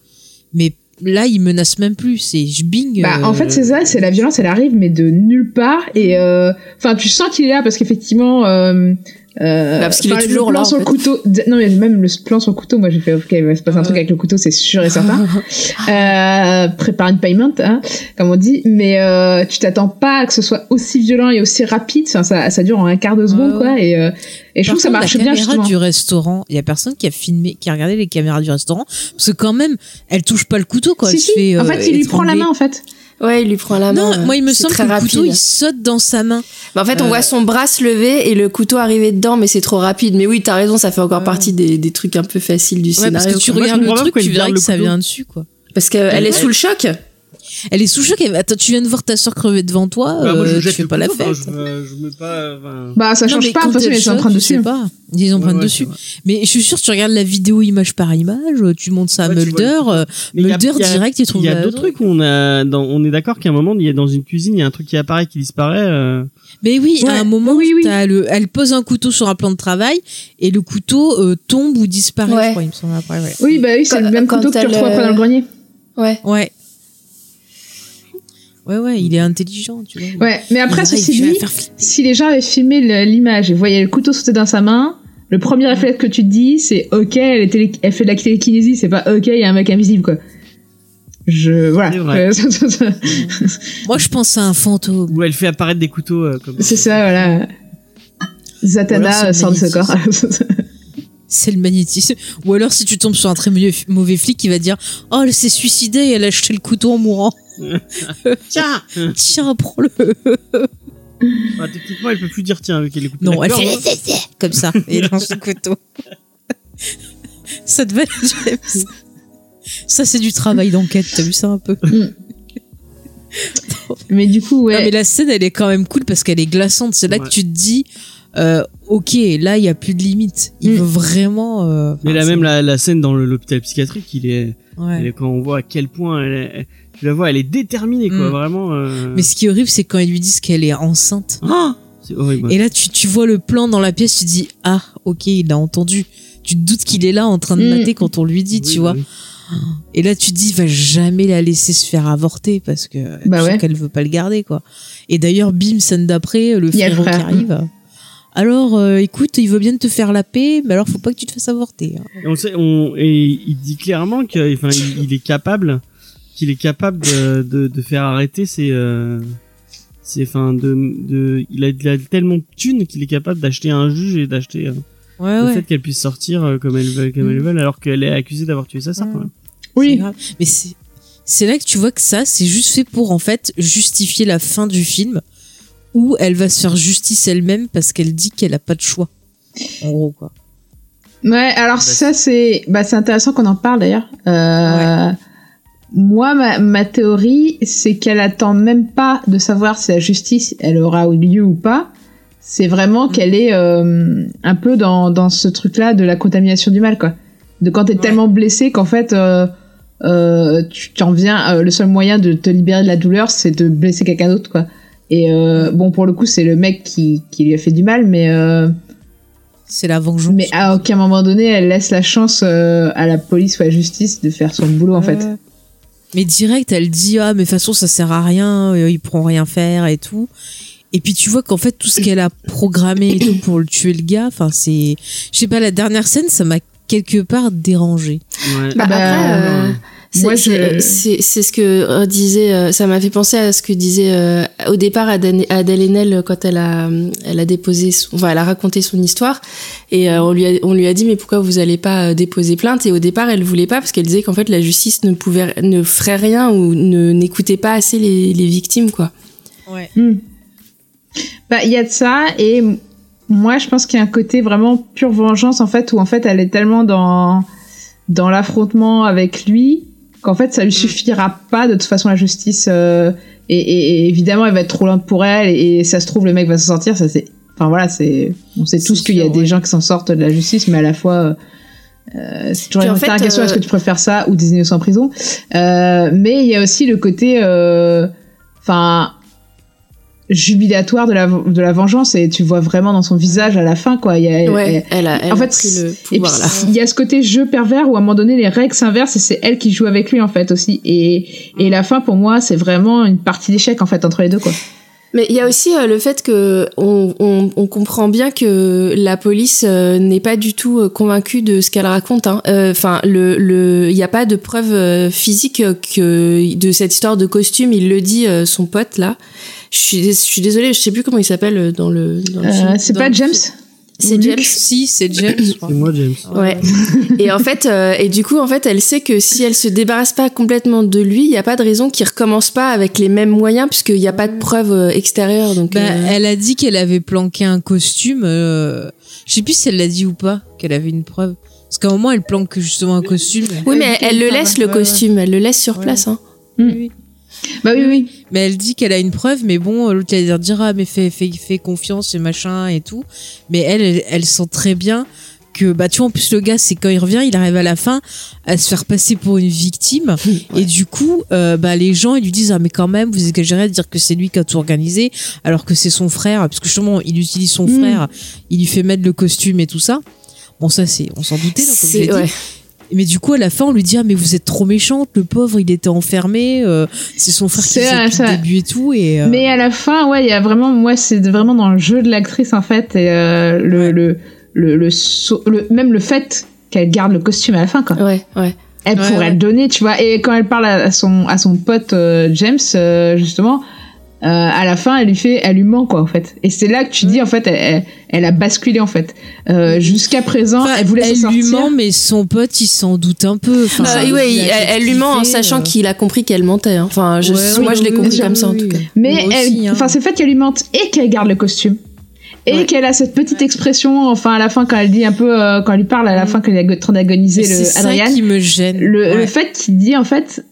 Mais là, il menace même plus. C'est je bing. Bah, euh, en fait, c'est ça, c'est la violence, elle arrive, mais de nulle part. Et euh, enfin, tu sens qu'il est là parce qu'effectivement. Euh, euh, Bah, parce qu'il est enfin, le toujours plan là, en sur le fait. couteau. Non, mais même le plan sur le couteau, moi j'ai fait, ok, il va se passer un truc avec le couteau, c'est sûr et certain. euh, prépare une payment, hein, comme on dit. Mais euh, tu t'attends pas à que ce soit aussi violent et aussi rapide. Enfin, ça, ça dure en un quart de seconde, Ouais, quoi. Et, euh, et je trouve que ça marche la bien, caméra justement. du restaurant, il y a personne qui a filmé, qui a regardé les caméras du restaurant, parce que quand même, elle touche pas le couteau quand Si, elle si. fait. en euh, fait, il lui prend la main, en fait. Ouais, il lui prend la main. Non, moi il me semble que le rapide. couteau il saute dans sa main. Bah, en fait, on Euh, voit son bras se lever et le couteau arriver dedans, mais c'est trop rapide. Mais oui, t'as raison, ça fait encore Ouais. partie des, des trucs un peu faciles du Ouais, parce scénario. que tu regardes le truc, tu verras que ça vient dessus quoi. Parce qu'elle est Ouais. sous le choc. Elle est sous le choc. elle- Attends, tu viens de voir ta soeur crever devant toi. Bah, moi, je euh, tu fais pas la fête. enfin, Je, je mets pas. enfin, Bah, ça Non, change pas, de toute façon, elle ils sont en choque, train tu dessus. sais pas. Ils en Ouais, ouais, dessus. Mais je suis sûre, tu regardes la vidéo image par image, tu montes ça à Ouais, Mulder, euh, Mulder y a- direct, il trouve Il y a d'autres trucs où on a, dans, on est d'accord qu'à un moment, il y a dans une cuisine, il y a un truc qui apparaît, qui disparaît. euh, Mais oui, Ouais, à un moment, oui, oui. t'as le, elle pose un couteau sur un plan de travail et le couteau euh, tombe ou disparaît, Ouais. je crois, il me semble après. Ouais. Oui, bah oui, c'est Quand- le même quand couteau que tu retrouves après dans le grenier. Ouais. Ouais. Ouais, ouais, il est intelligent, tu vois. Ouais, mais après, ceci dit, si les gens avaient filmé l'image et voyaient le couteau sauter dans sa main, Le premier réflexe que tu te dis, c'est ok, elle, est télé- elle fait de la télékinésie, c'est pas ok, il y a un mec invisible quoi. Je voilà. Moi, je pense à un fantôme. Où elle fait apparaître des couteaux euh, comme c'est ça, voilà. Ou Zatanna sort de ce corps. C'est le magnétisme. Ou alors, si tu tombes sur un très mauvais, mauvais flic, il va dire Oh, elle s'est suicidée et elle a jeté le couteau en mourant. Tiens Tiens, prends-le. bah, Techniquement, elle peut plus dire tiens avec les couteaux. Non, elle fait hein. comme ça et lance le couteau. ça devait être James. Ça, c'est du travail d'enquête. T'as vu ça un peu? Mais du coup, ouais. Non, mais la scène, elle est quand même cool parce qu'elle est glaçante. C'est là Ouais. que tu te dis, euh, ok, là, il y a plus de limite. Il Mm. veut vraiment. euh, Mais là c'est- même la, la scène dans l'hôpital psychiatrique, il est, ouais. elle est- quand on voit à quel point elle, est- elle- tu la vois, elle est déterminée quoi, Mm. vraiment. euh. Mais ce qui est horrible, c'est quand ils lui disent qu'elle est enceinte. Ah c'est horrible. Et là, tu, tu vois le plan dans la pièce, tu te dis, ah, ok, il a entendu. Tu te doutes qu'il est là en train de Mm. mater quand on lui dit, Oui, tu vois. oui. Et là, tu te dis, il va jamais la laisser se faire avorter parce que Bah ouais. qu'elle veut pas le garder, quoi. Et d'ailleurs, bim, scène d'après, le a le frérot qui frère. arrive. Alors, euh, écoute, il veut bien te faire la paix, mais alors faut pas que tu te fasses avorter. hein. Et on sait, on, et il dit clairement qu'il il est capable, qu'il est capable de, de, de faire arrêter ses, euh, ses, enfin, de, de, il a, il a tellement de thunes qu'il est capable d'acheter un juge et d'acheter euh, Ouais, le ouais. fait qu'elle puisse sortir euh, comme elle veut, comme elle veut, alors qu'elle est accusée d'avoir tué sa sœur. Ouais. quand même. C'est Oui. grave. Mais c'est c'est là que tu vois que ça, c'est juste fait pour en fait justifier la fin du film où elle va se faire justice elle-même parce qu'elle dit qu'elle a pas de choix. En gros, quoi. Ouais, alors ça c'est bah c'est intéressant qu'on en parle d'ailleurs. Euh, Moi ma, ma théorie c'est qu'elle attend même pas de savoir si la justice elle aura eu lieu ou pas. C'est vraiment qu'elle est euh, un peu dans dans ce truc là de la contamination du mal quoi. De quand t'es Ouais. tellement blessé qu'en fait euh, euh, tu t'en viens euh, le seul moyen de te libérer de la douleur c'est de blesser quelqu'un d'autre quoi. Et euh, bon pour le coup c'est le mec qui qui lui a fait du mal mais euh, C'est la vengeance. mais à aucun moment donné, elle laisse la chance euh, à la police ou à la justice de faire son boulot, en fait. Mais direct, elle dit ah mais de toute façon ça sert à rien, euh, ils pourront rien faire et tout. Et puis tu vois qu'en fait tout ce qu'elle a programmé et tout pour le tuer le gars, enfin c'est, je sais pas la dernière scène ça m'a quelque part dérangé. Ouais. Bah, Ah bah, après, euh, c'est- moi, c'est je- c'est- c'est ce que euh, disait, euh, ça m'a fait penser à ce que disait euh, au départ Adèle Adèle Haenel quand elle a, elle a déposé, son- enfin, elle a raconté son histoire et euh, on lui a, on lui a dit mais pourquoi vous allez pas déposer plainte? Et au départ elle voulait pas parce qu'elle disait qu'en fait la justice ne pouvait, ne ferait rien ou ne n'écoutait pas assez les, les victimes quoi. Ouais. Hmm. Bah, il y a de ça, et moi, je pense qu'il y a un côté vraiment pure vengeance, en fait, où en fait, elle est tellement dans, dans l'affrontement avec lui, qu'en fait, ça lui suffira pas, de toute façon, la justice, euh, et, et- et évidemment, elle va être trop lente pour elle, et, ça se trouve, le mec va s'en sortir, ça c'est, enfin voilà, c'est, on sait tous qu'il y a des gens qui s'en sortent de la justice, mais à la fois, euh, c'est toujours une interrogation, euh, est-ce que tu préfères ça ou des innocents en prison? Euh, mais il y a aussi le côté, euh, enfin, jubilatoire de la, de la vengeance et tu vois vraiment dans son visage à la fin quoi. Il y a, Ouais, elle a, elle en a fait, pris le et puis pouvoir là. il y a ce côté jeu pervers où à un moment donné les règles s'inversent et c'est elle qui joue avec lui en fait aussi. Et, et la fin pour moi c'est vraiment une partie d'échec en fait entre les deux quoi Mais il y a aussi euh, le fait que on, on, on comprend bien que la police euh, n'est pas du tout euh, convaincue de ce qu'elle raconte. Enfin, hein. Enfin, le le il n'y a pas de preuve euh, physique que de cette histoire de costume. Il le dit euh, son pote là. Je suis je suis désolée, je sais plus comment il s'appelle euh, dans le. Dans le Euh, c'est pas James? C'est James. Si c'est James. C'est moi, James. Ouais. et en fait, euh, et du coup, en fait, elle sait que si elle se débarrasse pas complètement de lui, il n'y a pas de raison qu'il recommence pas avec les mêmes moyens, puisqu'il n'y a pas de preuve euh, extérieure. Donc, Bah, euh, elle a dit qu'elle avait planqué un costume. euh, Je sais plus si elle l'a dit ou pas, qu'elle avait une preuve. Parce qu'à un moment, elle planque justement un costume. Oui, mais Elle le laisse le costume, elle le laisse sur Ouais. place. Hein. Oui. Bah oui oui Mais elle dit qu'elle a une preuve, mais bon, l'autre elle va dire ah mais fais, fais, fais confiance et machin et tout. Mais elle, elle, elle sent très bien que bah tu vois en plus le gars c'est quand il revient, il arrive à la fin à se faire passer pour une victime et du coup euh, bah les gens ils lui disent ah mais quand même vous exagérez à dire que c'est lui qui a tout organisé alors que c'est son frère parce que justement il utilise son Mm. frère, il lui fait mettre le costume et tout ça. Bon ça c'est on s'en doutait donc, comme dit. Mais du coup, à la fin, on lui dit ah mais vous êtes trop méchante, le pauvre, il était enfermé, euh, c'est son frère qui vrai, depuis le début et tout et euh, Mais à la fin, ouais, il y a vraiment, moi, c'est vraiment dans le jeu de l'actrice en fait, et euh, le, le le, le, même le fait qu'elle garde le costume à la fin, quoi. Ouais, ouais. Elle Ouais, pourrait ouais. le donner, tu vois. Et quand elle parle à à son, à son pote euh, James, euh, justement, euh, à la fin, elle lui fait, elle lui ment, quoi, en fait. Et c'est là que tu dis, en fait, elle, elle, elle a basculé, en fait. Euh, Jusqu'à présent, Enfin, elle voulait elle s'en lui sortir. ment, mais son pote, il s'en doute un peu. Enfin, fait elle, elle lui ment en kiffer, sachant euh. qu'il a compris qu'elle mentait. hein. Enfin, je, Ouais, moi, oui, je l'ai compris oui, comme ça en oui, tout cas. Mais hein. enfin, c'est le fait qu'elle lui mente et qu'elle garde le costume. Et Ouais. qu'elle a cette petite expression, enfin, à la fin, quand elle dit un peu, euh, quand elle lui parle à la Mm. fin, qu'elle est en train d'agoniser C'est le ça Adrian. qui me gêne. le, Ouais. le fait qu'il dit en fait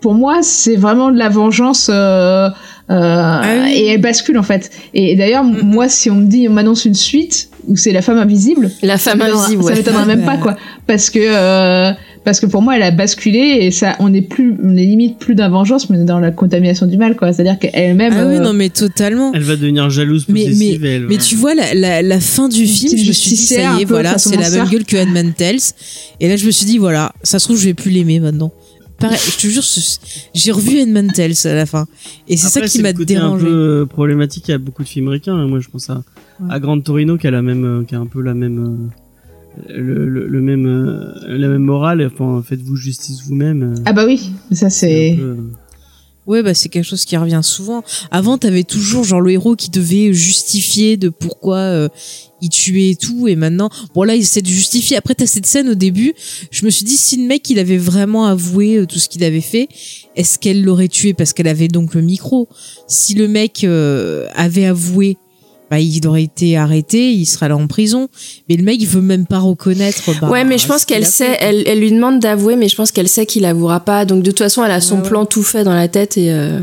pour moi c'est vraiment de la vengeance euh, euh, oui. et elle bascule en fait et d'ailleurs Mhm. moi si on me dit on m'annonce une suite où c'est la femme invisible La femme invisible, ça ouais. m'étonnerait même pas quoi parce que euh, parce que pour moi elle a basculé et ça on est plus on est limite plus dans la vengeance mais dans la contamination du mal quoi c'est à dire qu'elle-même Ah oui, euh, non, mais totalement. Elle va devenir jalouse, Mais, mais, possessive. elle mais va- tu vois, la, la, la fin du film, je me suis dit, ça y est, voilà, c'est la même gueule que Handman Tales. Et là, je me suis dit, voilà, ça se trouve, je vais plus l'aimer maintenant. Pareil, je te jure, j'ai revu Handman Tales à la fin. Et c'est ça qui m'a dérangé. un peu euh, problématique à beaucoup de films américains. hein. Moi, je pense à, Ouais. à Grand Torino qui a la même, euh, qui a un peu la même, euh, le, le, le même, euh, la même morale. Enfin, faites-vous justice vous-même. euh, ah bah oui ça c'est c'est peu, euh, Ouais, bah c'est quelque chose qui revient souvent. Avant, t'avais toujours genre le héros qui devait justifier de pourquoi euh, il tuait et tout, et maintenant, bon là, il essaie de justifier. Après, t'as cette scène au début. Je me suis dit, si le mec il avait vraiment avoué euh, tout ce qu'il avait fait, est-ce qu'elle l'aurait tué? Parce qu'elle avait donc le micro Si le mec euh, avait avoué. Bah, il aurait été arrêté, il serait là en prison. Mais le mec, il veut même pas reconnaître. bah, ouais, mais je pense qu'elle sait, elle, elle lui demande d'avouer, mais je pense qu'elle sait qu'il avouera pas. Donc de toute façon, elle a son Ouais, ouais. plan tout fait dans la tête et euh,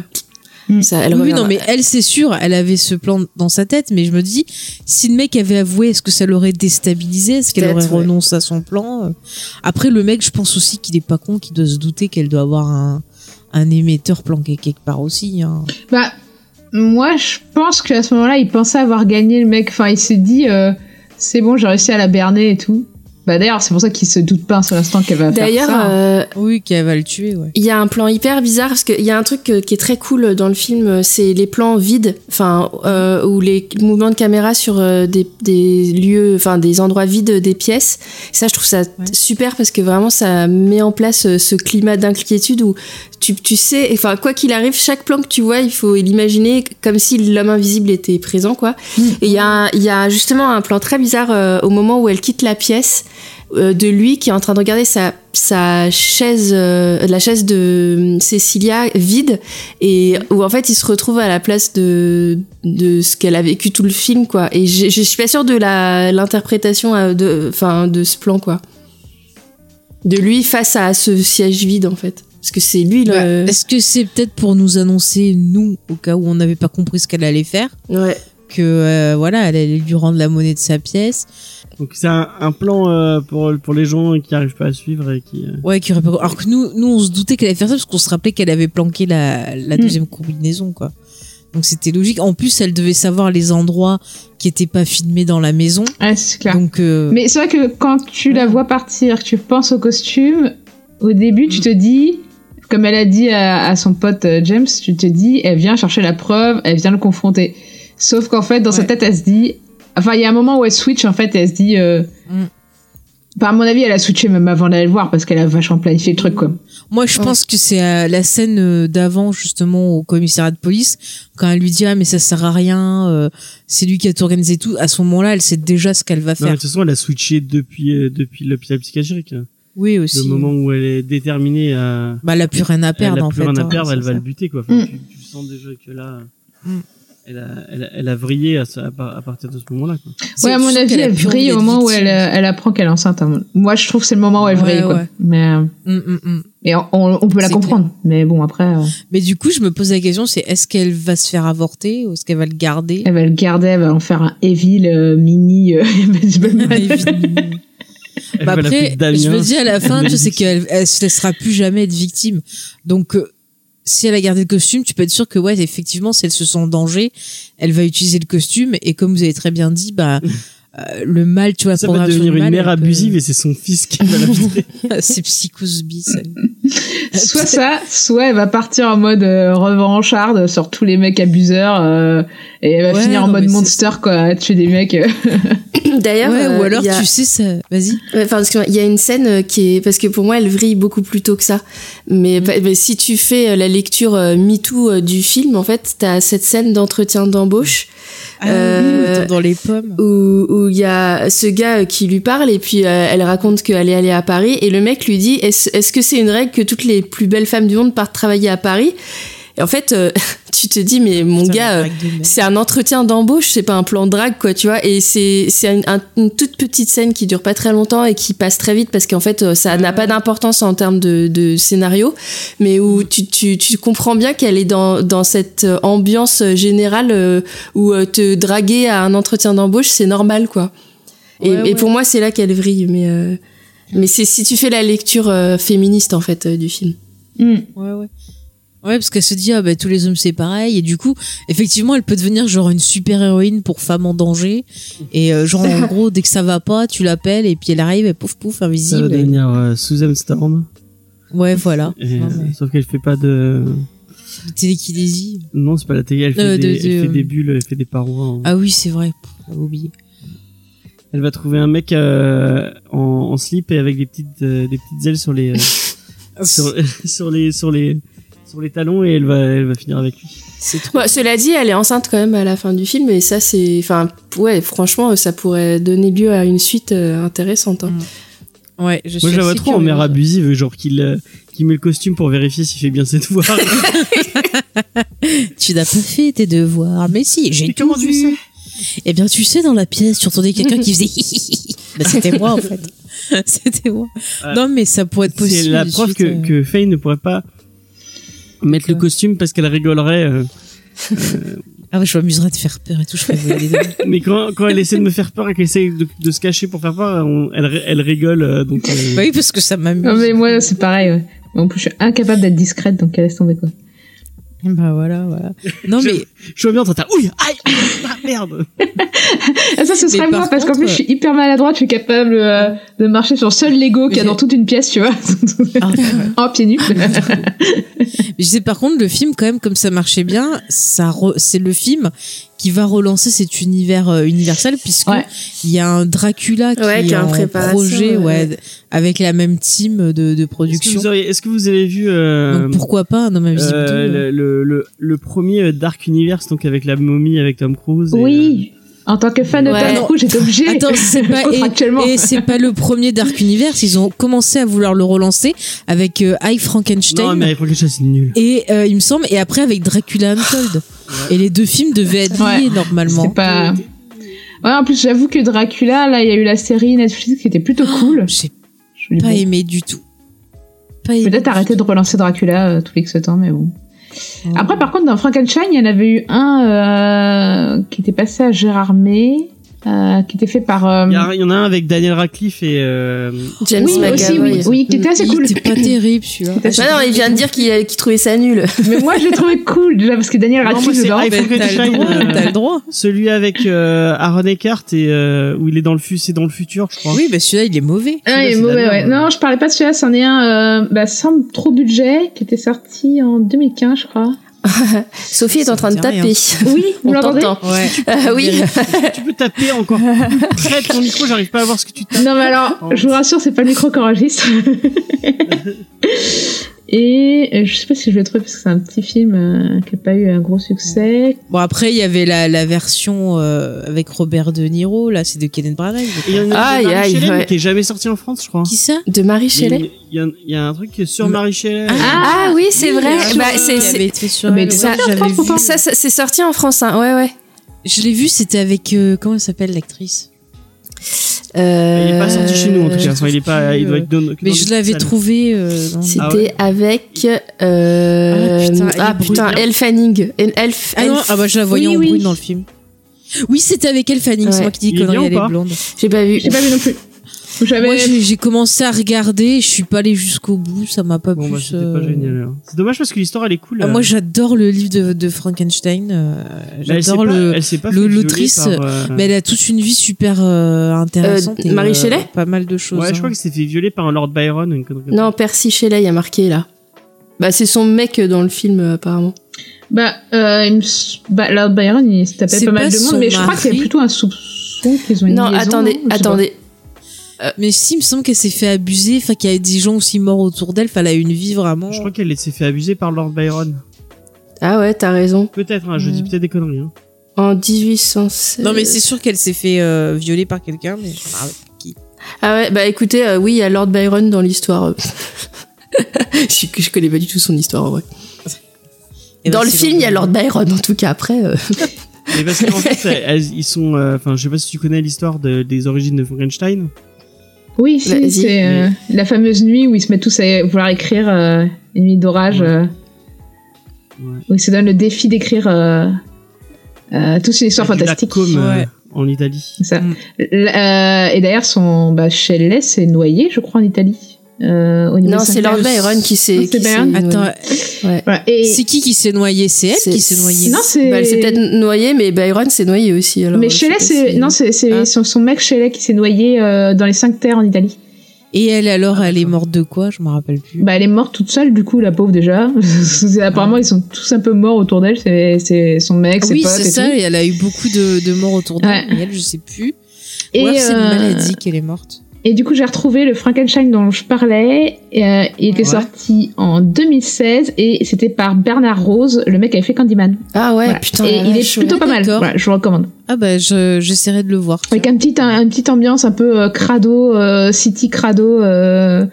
Mm. ça, elle oui, non, mais elle, c'est sûr, elle avait ce plan dans sa tête, mais je me dis, si le mec avait avoué, est-ce que ça l'aurait déstabilisé? Est-ce qu'elle aurait ouais. renoncé à son plan? Après, le mec, je pense aussi qu'il est pas con, qu'il doit se douter qu'elle doit avoir un, un émetteur planqué quelque part aussi. Hein. Bah, moi, je pense qu'à ce moment-là, il pensait avoir gagné le mec. Enfin, il s'est dit, euh, c'est bon, j'ai réussi à la berner et tout. Bah, d'ailleurs, c'est pour ça qu'il se doute pas un seul instant qu'elle va faire D'ailleurs, ça. euh, Oui, qu'elle va le tuer, ouais. Il y a un plan hyper bizarre parce qu'il y a un truc euh, qui est très cool dans le film, euh, c'est les plans vides, enfin euh, ou les mouvements de caméra sur des, des lieux, enfin des endroits vides des pièces. Ça, je trouve ça super parce que vraiment ça met en place ce climat d'inquiétude où tu, tu sais, enfin quoi qu'il arrive, chaque plan que tu vois, il faut l'imaginer comme si l'homme invisible était présent, quoi. Et il y a, y justement un plan très bizarre euh, au moment où elle quitte la pièce de lui qui est en train de regarder sa, sa chaise, euh, la chaise de Cécilia vide et où en fait il se retrouve à la place de, de ce qu'elle a vécu tout le film quoi. Et je, je suis pas sûre de l'interprétation euh, de, enfin de ce plan quoi. De lui face à ce siège vide en fait. Parce que c'est lui le. Bah, Est-ce que c'est peut-être pour nous annoncer, nous, au cas où on n'avait pas compris ce qu'elle allait faire, Ouais. que euh, voilà, elle allait lui rendre la monnaie de sa pièce Donc c'est un, un plan euh, pour pour les gens qui arrivent pas à suivre et qui. euh, Ouais, qui aurait pas- Alors que nous, nous, on se doutait qu'elle allait faire ça parce qu'on se rappelait qu'elle avait planqué la, la Mm. deuxième combinaison, quoi. Donc c'était logique. En plus, elle devait savoir les endroits qui étaient pas filmés dans la maison. Ouais, c'est clair. Donc, euh, Mais c'est vrai que quand tu la vois partir, tu penses au costume, au début, tu te dis, comme elle a dit à, à son pote euh, James, tu te dis, elle vient chercher la preuve, elle vient le confronter. Sauf qu'en fait, dans sa tête, elle se dit, enfin, il y a un moment où elle switch, en fait, et elle se dit, euh, Mm. Enfin, à mon avis, elle a switché même avant d'aller le voir parce qu'elle a vachement planifié le truc, quoi. moi, je Ouais. pense que c'est euh, la scène euh, d'avant, justement, au commissariat de police, quand elle lui dit ah mais ça sert à rien, euh, c'est lui qui a tout organisé tout. À ce moment-là, elle sait déjà ce qu'elle va Non, faire. de toute façon, elle a switché depuis euh, depuis l'hôpital psychiatrique. Oui aussi. Le moment où elle est déterminée à. Bah, elle a plus rien à perdre elle a en plus fait. rien à hein, perdre, elle va le buter quoi. Enfin, Mm. tu, tu sens déjà que là, Mm. Elle, a, elle, a, elle a vrillé à, ce- à, par- à partir de ce moment-là. Ouais, à mon avis, elle vrille au moment où elle, elle apprend qu'elle est enceinte. hein. Moi, je trouve que c'est le moment où elle Ouais, vrille, quoi. ouais. Mais, euh, Hum, hum, hum. et on, on- peut la C'est comprendre. Mais bon, après, euh, Mais du coup, je me pose la question, c'est est-ce qu'elle va se faire avorter ou est-ce qu'elle va le garder? Elle va le garder, elle va en faire un Evil euh, mini. euh, Bah après, je me dis à la fin, tu sais qu'elle elle se laissera plus jamais être victime. Donc, euh, si elle a gardé le costume, tu peux être sûr que ouais, effectivement, si elle se sent en danger, elle va utiliser le costume. Et comme vous avez très bien dit, bah euh, le mal, tu vois, Ça va devenir une mal, mère peut- abusive et c'est son fils qui va la buter. c'est psychose bis. soit ça, soit elle va partir en mode euh, revancharde sur tous les mecs abuseurs euh, et elle va Ouais, finir en mode monster quoi, à tuer des mecs. euh. D'ailleurs, Ouais, euh, ou alors il a- tu sais ça. Vas-y. Ouais, Enfin, parce qu'il y a une scène euh, qui est parce que pour moi elle vrille beaucoup plus tôt que ça. Mais, bah, bah, si tu fais euh, la lecture MeToo du film, en fait, t'as cette scène d'entretien d'embauche Ah Euh, oui, dans les pommes. où il y a ce gars qui lui parle et puis euh, elle raconte qu'elle est allée à Paris et le mec lui dit est-ce est-ce que c'est une règle que toutes les plus belles femmes du monde partent travailler à Paris? Et en fait, euh, tu te dis mais mon gars. euh, c'est un entretien d'embauche, c'est pas un plan de drague, quoi, tu vois. Et c'est une, un- une toute petite scène qui dure pas très longtemps et qui passe très vite parce qu'en fait, euh, ça n'a pas d'importance en termes de, de scénario, mais où tu, tu, tu comprends bien qu'elle est dans, dans cette ambiance générale où te draguer à un entretien d'embauche, c'est normal, quoi. Et, Ouais, et ouais. pour moi, c'est là qu'elle vrille, mais. euh, mais c'est si tu fais la lecture euh, féministe en fait euh, du film. Hmm. Ouais, ouais. Ouais, parce qu'elle se dit, ah bah tous les hommes c'est pareil. Et du coup, effectivement, elle peut devenir genre une super héroïne pour femme en danger. Et euh, genre, en gros, dès que ça va pas, tu l'appelles et puis elle arrive et pouf pouf, Ça va invisible. Devenir euh, Susan Storm. Ouais, voilà. Et, Non, euh, mais- Sauf qu'elle fait pas de. Télékinésie. Non, c'est pas la télé. Elle fait, Euh, des, de- elle de- fait des bulles, elle fait des parois. en- Ah oui, c'est vrai. J'avais oublié. Elle va trouver un mec en, en slip et avec des petites des petites ailes sur les sur, sur les sur les sur les talons et elle va elle va finir avec lui. C'est trop. Bon, cela dit, elle est enceinte quand même à la fin du film, et ça, c'est. Enfin, ouais, franchement, ça pourrait donner lieu à une suite euh, intéressante. hein. Ouais, je suis Moi je la vois assez trop en mère abusive, genre qu'il euh, qu'il met le costume pour vérifier s'il fait bien ses devoirs. Tu n'as pas fait tes devoirs. Mais si, j'ai tout comment tu vu. sais? Eh bien, tu sais, dans la pièce, tu entendais quelqu'un qui faisait bah, C'était moi, en fait. C'était moi. Non, mais ça pourrait être possible. C'est la preuve suite, que, euh. que Faye ne pourrait pas mettre le costume parce qu'elle rigolerait. euh, Ah ouais, je m'amuserais de faire peur et tout, je ferais voler des dents. mais quand, quand elle essaie de me faire peur et qu'elle essaie de, de se cacher pour faire peur, on- elle, elle rigole. euh, donc, euh, Bah oui, parce que ça m'amuse. Non, mais moi, c'est pareil, ouais. En plus, je suis incapable d'être discrète, donc elle laisse tomber, quoi. Bah voilà, voilà. Non, Je- mais je vois bien, t'as ouille, aïe, ah, merde. Ah, ça, ce serait Mais moi, par parce qu'en plus, je suis hyper maladroite, je suis capable euh, de marcher sur le seul Lego qu'il y a Mais dans toute une pièce, tu vois. Ah, en pieds nus. je sais par contre, le film, quand même, comme ça marchait bien, ça re- c'est le film qui va relancer cet univers euh, universel, puisque Ouais. il y a un Dracula qui Ouais, qui est en préparation, projet, ouais. ouais, avec la même team de, de Est-ce que, production. auriez- est-ce que vous avez vu euh, Donc pourquoi pas un homme invisible euh, 2, le, le, le, le premier euh, Dark Universe, donc avec la momie, avec Tom Cruise et, Oui. En tant que fan de Ouais. Tom Cruise, j'étais obligée. Attends, c'est pas et, et c'est pas le premier Dark Universe. Ils ont commencé à vouloir le relancer avec euh, High euh, Frankenstein. Non, mais Frankenstein, c'est nul. Et euh, il me semble, et après avec Dracula Untold. Et les deux films devaient être Ouais. liés normalement. C'était pas. Ouais, en plus, j'avoue que Dracula, là, il y a eu la série Netflix qui était plutôt cool. J'ai pas aimé du tout. Peut-être arrêter de relancer Dracula euh, tous les X temps, mais bon. Après, par contre, dans Frankenstein, il y en avait eu un euh, qui était passé à Gérard May, euh, qui était fait par. euh, Il y, a- il y en a un avec Daniel Radcliffe et. Euh, James oui, aussi, oui, oui, qui était assez cool. était pas terrible celui-là. C'était Bah non, il vient de dire qu'il qu'il trouvait ça nul. Mais moi, je l'ai trouvé cool, déjà, parce que Daniel Radcliffe. High Ben, t'as le euh, le droit. celui avec euh, Aaron Eckhart et euh, où il est dans le c'est dans le futur, je crois. Oui, bah celui-là il est mauvais. Ah, il est mauvais, ouais. Non, je parlais pas de celui-là, c'en est un, euh, bah, sans trop budget, qui était sorti en 2015, je crois. Sophie est Ça en train de rien. taper. Oui, On t'entend. Ouais. Ah oui. Tu peux taper encore près de ton micro, j'arrive pas à voir ce que tu tapes. Non, mais alors, je vous rassure, c'est pas le micro qui enregistre. Et euh, je sais pas si je vais le trouver parce que c'est un petit film euh, qui a pas eu un gros succès. Bon après il y avait la, la version euh, avec Robert De Niro, là c'est de Kenneth Branagh. crois. Il y en a Aïe, Shelley, ouais. qui est jamais sorti en France, je crois. Qui ça De Marie Il y, a, Shelley. il y a- il y a un truc sur Ah. Marie Shelley. Ah oui, c'est vrai. Sur- Bah, c'est, elle, ça- c'est sorti en France. Hein. Ouais, ouais. Je l'ai vu, c'était avec euh, comment elle s'appelle l'actrice? Euh, Il est pas sorti chez nous en tout cas. Enfin, il est pas. Il doit être dans, dans Mais je l'avais trouvé euh, dans C'était Ah avec euh, Ah, putain, elle ah, putain. Elle Fanning. Elle, Elle- Ah non, ah bah je la voyais Oui, en oui. brune dans le film. Oui, c'était avec Elle Fanning, c'est moi qui dis conneries, elle est blonde. j'ai pas vu. J'ai pas vu non plus. Moi j'ai commencé à regarder, je suis pas allée jusqu'au bout, ça m'a pas Bon, bah, plus. c'était euh, pas génial. alors. C'est dommage parce que l'histoire elle est cool. Ah, euh. moi j'adore le livre de, de Frankenstein, euh, Bah, elle s'est j'adore pas- le. s'est pas l'autrice, euh, Mais elle a toute une vie super euh, intéressante. Euh, et, Marie euh, Shelley? Pas mal de choses. Ouais, je hein. crois que c'était fait violer par un Lord Byron. Une Non, Percy Shelley, il y a marqué là. Bah, c'est son mec dans le film, euh, apparemment. Bah, euh, bah, Lord Byron, il se tapait C'est pas mal pas de monde, mais je crois qu'il y a plutôt un soupçon qu'ils ont une Non, liaison, attendez, non Je attendez. Mais si, il me semble qu'elle s'est fait abuser, enfin qu'il y a des gens aussi morts autour d'elle, enfin elle a une vie vraiment. Je crois qu'elle s'est fait abuser par Lord Byron. Ah ouais, t'as raison. Peut-être, hein, je dis Mm. peut-être des conneries. Hein. En 1816. Non mais c'est sûr qu'elle s'est fait euh, violer par quelqu'un, mais sais pas qui. Ah ouais, bah écoutez, euh, oui, il y a Lord Byron dans l'histoire. je, je connais pas du tout son histoire en vrai. Et dans ben, le c'est film, il y a Lord Byron, en tout cas après. euh, Et parce qu'en fait, elles- ils sont. euh, Enfin, je sais pas si tu connais l'histoire de- des origines de Frankenstein. Oui, si, c'est euh, la fameuse nuit où ils se mettent tous à vouloir écrire euh, une nuit d'orage, Ouais. euh, Ouais. où ils se donnent le défi d'écrire euh, euh, tous une histoire fantastique. Euh, Ouais. en Italie. Ça. Mm. Euh, et d'ailleurs, son bah, Shelley s'est noyé, je crois, en Italie. Euh, au niveau Non, c'est Lord. Byron qui s'est. C'est qui s'est Byron noyé. Attends, Ouais. Voilà. Et... c'est qui qui s'est noyé? C'est elle C'est- qui s'est noyée. Non, c'est. Bah, elle s'est peut-être noyée, mais Byron s'est noyé aussi. Alors, mais Shelley, c'est si- non, c'est c'est Ah. son, son mec Shelley qui s'est noyé euh, dans les cinq terres en Italie. Et elle alors, Ah, elle est morte de quoi? Je me rappelle plus. Bah, elle est morte toute seule, du coup, la pauvre déjà. C'est- Apparemment, Ah. ils sont tous un peu morts autour d'elle. C'est c'est son mec, ses oui, potes c'est et ça. tout. Et elle a eu beaucoup de, de morts autour d'elle. Ouais. Elle, je sais plus. Et, Ou alors c'est une euh, maladie qu'elle est morte. Et du coup, j'ai retrouvé le Frankenstein dont je parlais. Et, euh, il était Ouais. sorti en 2016 et c'était par Bernard Rose, le mec qui avait fait Candyman. Ah ouais, Voilà. putain. et il est plutôt ouais. pas mal. Voilà, je vous recommande. Ah bah je- j'essaierai de le voir. Avec un petit, un, une petite ambiance un peu euh, crado, euh, city crado, euh,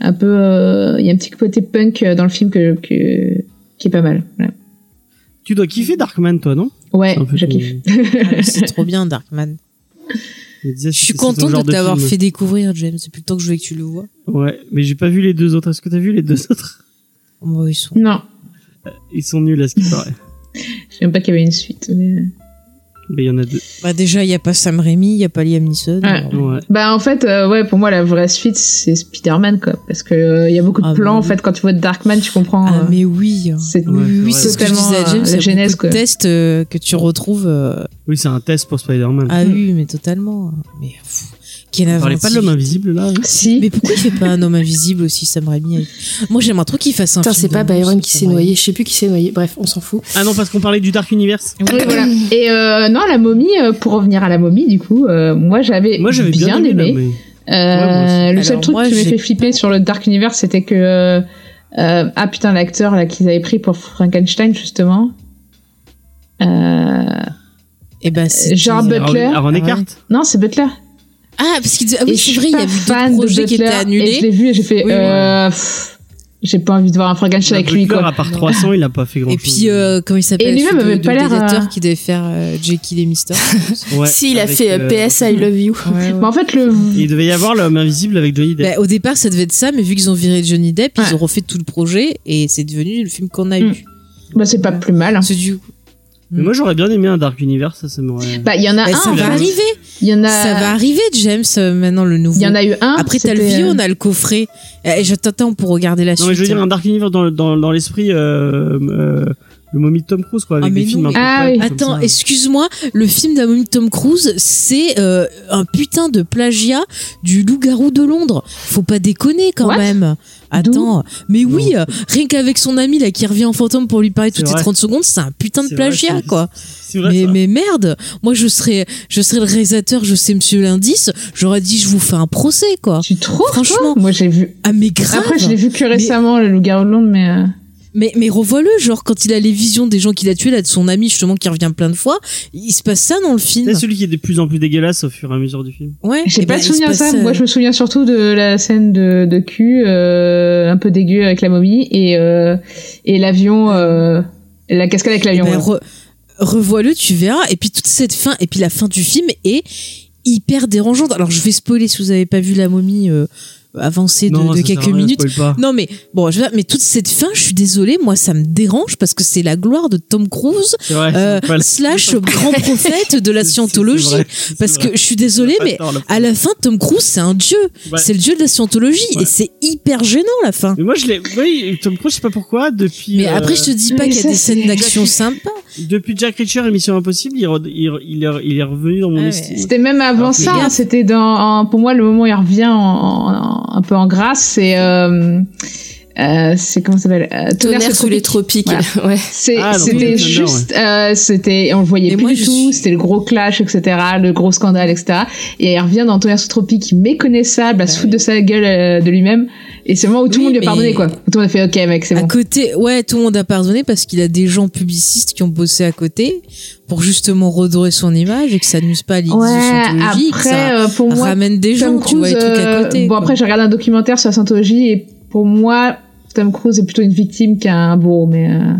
un peu. euh, Il y a un petit côté punk dans le film que, que qui est pas mal. Voilà. Tu dois kiffer Darkman, toi, non? Ouais, je ton- kiffe. Ah, c'est trop bien, Darkman. Je disais, suis contente de t'avoir fait découvrir, James. C'est plus le temps que je voulais que tu le vois. Ouais, mais j'ai pas vu les deux autres. Est-ce que t'as vu les deux autres? Ils sont. Non, Ils sont nuls à ce qui paraît. je sais même pas qu'il y avait une suite. mais- Mais il y en a deux. Bah déjà, il y a pas Sam Raimi, il y a pas Liam Neeson. Ouais. alors- Ouais. Bah en fait, euh, ouais, pour moi la vraie suite c'est Spider-Man quoi, parce que euh, il y a beaucoup de Ah, plans bah en oui. fait quand tu vois Darkman tu comprends. Ah euh, mais oui. c'est Ouais, oui, oui, c'est c'est ce que je totalement, disais à James. la genèse, quoi. tests euh, que tu retrouves. euh, Oui, c'est un test pour Spider-Man. Ah oui, mais totalement. Mais pff, quelle On parlait pas de l'homme invisible là hein Si. Mais pourquoi il fait pas un homme invisible aussi, Sam Raimi Moi, j'aimerais trop qu'il fasse un Putain, film. c'est pas Byron qui s'est noyé. Je sais plus qui s'est noyé. Bref, on s'en fout. Ah non, parce qu'on parlait du Dark Universe. Oui, voilà. Et euh, non, la momie, euh, pour revenir à la momie, du coup, euh, moi j'avais Moi j'avais bien, bien, aimé. aimé. là, mais- Euh, Ouais, moi aussi. le seul Alors, truc moi, qui m'a fait flipper sur le Dark Universe, c'était que ah putain l'acteur là qu'ils avaient pris pour Frankenstein justement. Euh, Eh ben, c'est Genre qui, Butler. Aaron. Eckhart. non, c'est Butler. Ah, parce qu'il dit- ah oui, c'est vrai, il y a pas eu fan d'autres de projets qui étaient Butler, Et je l'ai annulés. vu et j'ai fait Oui, euh, pff, j'ai pas envie de voir un Frankenstein avec lui quoi. à part Non. 300, il a pas fait grand Et chose. puis, euh, comment il s'appelle Et lui-même avait pas l'air, euh, qui devait faire euh, Jekyll et Mister. Ouais, si, il a fait euh, euh, PS I Love You. Ouais, ouais. Mais en fait le Il devait y avoir l'homme invisible avec Johnny Depp. Bah, au départ, ça devait être ça, mais vu qu'ils ont viré Johnny Depp, Ouais. ils ont refait tout le projet et c'est devenu le film qu'on a Mm. eu. bah c'est pas plus mal. hein. C'est du. Mais moi j'aurais bien aimé un Dark Universe, ça, ça m'aurait. Bah il y en a Bah, un. ça va arriver, Il y en a. ça va arriver, James, euh, maintenant le nouveau. Il y en a eu un. Après, t'as le vieux, euh, on a le coffret. Et je t'attends pour regarder la non, suite. mais je veux dire un Dark Universe dans, dans, dans l'esprit, euh, euh, le momie de Tom Cruise, quoi, avec Ah, des films un peu Ah Attends, excuse-moi, le film d'un de Tom Cruise, c'est euh, un putain de plagiat du loup-garou de Londres. Faut pas déconner quand What? même. Attends, mais oui, Non. euh, rien qu'avec son ami là qui revient en fantôme pour lui parler toutes les vrai. 30 secondes, c'est un putain de vrai, plagiat quoi. Vrai, Mais, merde, moi je serais, je serais le réalisateur, je sais Monsieur l'indice, j'aurais dit je vous fais un procès quoi. Tu trouves Franchement. toi Moi j'ai vu. Ah mais grave. Après je l'ai vu que récemment le loup-garou de Londres, mais. Mais, mais revois-le, genre quand il a les visions des gens qu'il a tués, là de son ami justement qui revient plein de fois, il se passe ça dans le film. C'est celui qui est de plus en plus dégueulasse au fur et à mesure du film. Ouais. J'ai eh pas de se souvenir de ça. euh, Moi, je me souviens surtout de la scène de, de cul, euh, un peu dégueu avec la momie et euh, et l'avion, euh, la cascade avec eh l'avion. ouais. re- revois-le, tu verras. Et puis toute cette fin, et puis la fin du film est hyper dérangeante. Alors je vais spoiler si vous avez pas vu la momie euh, avancée de, non, de ça quelques sert à rien, minutes. Non mais bon, je veux dire, mais toute cette fin, je suis désolée, moi ça me dérange parce que c'est la gloire de Tom Cruise vrai. euh, slash grand prophète de la scientologie. vrai, Parce vrai. que je suis désolée, mais tort, à la fin, Tom Cruise c'est un dieu. Ouais. C'est le dieu de la scientologie Ouais. et c'est hyper gênant la fin. Mais moi, je l'ai. Oui, Tom Cruise, je sais pas pourquoi, depuis. Mais euh, après, je te dis pas qu'il y a ça, des scènes d'action sympas. Depuis Jack Reacher et Mission Impossible, il, re- il, re- il, est, il est revenu dans mon Ah ouais. estime. C'était même avant Alors, ça. hein. C'était dans, en- pour moi le moment où il revient en, en- un peu en grâce, c'est euh, euh, c'est comment ça s'appelle euh, Tonnerre sous les tropiques. Voilà. Ouais. C'est- Ah, c'était juste, euh, c'était, on le voyait Et plus moi, du tout. suis- C'était le gros clash, etc., le gros scandale, etc. Et il revient dans Tonnerre sous tropique, méconnaissable, à se Bah foutre de sa gueule euh, de lui-même. Et c'est le moment où tout le Oui, monde lui a pardonné, quoi. Tout le monde a fait, ok, mec, c'est À bon. côté, ouais, tout le monde a pardonné parce qu'il a des gens publicistes qui ont bossé à côté pour justement redorer son image et que ça nuise pas à l'idée Ouais, de Scientologie, après, ça euh, pour moi, ramène des gens, Tom tu vois, les Cruise, trucs à euh, côté. bon, quoi. après, j'ai regardé un documentaire sur la Scientologie et pour moi, Tom Cruise est plutôt une victime qu'un bourreau, mais euh,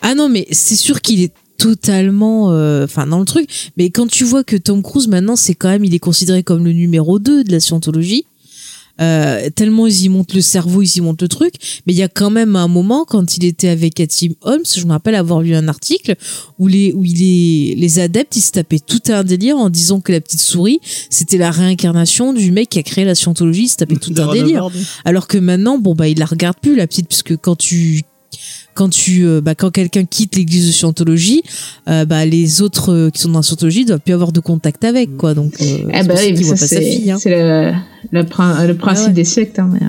Ah non, mais c'est sûr qu'il est totalement euh, enfin dans le truc mais quand tu vois que Tom Cruise maintenant c'est quand même il est considéré comme le numéro 2 de la scientologie euh, tellement ils y montent le cerveau ils y montent le truc. Mais il y a quand même un moment quand il était avec Cathy Holmes je me rappelle avoir lu un article où les où il est les adeptes ils se tapaient tout un délire en disant que la petite souris c'était la réincarnation du mec qui a créé la scientologie. Ils se tapaient tout un délire. alors que maintenant, bon bah il la regarde plus la petite, puisque quand tu quand tu euh, bah, quand quelqu'un quitte l'église de Scientologie, euh, bah les autres euh, qui sont dans la Scientologie doivent plus avoir de contact avec quoi. Donc euh, eh c'est ben ça oui, c'est hein. c'est le, le, prin- le principe Ah ouais. des sectes. Hein, mais.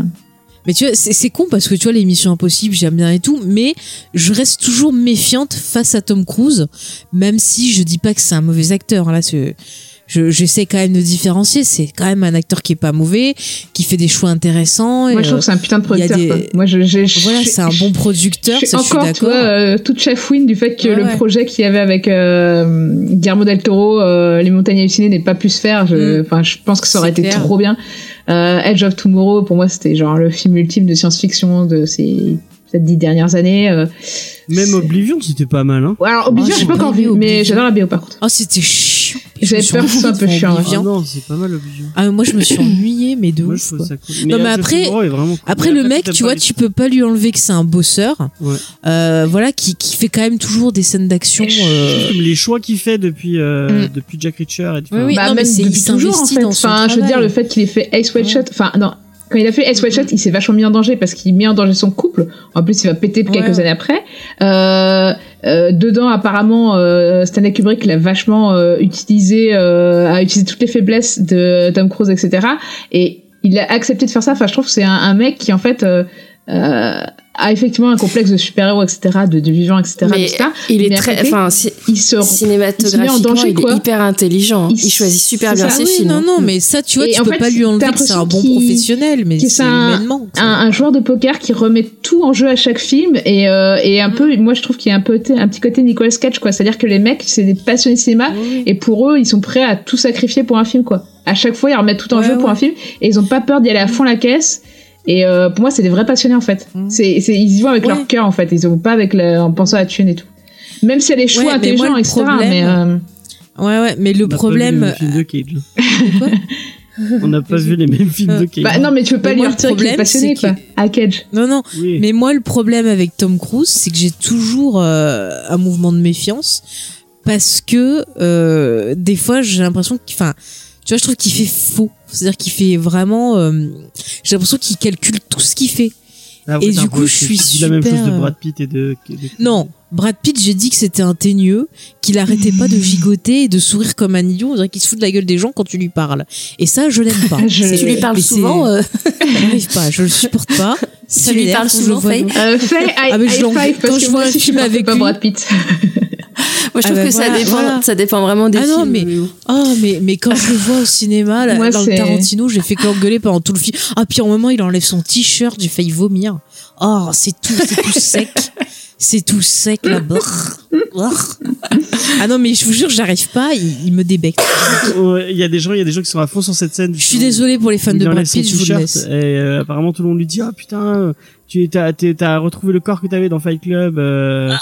Mais tu vois, c'est con parce que tu vois l'émission Impossible, j'aime bien et tout, mais je reste toujours méfiante face à Tom Cruise, même si je dis pas que c'est un mauvais acteur. hein, Là, c'est- je j'essaie quand même de différencier. C'est quand même un acteur qui est pas mauvais, qui fait des choix intéressants. et, Moi, je trouve euh, que c'est un putain de producteur. des-. Moi, je, je, je- voilà, je- c'est un bon producteur. Je suis ça, je suis encore, vois, euh, toute chafouine du fait que Ouais, le ouais. projet qu'il y avait avec euh, Guillermo del Toro, euh, Les Montagnes hallucinées, n'ait pas pu se faire. Je, Mm. enfin, je pense que ça aurait été clair. trop bien. Euh, Edge of Tomorrow, pour moi, c'était genre le film ultime de science-fiction de ces peut-être dix dernières années. euh. Même Oblivion, c'était pas mal, hein. Ouais, alors, Oblivion, Ah, j'ai pas encore pas vu, vu mais j'adore la BO par contre. Oh, c'était chiant. J'avais peur que suis ce soit un peu chiant. Ah non, c'est pas mal Oblivion. Ah, moi, je me suis ennuyée, mais de Moi, ouf. quoi. ça cool. Non, mais après- cool. Après, Mais le mec, tu vois, tu peux pas lui enlever que c'est un bosseur. Ouais. Euh, voilà, qui, qui fait quand même toujours des scènes d'action. euh, Les choix qu'il fait depuis, euh, Mm. depuis Jack Reacher et tout. Oui, oui. bah, non, mais même c'est- il toujours, en s'investit fait. dans son Enfin, je veux dire, le fait qu'il ait fait Ace White Shot, enfin, non. Quand il a fait Ace White Shot, il s'est vachement mis en danger parce qu'il met en danger son couple. En plus, il va péter Ouais. quelques années après. Euh, euh, dedans, apparemment, euh, Stanley Kubrick l'a vachement euh, utilisé, euh, a utilisé toutes les faiblesses de Tom Cruise, etc. Et il a accepté de faire ça. Enfin, je trouve que c'est un, un mec qui, en fait, euh, a effectivement un complexe de super-héros, etc., de, de vivant, etc. Mais etc. il est Mais très, enfin, si- il se cinématographiquement, danger, il est hyper intelligent. Il Il, choisit super bien ça. ses oui, films. non, hein. non, mais ça, tu vois, Et tu peux fait, pas lui enlever que c'est un bon professionnel, mais c'est un- humainement. un, un joueur de poker qui remet tout en jeu à chaque film et, euh, et un peu moi je trouve qu'il y a un peu un petit côté Nicolas Cage quoi c'est à dire que les mecs c'est des passionnés de cinéma et pour eux ils sont prêts à tout sacrifier pour un film quoi à chaque fois ils remettent tout en Ouais, jeu pour un film et ils ont pas peur d'y aller à fond la caisse et euh, pour moi c'est des vrais passionnés en fait Mhm. c'est c'est ils y vont avec Ouais. leur cœur en fait ils y vont pas avec le, en pensant à la thune et tout même s'il y a des choix Ouais, mais moi, etc problème- mais euh, Ouais, ouais, mais le On n'a pas problème. vu les mêmes films de Cage. On n'a pas vu les mêmes films de Cage. bah non mais tu peux pas Mais lui moi, retirer qu'il est problème, passionné c'est quoi à Cage Non, non, Oui. Mais moi, le problème avec Tom Cruise, c'est que j'ai toujours euh, un mouvement de méfiance parce que euh, des fois, j'ai l'impression qu'il, enfin, tu vois, je trouve qu'il fait faux. C'est-à-dire qu'il fait vraiment. euh, j'ai l'impression qu'il calcule tout ce qu'il fait. Ah, et du coup, je suis dis la même super, chose de euh, Brad Pitt et de. de- Non, Brad Pitt, j'ai dit que c'était un teigneux, qu'il arrêtait pas de gigoter et de sourire comme un idiot. On dirait qu'il se fout de la gueule des gens quand tu lui parles. Et ça, je l'aime pas. Je- Tu lui parles souvent. euh, J'arrive pas, je le supporte pas. Ça Tu lui parles souvent, Faye euh, Faye, high, Ah, mais je five, quand je vois un film avec pas lui- Brad Pitt Moi, je Ah trouve bah que ça voilà, dépend. voilà. Ça dépend vraiment des Ah non, films. mais oh mais mais quand je le vois au cinéma là, Moi, dans le Tarantino, j'ai fait qu'engueuler pendant tout le film. Ah puis en moment il enlève son t-shirt, j'ai failli vomir. Oh c'est tout c'est tout sec, c'est tout sec là. Brrr, brrr. Ah non mais je vous jure j'arrive pas, il, il me débecte. Ouais, Il y a des gens, il y a des gens qui sont à fond sur cette scène. Je suis désolée pour les fans de Brad Pitt, je vous le t-shirt laisse. Et euh, apparemment tout le monde lui dit ah putain euh, tu t'as t'es- t'as retrouvé le corps que t'avais dans Fight Club euh,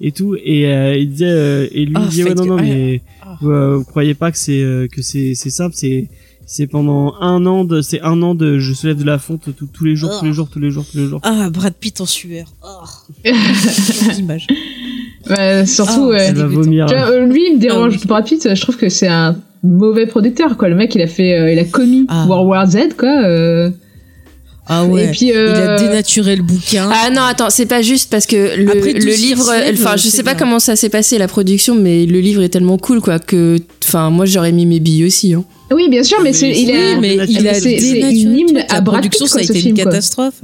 et tout et euh, il disait euh, et lui Ah, il disait ouais Fight non non Club, mais Ah. euh, vous croyez pas que c'est euh, que c'est c'est simple c'est c'est pendant un an de c'est un an de je soulève de la fonte tout- tous les jours tous les jours tous les jours tous les jours Ah Brad Pitt en sueur. Oh. L'image. Ouais, surtout, Ah, ouais. elle va vomir Tu vois, euh, lui, il me dérange. Ah oui. Brad Pitt, je trouve que c'est un mauvais producteur, quoi. Le mec, il a fait, euh, il a commis Ah. World War Z, quoi. euh. Ah ouais. Et puis, Il a dénaturé le bouquin. Ah non, attends, c'est pas juste parce que le, Après, le livre, enfin, je sais pas bien. comment ça s'est passé la production, mais le livre est tellement cool quoi que, enfin, moi j'aurais mis mes billes aussi. Hein. Oui, bien sûr, mais Mais il a, oui, mais il a c'est- une hymne à Brad Pitt, ça a quoi, ce été film, une quoi. catastrophe.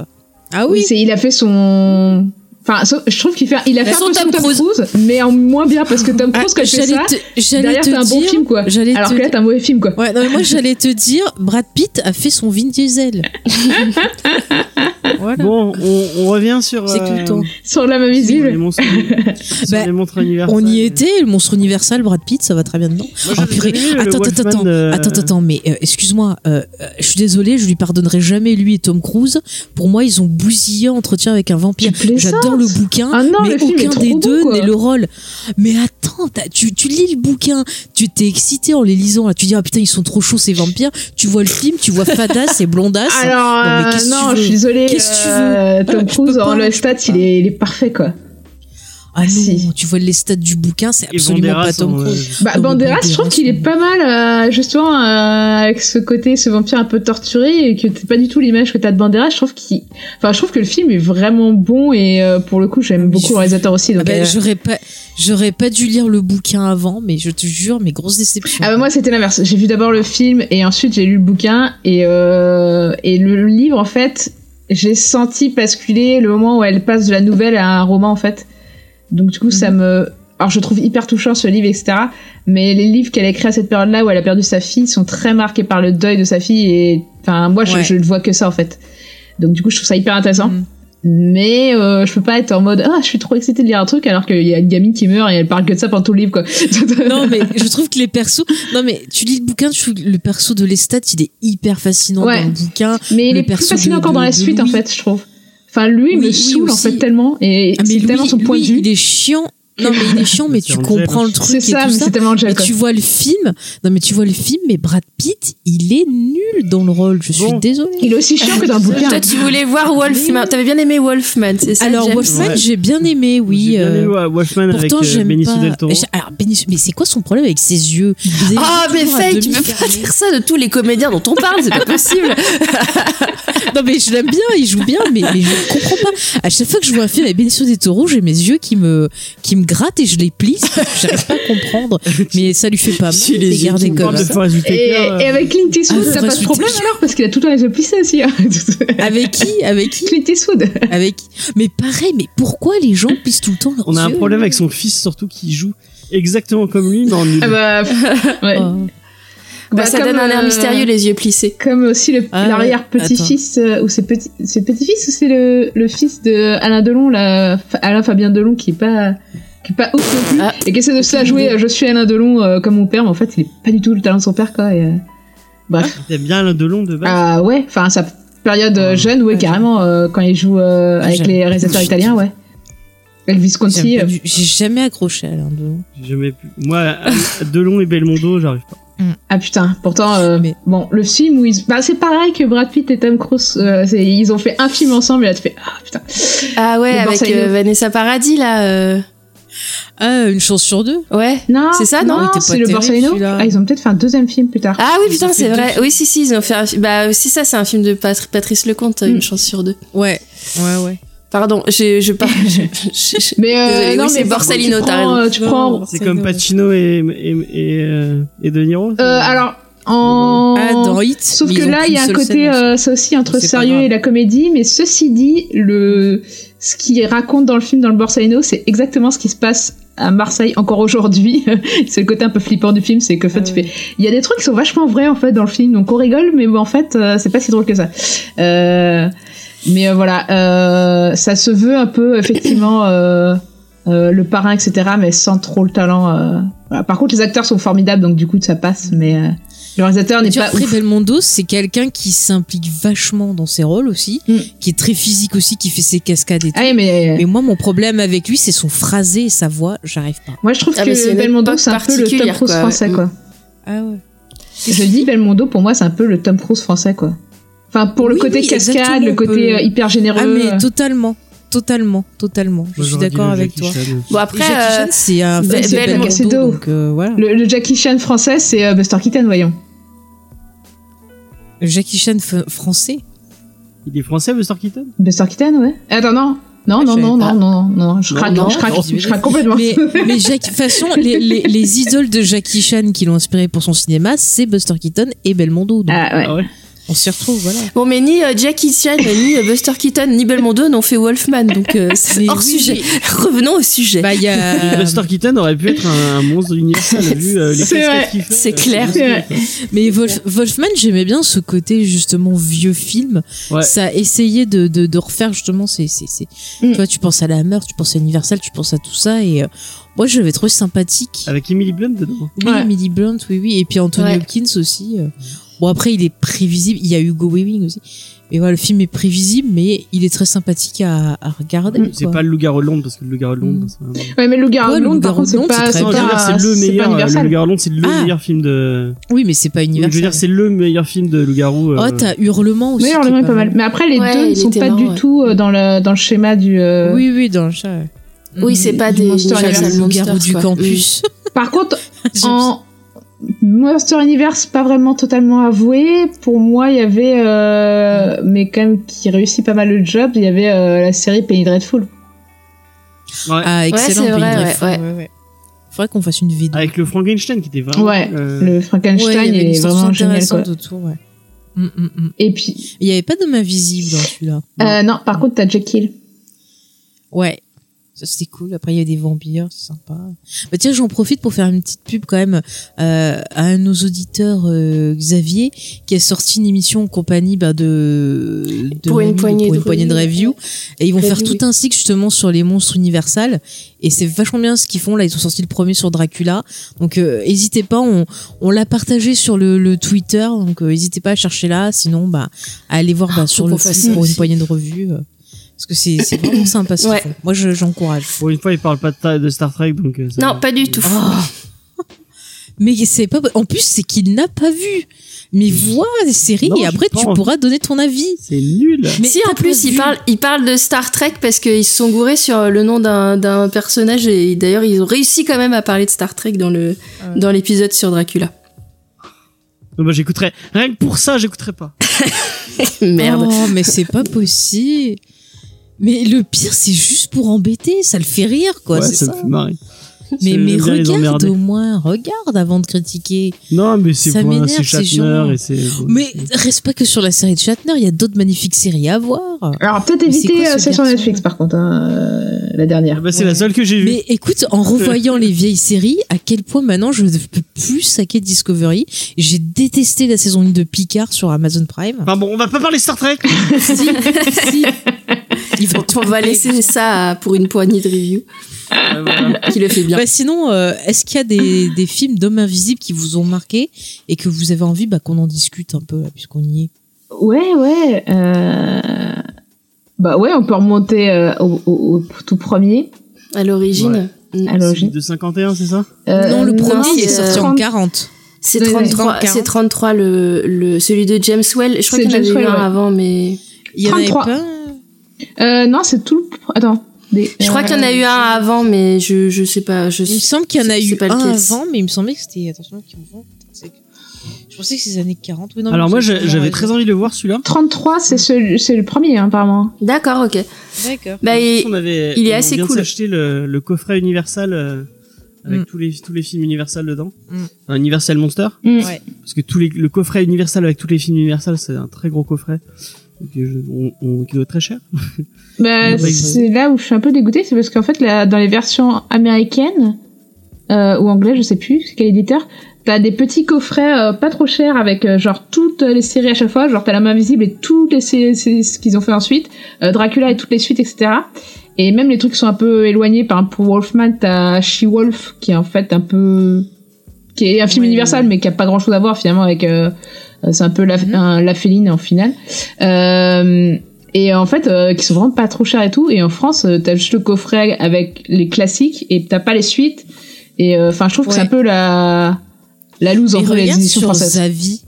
Ah Oui, oui. c'est il a fait son. Enfin, so- je trouve qu'il fait, il a fait Son un peu Tom Tom Cruise. Cruise, mais en moins bien parce que Tom Ah, Cruise quand il fait j'allais ça, te, derrière c'est un bon film quoi. J'allais Alors te que là, t'es un mauvais film quoi. Ouais, non, mais moi j'allais te dire, Brad Pitt a fait son Vin Diesel. voilà. Bon, on, on revient sur. C'est tout le temps. Sur l'âme sur les invisible. monstres, sur Bah, les monstres universels. On y était, le monstre universel, Brad Pitt, ça va très bien dedans. Moi, Oh, purée. Attends, attends, Wolfman attends, de- attends, attends, mais euh, excuse-moi, euh, euh, je suis désolée, je lui pardonnerai jamais lui et Tom Cruise. Pour moi, ils ont bousillé Entretien avec un vampire. J'adore le bouquin, Ah non, mais le aucun des deux n'est le rôle. Mais attends, tu, tu lis le bouquin, tu t'es excité en les lisant, là, tu dis ah putain ils sont trop chauds ces vampires. Tu vois le film, tu vois Fadas et Blondasse. Alors, Non, mais euh, non, je suis désolée. Qu'est-ce que tu euh, veux Tom Je peux Cruise, en pas, le stat, est, il est parfait quoi. Ah non, si. tu vois les stats du bouquin, c'est absolument pas Tom Cruise. Bah, Banderas, je trouve qu'il est pas mal, euh, justement, euh, avec ce côté, ce vampire un peu torturé, et que c'est pas du tout l'image que t'as de Banderas. Je trouve qu'il, enfin, je trouve que le film est vraiment bon, et euh, pour le coup, j'aime beaucoup le réalisateur aussi. Ah Donc, bah, euh, j'aurais pas, j'aurais pas dû lire le bouquin avant, mais je te jure, mes grosses déceptions. Ah bah moi c'était l'inverse. J'ai vu d'abord le film et ensuite j'ai lu le bouquin et euh, et le livre en fait j'ai senti basculer le moment où elle passe de la nouvelle à un roman en fait. Donc du coup ça me alors je trouve hyper touchant ce livre etc. Mais les livres qu'elle a écrits à cette période-là où elle a perdu sa fille sont très marqués par le deuil de sa fille et enfin moi je, Ouais. je ne vois que ça en fait. Donc du coup je trouve ça hyper intéressant. Mm. Mais euh, je peux pas être en mode ah je suis trop excitée de lire un truc alors qu'il y a une gamine qui meurt et elle parle que de ça pendant tout le livre quoi. non mais je trouve que les persos non mais tu lis le bouquin tu le perso de Lestat il est hyper fascinant Ouais. dans le bouquin Mais il est plus fascinant encore dans la suite, en fait, je trouve. Enfin, lui, il me saoule, en fait, tellement. Et Ah, c'est tellement son point de vue. il est chiant non mais il est chiant mais tu Angel, comprends le truc C'est et ça, tout mais ça c'est tellement quoi. tu vois le film non mais tu vois le film mais Brad Pitt il est nul dans le rôle je suis Bon. désolée Il est aussi chiant que dans le bouquin. Toi, tu voulais voir Wolfman. T'avais bien aimé Wolfman, c'est ça alors Wolfman Ouais. j'ai bien aimé oui euh, aimé Wolfman avec Pourtant, euh, j'aime Benicio pas. del Toro. Alors, Benicio- mais c'est quoi son problème avec ses yeux? Ah, mais Faye, tu peux pas dire ça de tous les comédiens dont on parle, c'est pas possible. Non mais je l'aime bien, il joue bien, mais, mais je comprends pas. À chaque fois que je vois un film avec Benicio del Toro, j'ai mes yeux qui me qui me grattent et je les plisse. J'arrive pas à comprendre, mais ça lui fait pas mal. Les yeux garder comme ça. Et, euh, et avec Clint Eastwood, Ah, t'as Forest pas de problème alors Parce qu'il a tout le temps les yeux plissés aussi. hein. Avec qui? Avec qui? Clint Eastwood. Avec qui? Mais pareil, mais pourquoi les gens plissent tout le temps leurs on a un yeux? problème avec son fils surtout qui joue exactement comme lui mais en nul. Ah bah, ouais. Oh. Bah, Bah, ça donne un air euh, mystérieux, les yeux plissés. Comme aussi Ah ouais, l'arrière-petit-fils, euh, ou c'est petit, c'est petit-fils ou c'est le, le fils de Alain Delon, là, Alain Fabien Delon, qui est pas, qui est pas ouf non plus, Ah. et qui essaie de se la jouer, euh, je suis Alain Delon euh, comme mon père, mais en fait, il est pas du tout le talent de son père, quoi, et, euh, bref. T'aimes bien Alain Delon de base Ah ouais, enfin sa période euh, Ah. jeune, ouais, Ah, carrément, euh, quand il joue euh, Ah, avec les réalisateurs italiens, ouais. Euh, du- J'ai jamais accroché à l'un de J'ai jamais pu. Moi, Alain- Delon et Belmondo, j'arrive pas. Ah putain, pourtant, euh, Mais- bon, le film où ils... Bah, c'est pareil que Brad Pitt et Tom Cruise, euh, ils ont fait un film ensemble et là tu fais, ah putain. Ah ouais, avec euh, Vanessa Paradis, là. Euh, Ah, une chance sur deux. Ouais. Non, C'est ça, non c'est le Borsalino. Ah, ils ont peut-être fait un deuxième film plus tard. Ah oui, Ils putain, c'est vrai. Oui, si, si, ils ont fait un film. Bah, aussi, ça, c'est un film de Patri- Patrice Lecomte, Mm. une chance sur deux. Ouais, ouais, ouais. Pardon, je, je parle. je- je- je- Mais euh, non, oui, c'est Borsalino, tu t'as prends, raison. Tu prends. C'est comme. Pacino et, et, et, euh, et De Niro Euh, alors, en. Ah, dans Hit. Sauf que là, il y a un côté, euh, ça aussi, entre sérieux et la comédie. Mais ceci dit, le ce qu'il raconte dans le film dans le Borsalino, c'est exactement ce qui se passe à Marseille encore aujourd'hui. c'est le côté un peu flippant du film, c'est que en fait, Ah tu fais, il y a des trucs qui sont vachement vrais en fait dans le film, donc on rigole, mais en fait, euh, c'est pas si drôle que ça. Euh, mais euh, voilà, euh, ça se veut un peu effectivement. Euh, euh, le parrain, etc., mais sans trop le talent. euh. Voilà. Par contre, les acteurs sont formidables, donc du coup, ça passe, mais euh, le réalisateur n'est pas après ouf. Belmondo, c'est quelqu'un qui s'implique vachement dans ses rôles aussi, Mm. qui est très physique aussi, qui fait ses cascades et tout. Ah mais, Mais moi, mon problème avec lui, c'est son phrasé et sa voix. J'arrive pas. moi je trouve Ah, que Belmondo c'est un peu le Tom Cruise quoi. français Mm. quoi. Ah ouais. Je dis Belmondo pour moi c'est un peu le Tom Cruise français quoi. Enfin pour le Oui, côté oui, cascade, le peut côté euh, hyper généreux. Ah mais totalement, totalement, totalement. Je suis d'accord avec Jackie toi. Chan. Bon, après. Jackie euh, Chan, c'est un Bel- Belmondo, Belmondo. donc euh, voilà. le, le Jackie Chan français c'est euh, Buster Keaton voyons. Jackie Chan français? Il est français, Buster Keaton? Buster Keaton ouais. Attends non. Non, Ah, non, non, non, non, non, je Non, craque, non, je craque, non, je craque complètement. Mais, mais Jackie, de toute façon, les, les, les idoles de Jackie Chan qui l'ont inspiré pour son cinéma, c'est Buster Keaton et Belmondo. donc. Ah ouais. Ah ouais On s'y retrouve, voilà. Bon, mais ni euh, Jackie Chan, ni euh, Buster Keaton, ni Belmondo n'ont fait Wolfman, donc euh, c'est hors oui, sujet. oui. Revenons au sujet. Bah, y a. Buster Keaton aurait pu être un, un monstre universel vu euh, les C'est vrai. C'est euh, clair. Vrai. Mais Wolf- Wolfman, j'aimais bien ce côté justement vieux film. Ouais. Ça a essayé de, de, de refaire justement ces, ces, ces- Mm. Tu vois, tu penses à la Hammer, tu penses à Universal, tu penses à tout ça. Et euh, moi, je l'avais trouvé sympathique. Avec Emily Blunt dedans. Oui, Ouais. Emily Blunt, oui, oui. Et puis Anthony Ouais. Hopkins aussi. Bon, après, il est prévisible. Il y a Hugo Weaving aussi. Mais voilà, le film est prévisible, mais il est très sympathique à, à regarder. Mm. C'est pas le loup-garou de Londres parce que le loup-garou de Londres. Mm. c'est vraiment- Ouais, mais le Loup-garou Ouais, de Londres, par Loup-garou contre, c'est pas, c'est pas, le pas meilleur. euh, Le loup-garou de Londres, c'est le Ah. meilleur film de. Oui, mais c'est pas Je veux dire, c'est le meilleur film de loup-garou. euh, Oh, t'as Hurlement aussi. Alors, le est pas mal. Mais après, les Ouais, deux ne sont pas marrant, du ouais. tout euh, dans le, dans le schéma du. euh, Oui, oui, dans le chat. ouais. Oui, c'est pas du des Monster le garou Monsters, du campus. Par contre, en Monster Universe, pas vraiment totalement avoué. Pour moi, il y avait, euh, mais quand même qui réussit pas mal le job, il y avait euh, la série Penny Dreadful. ouais. Ah, excellent. c'est Pays vrai, Dreadful, ouais, ouais, ouais. Faudrait qu'on fasse une vidéo. Avec le Frankenstein qui était vraiment. Ouais, euh, Le Ouais, Frankenstein il est vraiment génial. Quoi. autour, ouais. Mm, mm, mm. Et puis, Il y avait pas d'homme invisible dans celui-là. euh, non, par contre, t'as Jekyll. Ouais. Ça c'était cool. Après il y a des vampires, c'est sympa. Bah tiens, j'en profite pour faire une petite pub quand même euh, à un de nos auditeurs euh, Xavier qui a sorti une émission en compagnie bah, de, de Pour une Manu, poignée pour de poignée de review. et ils vont Review, faire tout oui. un cycle justement sur les monstres universels. Et c'est vachement bien ce qu'ils font. Là ils ont sorti le premier sur Dracula. Donc euh, hésitez pas. On, on l'a partagé sur le, le Twitter. Donc euh, n'hésitez pas à chercher là. Sinon bah à aller voir bah, Ah, sur le ça pour une poignée de revue parce que c'est c'est vraiment sympa ce Ouais. Moi, je- j'encourage. Pour une fois, il parle pas de, ta- de Star Trek, donc. euh, ça Non, va. pas du tout. Oh. Mais c'est pas. En plus, c'est qu'il n'a pas vu. Mais vois les séries Non, et après, tu pourras donner ton avis. C'est nul. Mais si en plus ils vu. parlent, ils parlent de Star Trek parce qu'ils se sont gourés sur le nom d'un d'un personnage et d'ailleurs ils ont réussi quand même à parler de Star Trek dans le Ouais. dans l'épisode sur Dracula. Non, bah, j'écouterais. Rien que pour ça, j'écouterais pas. Merde. Oh, mais c'est pas possible. Mais le pire, c'est juste pour embêter. Ça le fait rire, quoi. ouais, c'est ça, ça. me fait marrer. Mais, mais regarde au moins. Regarde avant de critiquer. Non, mais c'est Ça pour m'énerve, c'est ces Shatner et c'est. Mais reste pas que sur la série de Shatner. Il y a d'autres magnifiques séries à voir. Alors, peut-être éviter ce euh, celle sur Netflix, par contre, hein, euh, la Ah dernière. bah, c'est Ouais. la seule que j'ai vue. Mais écoute, en revoyant les vieilles séries, à quel point maintenant je ne peux plus saquer Discovery? J'ai détesté la saison 1 de Picard sur Amazon Prime. Enfin bon, on va pas parler Star Trek. si, si. Ils vont On va laisser ça pour une poignée de review voilà. qui le fait bien. Bah sinon, euh, est-ce qu'il y a des, des films d'hommes invisibles qui vous ont marqué et que vous avez envie bah, qu'on en discute un peu puisqu'on y est? Ouais, ouais. euh, Bah ouais, on peut remonter euh, au, au- au tout premier. À l'origine. Mm. À l'origine. de 51, c'est ça? Euh, Non, le premier il est c'est, sorti euh, en 30. 40. C'est Ouais, 33, 30, c'est 33 le, le, celui de James Well. Je crois qu'il y en avait James eu Well, un ouais. avant, mais Il y en avait 33. pas Euh, non, c'est tout. le- Attends. Des- je crois qu'il y en a euh, eu un avant, mais je, je sais pas. Je, Il me semble qu'il y en a eu pas un lequel. avant, mais il me semblait que c'était. Attention, qui Je pensais que c'est les années 40. Oui, non, Alors moi, j'avais très envie de le voir celui-là. 33, c'est ce- c'est le premier, hein, apparemment. D'accord, ok. D'accord. Bah, On avait, il est on assez vient cool. s'acheter le, le coffret Universal euh, avec Mm. tous les tous les films Universal dedans. Mm. Un Universal Monster. Mm. Ouais. Parce que tous les, le coffret Universal avec tous les films Universal, c'est un très gros coffret. Je- on, on- qui doit être très cher. Bah, c'est là où je suis un peu dégoûtée, c'est parce qu'en fait, là, dans les versions américaines euh, ou anglaises, je sais plus, c'est quel éditeur, t'as des petits coffrets euh, pas trop chers avec euh, genre toutes les séries à chaque fois, genre t'as la main visible et toutes les séries c'est ce qu'ils ont fait ensuite, euh, Dracula et toutes les suites, etc. Et même les trucs qui sont un peu éloignés, par exemple pour Wolfman, t'as She-Wolf qui est en fait un peu qui est un film Ouais, universal ouais. mais qui a pas grand chose à voir finalement avec euh, c'est un peu la, Mhm. un- la féline en finale. Euh, et en fait, euh, qui sont vraiment pas trop chers et tout. Et en France, euh, t'as juste le coffret avec les classiques et t'as pas les suites. Et euh, enfin, je trouve que c'est un peu la la loose entre les éditions sur françaises. Zavi.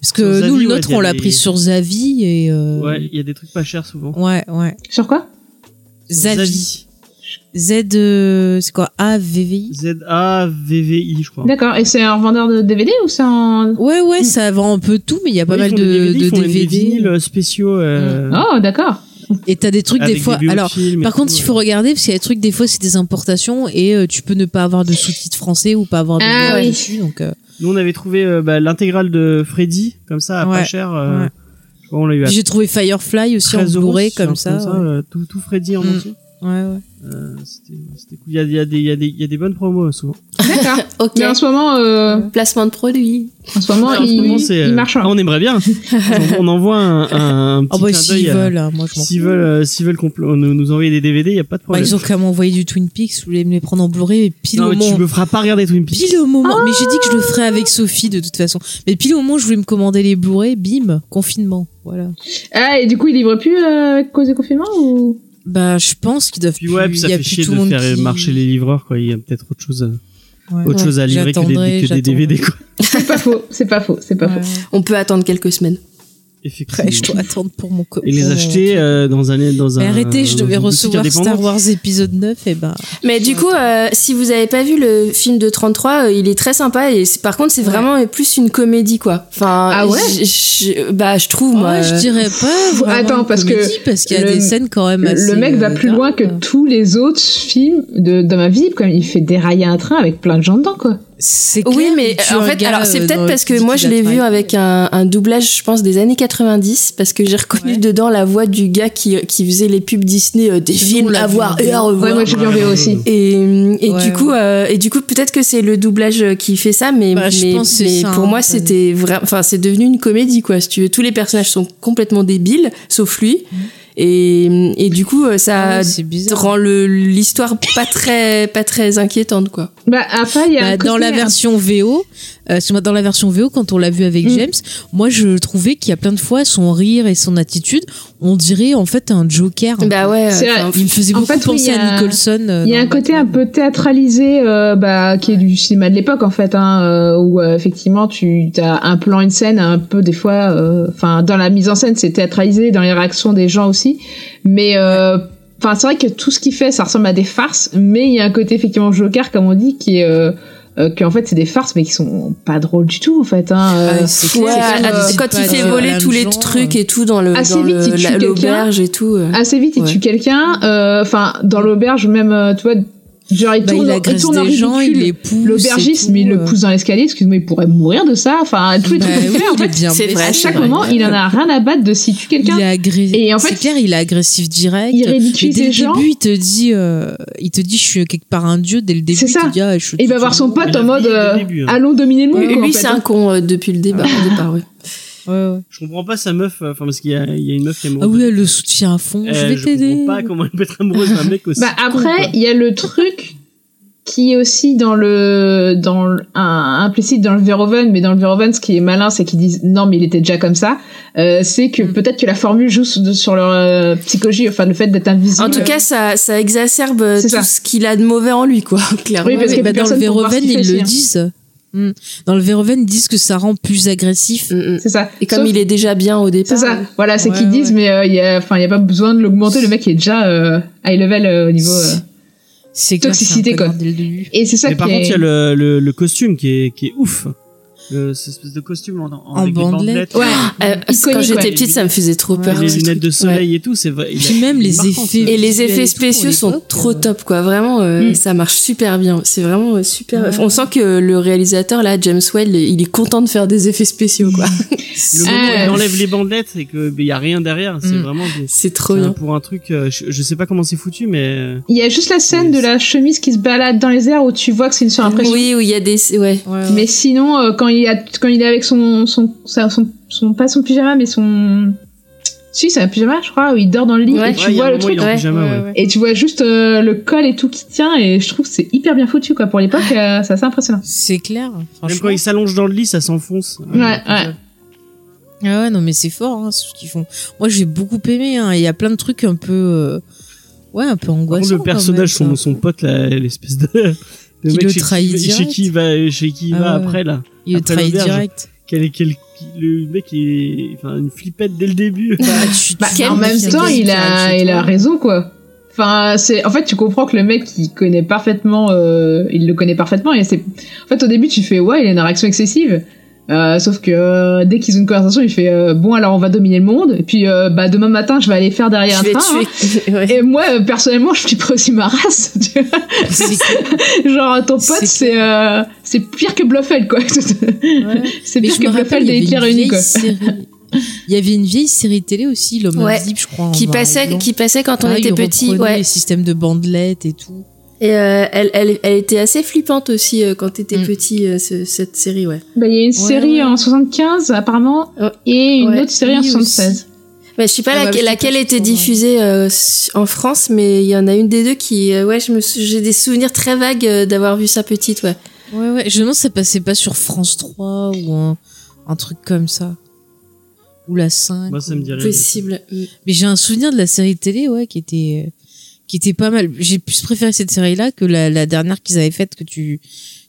Parce Sur que Zavi, nous, le nôtre, on l'a des- pris sur Zavi et. euh, Ouais, il y a des trucs pas chers souvent. Ouais, ouais. Sur quoi? Zavi. Z, euh, c'est quoi? A, V, V, I? Z-A-V-V-I, je crois. D'accord. Et c'est un revendeur de DVD ou c'est un Ouais, ouais, ça vend un peu tout, mais il y a pas Ouais, mal de, DVD, de ils font même des DVD. vinyles euh, spéciaux. euh, Oh, d'accord. Et t'as des trucs avec des fois. Alors, par tout, contre, il faut euh. regarder parce qu'il y a des trucs des fois c'est des importations et euh, tu peux ne pas avoir de sous-titres français ou pas avoir de Ah oui. dessus. Donc, euh, Nous, on avait trouvé euh, bah, l'intégrale de Freddy, comme ça, à pas Ouais, cher. euh, l'a eu à J'ai trouvé Firefly aussi en 13 euros, Blu-ray comme ça. ouais. euh, tout, tout Freddy en Mm. entier. Ouais, ouais. Euh, C'était c'était cool. Il y a, il y, a des- il y, a des- il y a des bonnes promos euh, souvent. D'accord. Ok. Mais en ce moment, euh, Placement de produit. en ce moment, Ouais, en ce il, moment, il euh, marche. ah, hein. on aimerait bien. on, on envoie un, un, un petit Oh bah clin s'ils d'œil à- veulent, hein, moi je S'ils euh, s'ils veulent nous, nous envoyer des DVD, il y a pas de Bah, problème. ils ont qu'à m'envoyer du Twin Peaks, vous voulez me les prendre en Blu-ray, et pile non, au mais tu moment. me feras pas regarder Twin Peaks. Pile au moment, mais j'ai dit que je le ferais avec Sophie de toute façon. Mais pile au moment où je voulais me commander les Blu-ray, bim, confinement. Voilà. Ah, et du coup, il livre plus euh, avec cause du confinement ou? Bah, je pense qu'ils doivent Puis ouais, puis ça y a fait plus chier tout de monde faire qui- marcher les livreurs, quoi. Il y a peut-être autre chose, à- Ouais. autre Ouais. chose à livrer que des, que des DVD, quoi. C'est pas faux, c'est pas faux, c'est pas Ouais. faux. On peut attendre quelques semaines. Effectivement. Après, je dois attendre pour mon co- Et les acheter truc. euh, dans un, dans un. Mais arrêtez, je dans devais recevoir. Star Wars épisode 9 et ben. Mais du coup, euh, si vous avez pas vu le film de 33, euh, il est très sympa et par contre, c'est Ouais. vraiment plus une comédie quoi. Enfin, Ah ouais je- bah je trouve moi. Ouais, je dirais pas. Attends, une parce que comédie, parce qu'il y a le- des scènes quand même assez. le mec va euh, plus loin que tous les autres films de, de ma vie, comme il fait dérailler un train avec plein de gens dedans, quoi. C'est Oui, mais tu en fait, alors c'est euh, peut-être parce que moi je l'ai vu avec un, un doublage, je pense, des années 90, parce que j'ai reconnu Ouais. dedans la voix du gars qui, qui faisait les pubs Disney, euh, des films à vu voir et à VO. revoir. Ouais, moi j'ai vu en VO aussi. Et, et Ouais, du coup, euh, et du coup, peut-être que c'est le doublage qui fait ça, mais, Bah, mais, mais ça, pour hein, moi, c'était vraiment, enfin, c'est devenu une comédie, quoi. Si tu veux, tous les personnages sont complètement débiles, sauf lui. Et, et du coup, euh, ça. Ah rend l'histoire pas très, pas très inquiétante, quoi. Bah, il y a. Bah, dans la version VO, euh, dans la version VO, quand on l'a vu avec Mm. James, moi je trouvais qu'il y a plein de fois son rire et son attitude, on dirait en fait un Joker. un Bah ouais. Enfin. Il me faisait En beaucoup fait, oui, penser il y a- à Nicholson. euh, Il y a un côté un peu théâtralisé, euh, bah, qui est du cinéma de l'époque en fait, hein, euh, où euh, effectivement tu as un plan, une scène, un peu des fois, euh, enfin dans la mise en scène c'est théâtralisé, dans les réactions des gens aussi, mais euh, enfin c'est vrai que tout ce qu'il fait ça ressemble à des farces, mais il y a un côté effectivement Joker comme on dit qui est euh, euh, que en fait c'est des farces mais qui sont pas drôles du tout en fait. Hein, euh. Ah, c'est Ouais, comme, euh, quand il fait voler tous les trucs et tout dans le Assez dans vite, il l'auberge et tout. euh. assez vite il Ouais. tue quelqu'un, euh, enfin dans l'auberge même, euh, tu vois, genre il Bah, tourne, il il agresse tourne en des gens, ridicule. il les pousse. L'aubergiste, mais il le euh. pousse dans l'escalier, excuse-moi, il pourrait mourir de ça. Enfin, tous les Bah trucs oui, fait, en il fait, bien c'est vrai, à chaque vrai. moment, il en a rien à battre de si tu quelqu'un. Il est agressif. Et en fait, c'est clair, il est agressif direct. il ridiculise dès les le gens. début, il te dit, euh, il te dit, je suis quelque part un dieu. Dès le début, C'est il ça. te dit, ah, je il va voir son pote en mode dès le euh, début, hein. allons dominer le monde. Lui, c'est hein. un con euh, depuis le départ, ouais. Ouais, ouais. Je comprends pas sa meuf, euh, enfin, parce qu'il y a, il y a une meuf qui est Ah amoureuse. oui, elle le soutient à fond. Euh, je vais je t'aider. comprends pas comment elle peut être amoureuse d'un mec aussi. Bah après, il y a le truc qui est aussi dans le dans le, un, implicite dans le Verhoeven, mais dans le Verhoeven, ce qui est malin, c'est qu'ils disent non, mais il était déjà comme ça. Euh, c'est que Mm. peut-être que la formule joue sur sur leur euh, psychologie, enfin le fait d'être invisible. En tout cas, ça, ça exacerbe tout ça. ce qu'il a de mauvais en lui, quoi, clairement. Oui, parce que bah, dans le Verhoeven, ils le hein. disent. Hmm. Dans le Verhoeven, ils disent que ça rend plus agressif. Mm, mm. c'est ça. Et comme Sauf- il est déjà bien au départ. C'est ça. euh, Voilà, c'est Ouais, qu'ils disent, ouais. mais euh, il y a, enfin, il y a pas besoin de l'augmenter. Le mec est déjà euh, high level euh, au niveau. euh. Clair, Toxicité, quoi. connard dès le début. Et c'est ça Mais par contre, il y a le, le, le costume qui est, qui est ouf. Le, cette espèce de costume en, en, En avec bandelettes. Ouais. euh, quand j'étais petite, ça me faisait trop Ouais, peur. les lunettes de soleil et tout, c'est vrai. Puis même les effets. Et les effets spéciaux sont trop top, quoi. Vraiment, euh, Mm. ça marche super bien. C'est vraiment euh, super. On sent que le réalisateur, là, James Whale, il est content de faire des effets spéciaux, quoi. Le moment où il enlève les bandelettes et que il y a rien derrière, c'est Mm. vraiment C'est trop bien. pour un truc. je, sais pas comment c'est foutu, mais Il y a juste la scène de la chemise qui se balade dans les airs où tu vois que c'est une surimpression. Oui, où il y a des. Ouais. Mais sinon, quand il a, quand il est avec son, son, sa- son, son, pas son pyjama, mais son, si, c'est un pyjama, je crois, où il dort dans le lit Ouais. et tu ouais, il vois le truc. il pyjama, ouais. Ouais, ouais. Et tu vois juste euh, le col et tout qui tient et je trouve que c'est hyper bien foutu quoi pour l'époque euh, c'est assez impressionnant. C'est clair. Même quand il s'allonge dans le lit, ça s'enfonce. Ouais, ouais. Ah ouais, non, mais c'est fort, hein, ce qu'ils font. Moi, j'ai beaucoup aimé. hein. Il y a plein de trucs un peu. euh, Ouais, un peu angoissants. le personnage, même, son, son pote, là, l'espèce de. Le Qui mec le chez, trahit qui, chez direct. qui il va, chez qui il Ah va ouais. après là. Il le après trahit l'auberge. direct. Quel, quel, le mec est, enfin, une flippette dès le début. Bah, tu- Bah, tu- en même tu- temps tu- il tu- a tu- il a raison quoi. Enfin c'est en fait tu comprends que le mec il connaît parfaitement euh, il le connaît parfaitement et c'est en fait au début tu fais ouais il a une réaction excessive Euh, sauf que euh, dès qu'ils ont une conversation, il fait euh, bon alors on va dominer le monde et puis euh, bah demain matin je vais aller faire derrière Je un vais train. hein. tuer. Et moi euh, personnellement je flipperais aussi ma race. tu vois. C'est- Genre ton pote C'est c'est euh, c'est pire que Bluffel quoi. ouais. c'est pire que Bluffel des Hitler une réunis quoi. série. Il y avait une vieille série télé aussi, L'homme Ouais. invisible, je crois. Qui passait, qui passait quand on Pareil, était petit, ouais. Les systèmes de bandelettes et tout. Et euh, elle, elle, elle était assez flippante aussi euh, quand t'étais Mm. petit, euh, ce- cette série, ouais. Bah il y a une Ouais, série ouais. en 75 apparemment et une Ouais. autre série en Oui, 76. Mais je sais pas Ah bah, laquelle, était diffusée euh, en France, mais il y en a une des deux qui, euh, ouais, je me, sou- j'ai des souvenirs très vagues euh, d'avoir vu ça petite, ouais. Ouais, ouais. Je me demande si ça passait pas sur France 3 ou un, un truc comme ça. Ou la 5. Moi, ça me rien. Possible. Mm. Mais j'ai un souvenir de la série télé, ouais, qui était, euh, qui était pas mal. J'ai plus préféré cette série-là que la, la dernière qu'ils avaient faite que tu,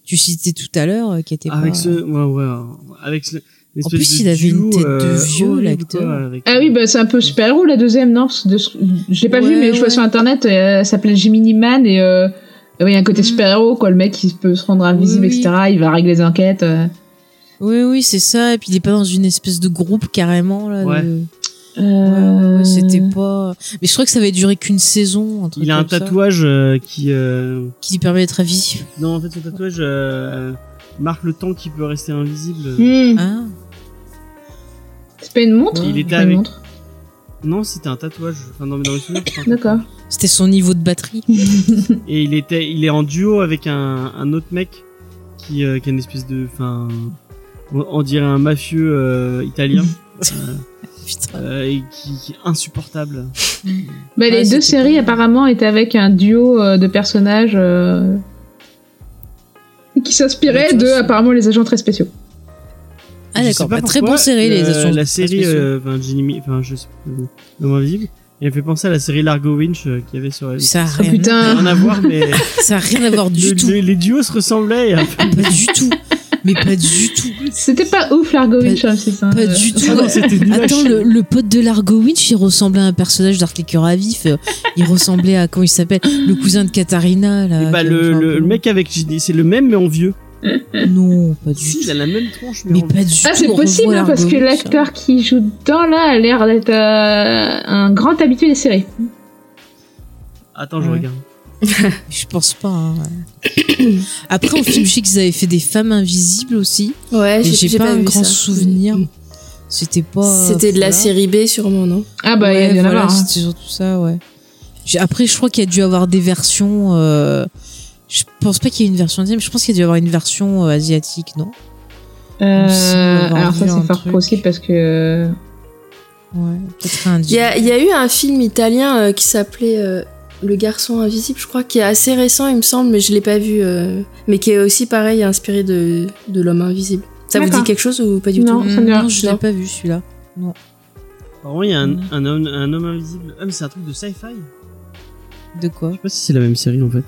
tu citais tout à l'heure, euh, qui était Avec pas... ce, ouais, ouais, avec ce, l'espèce plus, il avait une tête de euh, vieux, l'acteur. Ah oui, bah c'est un peu super-héros la deuxième, non? De ce- Je l'ai pas Ouais, vu, mais je vois ouais. sur internet, euh, elle s'appelle Jiminy Man et euh, ouais, il y a un côté Mm. super-héros, quoi. Le mec, il peut se rendre invisible, Oui, oui. etc. Il va régler les enquêtes. euh. Oui, oui, c'est ça. Et puis il est pas dans une espèce de groupe carrément, là. Ouais. de- Euh, Ouais, ouais, c'était pas. Mais je crois que ça avait duré qu'une saison. Un truc Il a un tatouage euh, qui, euh, qui lui permet d'être invisible. non, en fait, son tatouage euh, marque le temps qu'il peut rester invisible. hmm. Ah. C'est pas une montre Il était pas une avec- montre. Non, c'était un tatouage. Enfin, dans, dans mes souvenirs, c'était un D'accord. C'était son niveau de batterie. Et il était, il est en duo avec un, un autre mec qui, euh, qui a une espèce de, enfin, on, on dirait un mafieux euh, italien. euh, et qui, qui est insupportable. Bah, les deux séries apparemment étaient avec un duo euh, de personnages euh, qui s'inspiraient Ouais, de apparemment les agents très spéciaux. Ah d'accord. pas Bah, très pourquoi, bon série les euh, actions. La série, enfin, Jimmy, enfin, je sais pas, l'homme invisible. Il me fait penser à la série Largo Winch euh, qu'il y avait sur. Ça a Oh rien, putain Rien à voir, mais ça a rien à voir du le- tout. le- les duos se ressemblaient. Pas du tout. Mais pas du tout. C'était pas ouf Largo Pas- Winch, hein, c'est ça. Pas euh. du tout. Ah non, c'était nul à Attends, le, le pote de Largo Winch, il ressemblait à un personnage d'Arc Cœur à vif. Euh, Il ressemblait à, comment il s'appelle Le cousin de Katharina, là. Et bah, le, le, mec avec JD, c'est le même, mais en vieux. Non, pas du Si, tout. il a la même tronche, mais, Mais en pas du Ah, tout. c'est on possible, hein, parce que l'acteur qui joue dedans, là, a l'air d'être euh, un grand habitué des séries. Attends, je Ouais. regarde. Je pense pas. hein. Après, en film, je sais qu'ils avaient fait des femmes invisibles aussi. Ouais, j'ai j'ai pas, un vu grand ça. souvenir. C'était pas. C'était de la série B sûrement, non? Ah bah, ouais, il y en a voilà, marre. hein. c'était surtout ça, ouais. Après, je crois qu'il y a dû avoir des versions. euh, Je pense pas qu'il y ait une version asiatique, mais je pense qu'il y a dû avoir une version euh, asiatique, non? Euh, alors ça c'est fort possible parce que Ouais, peut-être un Il y a, il y a eu un film italien euh, qui s'appelait euh, Le garçon invisible, je crois, qui est assez récent, il me semble, mais je l'ai pas vu. euh, mais qui est aussi pareil, inspiré de, de l'homme invisible. Ça vous D'accord. dit quelque chose ou pas du Non. tout ça me dit rien. non, je l'ai Non. pas vu celui-là. Apparemment, il y a un, un, homme, un homme invisible. Ah, mais c'est un truc de sci-fi. De quoi? Je sais pas si c'est la même série en fait.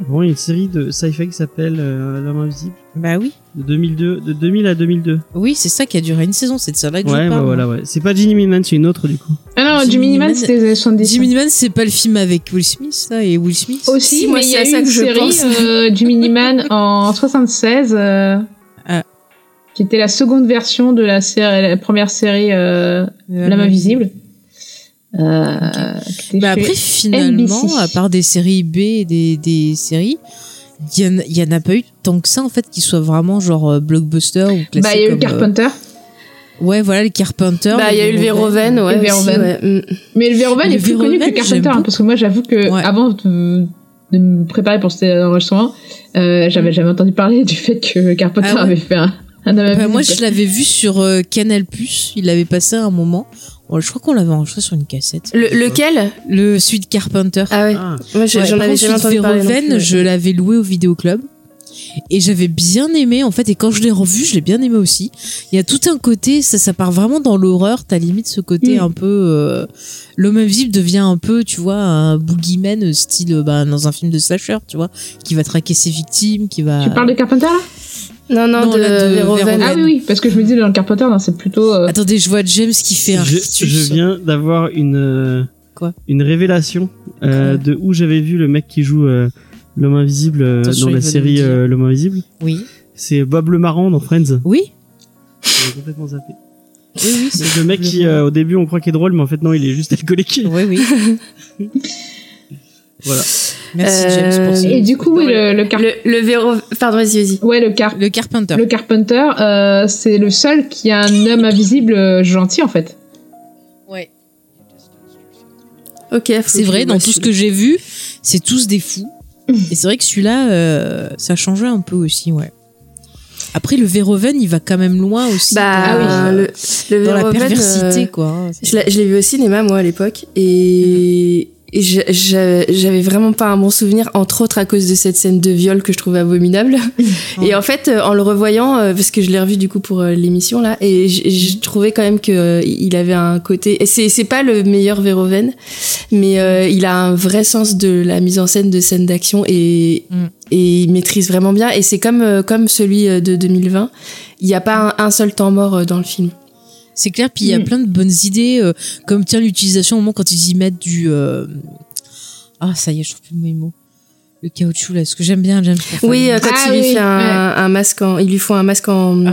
Apparemment, il y a une série de sci-fi qui s'appelle euh, L'homme invisible. Bah oui. De 2002, de 2000 à 2002. Oui, c'est ça qui a duré une saison, c'est de ça là que Ouais, je bah parle. voilà, ouais. C'est pas Ginny Miniman, c'est une autre du coup. ah non Jimmy Miniman Man- c'était les années 70 Jimmy Man, c'est pas le film avec Will Smith, là, et Will Smith aussi Si, moi, mais il y a eu ça une que je série pense. euh, du Miniman en 76 euh, Ah. qui était la seconde version de la série la première série euh, L'homme invisible euh, Bah après, finalement, NBC. à part des séries B et des, des séries, il y, en- il y en a pas eu tant que ça, en fait, qui soient vraiment genre euh, blockbuster ou bah il y a eu comme, Carpenter euh, ouais, voilà, les Carpenter. Bah, il y a eu le Verhoeven, ouais. Le aussi, Verhoeven. ouais. Mm. mais le Verhoeven Le est plus connu que Carpenter hein, parce que moi j'avoue que Ouais. avant de, de me préparer pour cet enregistrement euh, j'avais jamais entendu parler du fait que Carpenter Ah ouais avait fait un, Bah, invisible. moi, je l'avais vu sur euh, Canal+, il l'avait passé à un moment. Bon, je crois qu'on l'avait enregistré sur une cassette. Le, lequel Le suite Carpenter. Ah ouais. Ah, Moi, j'ai- Ouais, j'en par avais jamais Suite entendu parler. non Verhoeven, plus, ouais. je l'avais loué au vidéoclub. Et j'avais bien aimé, en fait, et quand je l'ai revu, je l'ai bien aimé aussi. Il y a tout un côté, ça, ça part vraiment dans l'horreur, t'as limite ce côté Mm. un peu... euh, L'homme invisible devient un peu, tu vois, un boogeyman euh, style euh, bah, dans un film de slasher, tu vois, qui va traquer ses victimes, qui va... tu parles de Carpenter là? Non, non, Non, de, de ah oui oui parce que je me dis dans le Carpenter non, c'est plutôt euh, Attendez, je vois James qui fait un je, je viens d'avoir une euh, Quoi une révélation euh, de où j'avais vu le mec qui joue euh, l'homme invisible euh, dans la série euh, l'homme invisible. Oui. C'est Bob le Marrant dans Friends. Oui, J'ai complètement zappé. oui, oui. c'est- le mec qui, euh, au début, on croit qu'il est drôle, mais en fait, non, il est juste alcoolique. Oui, oui. Voilà. Merci Euh, James pour ce- Et du coup, oui, le, le, car- Le, le véro... Pardon, vas-y, vas-y. ouais, le, car- Le Carpenter. le Carpenter, euh, c'est le seul qui a un homme invisible euh, gentil, en fait. Ouais. Ok. C'est vrai, dans tout ce que j'ai vu, c'est tous des fous. Et c'est vrai que celui-là, euh, ça changeait un peu aussi, ouais. Après, le Verhoeven, il va quand même loin aussi. Bah, dans, euh, le, le dans la perversité, euh, quoi. Je l'ai vu au cinéma, moi, à l'époque. Et, je- j'avais vraiment pas un bon souvenir, entre autres à cause de cette scène de viol que je trouvais abominable. Et en fait, euh, en le revoyant, euh, parce que je l'ai revu du coup pour euh, l'émission, là, et je trouvais quand même que il avait un côté... C'est pas le meilleur Verhoeven, mais euh, il a un vrai sens de la mise en scène de scènes d'action et, Mm. et il maîtrise vraiment bien. Et c'est comme, comme celui de 2020. Il n'y a pas un, un seul temps mort dans le film. C'est clair, puis il y a Mm. plein de bonnes idées, euh, comme tiens l'utilisation au moment quand ils y mettent du... euh, Ah, ça y est, je trouve plus le mot. Le caoutchouc, là, ce que j'aime bien, faire Oui, euh, quand Ah il lui oui, fait un, un masque en, il lui faut un masque en, Ah,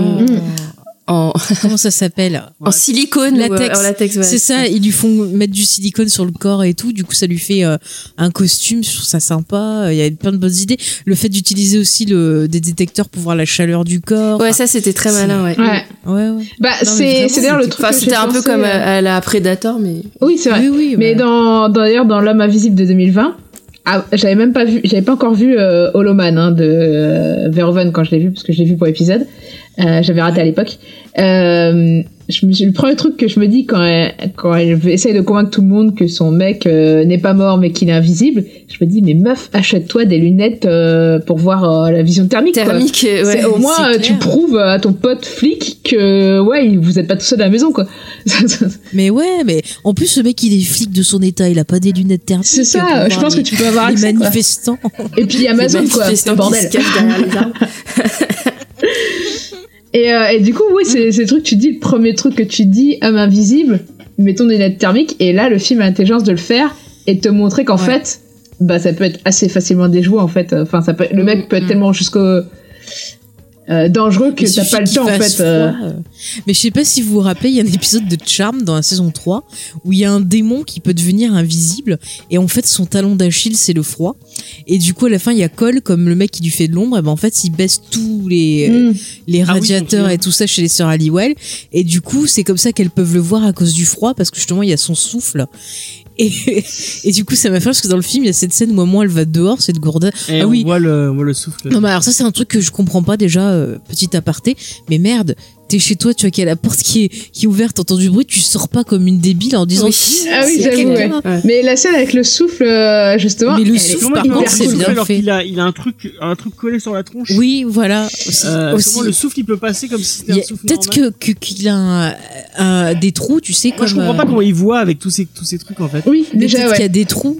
en, Comment ça s'appelle? en silicone, Latex. ou, euh, en latex. ouais. C'est ça, ils lui font mettre du silicone sur le corps et tout, du coup ça lui fait euh, un costume, je trouve ça sympa, il y a plein de bonnes idées. Le fait d'utiliser aussi le, des détecteurs pour voir la chaleur du corps. Ouais, ça c'était très malin, ouais. Ouais. ouais, ouais. Bah, c'est c'est d'ailleurs le truc. C'était un peu comme euh, à, à la Predator, mais. Oui, c'est vrai. Oui, oui, Mais dans- d'ailleurs, dans L'homme invisible de 2020, ah, j'avais même pas vu, j'avais pas encore vu euh, Holoman hein, de euh, Verhoeven quand je l'ai vu, parce que je l'ai vu pour l'épisode. Euh, j'avais raté à l'époque. Euh, je le premier truc que je me dis quand elle, quand elle essaye de convaincre tout le monde que son mec euh, n'est pas mort mais qu'il est invisible, je me dis mais meuf, achète-toi des lunettes euh, pour voir euh, la vision thermique. Thermique, ouais. Au moins, tu prouves à ton pote flic que ouais, vous êtes pas tout seul à la maison quoi. Mais ouais, mais en plus le mec il est flic de son état, il a pas des lunettes thermiques. C'est ça, je pense que les- tu peux avoir les accès. quoi. manifestants. Et puis Amazon Les quoi, c'est qui bordel. se cachent derrière les arbres. Et, euh, et du coup, oui, c'est le truc, tu dis, le premier truc que tu dis, homme invisible, mettons des lunettes thermiques, et là, le film a l'intelligence de le faire et de te montrer qu'en Ouais. fait, bah, ça peut être assez facilement déjoué, en fait. Enfin, ça peut, le mec peut être Mm. tellement jusqu'au euh, dangereux que t'as pas le temps, en fasse fait. euh. froid, euh. Mais je sais pas si vous vous rappelez, il y a un épisode de Charm dans la saison 3 où il y a un démon qui peut devenir invisible et en fait son talon d'Achille c'est le froid. Et du coup à la fin il y a Cole comme le mec qui lui fait de l'ombre et ben en fait il baisse tous les Mm. les Ah oui, radiateurs et tout ça chez les sœurs Halliwell et du coup c'est comme ça qu'elles peuvent le voir à cause du froid parce que justement il y a son souffle. Et, et du coup ça m'a fait parce que dans le film il y a cette scène où moment elle va dehors cette gourde Et Ah on oui. voit le, on voit le souffle. non mais alors ça c'est un truc que je comprends pas déjà euh, petit aparté mais merde t'es chez toi tu vois qu'il y a la porte qui est qui est ouverte t'entends du bruit tu sors pas comme une débile en disant Oui. Ah oui, C'est j'avoue. Ouais. Mais la scène avec le souffle, euh, justement. Mais le souffle, par il contre, c'est le souffle bien alors fait. qu'il a, il a un truc, un truc collé sur la tronche. oui voilà aussi, Euh, aussi. Le souffle il peut passer comme si c'était Il un a- souffle peut-être normal que que- qu'il a un, un- des trous tu sais Moi comme je comprends euh, pas comment il voit avec tous ces, tous ces trucs en fait. Oui, mais déjà, peut-être qu'il y a des trous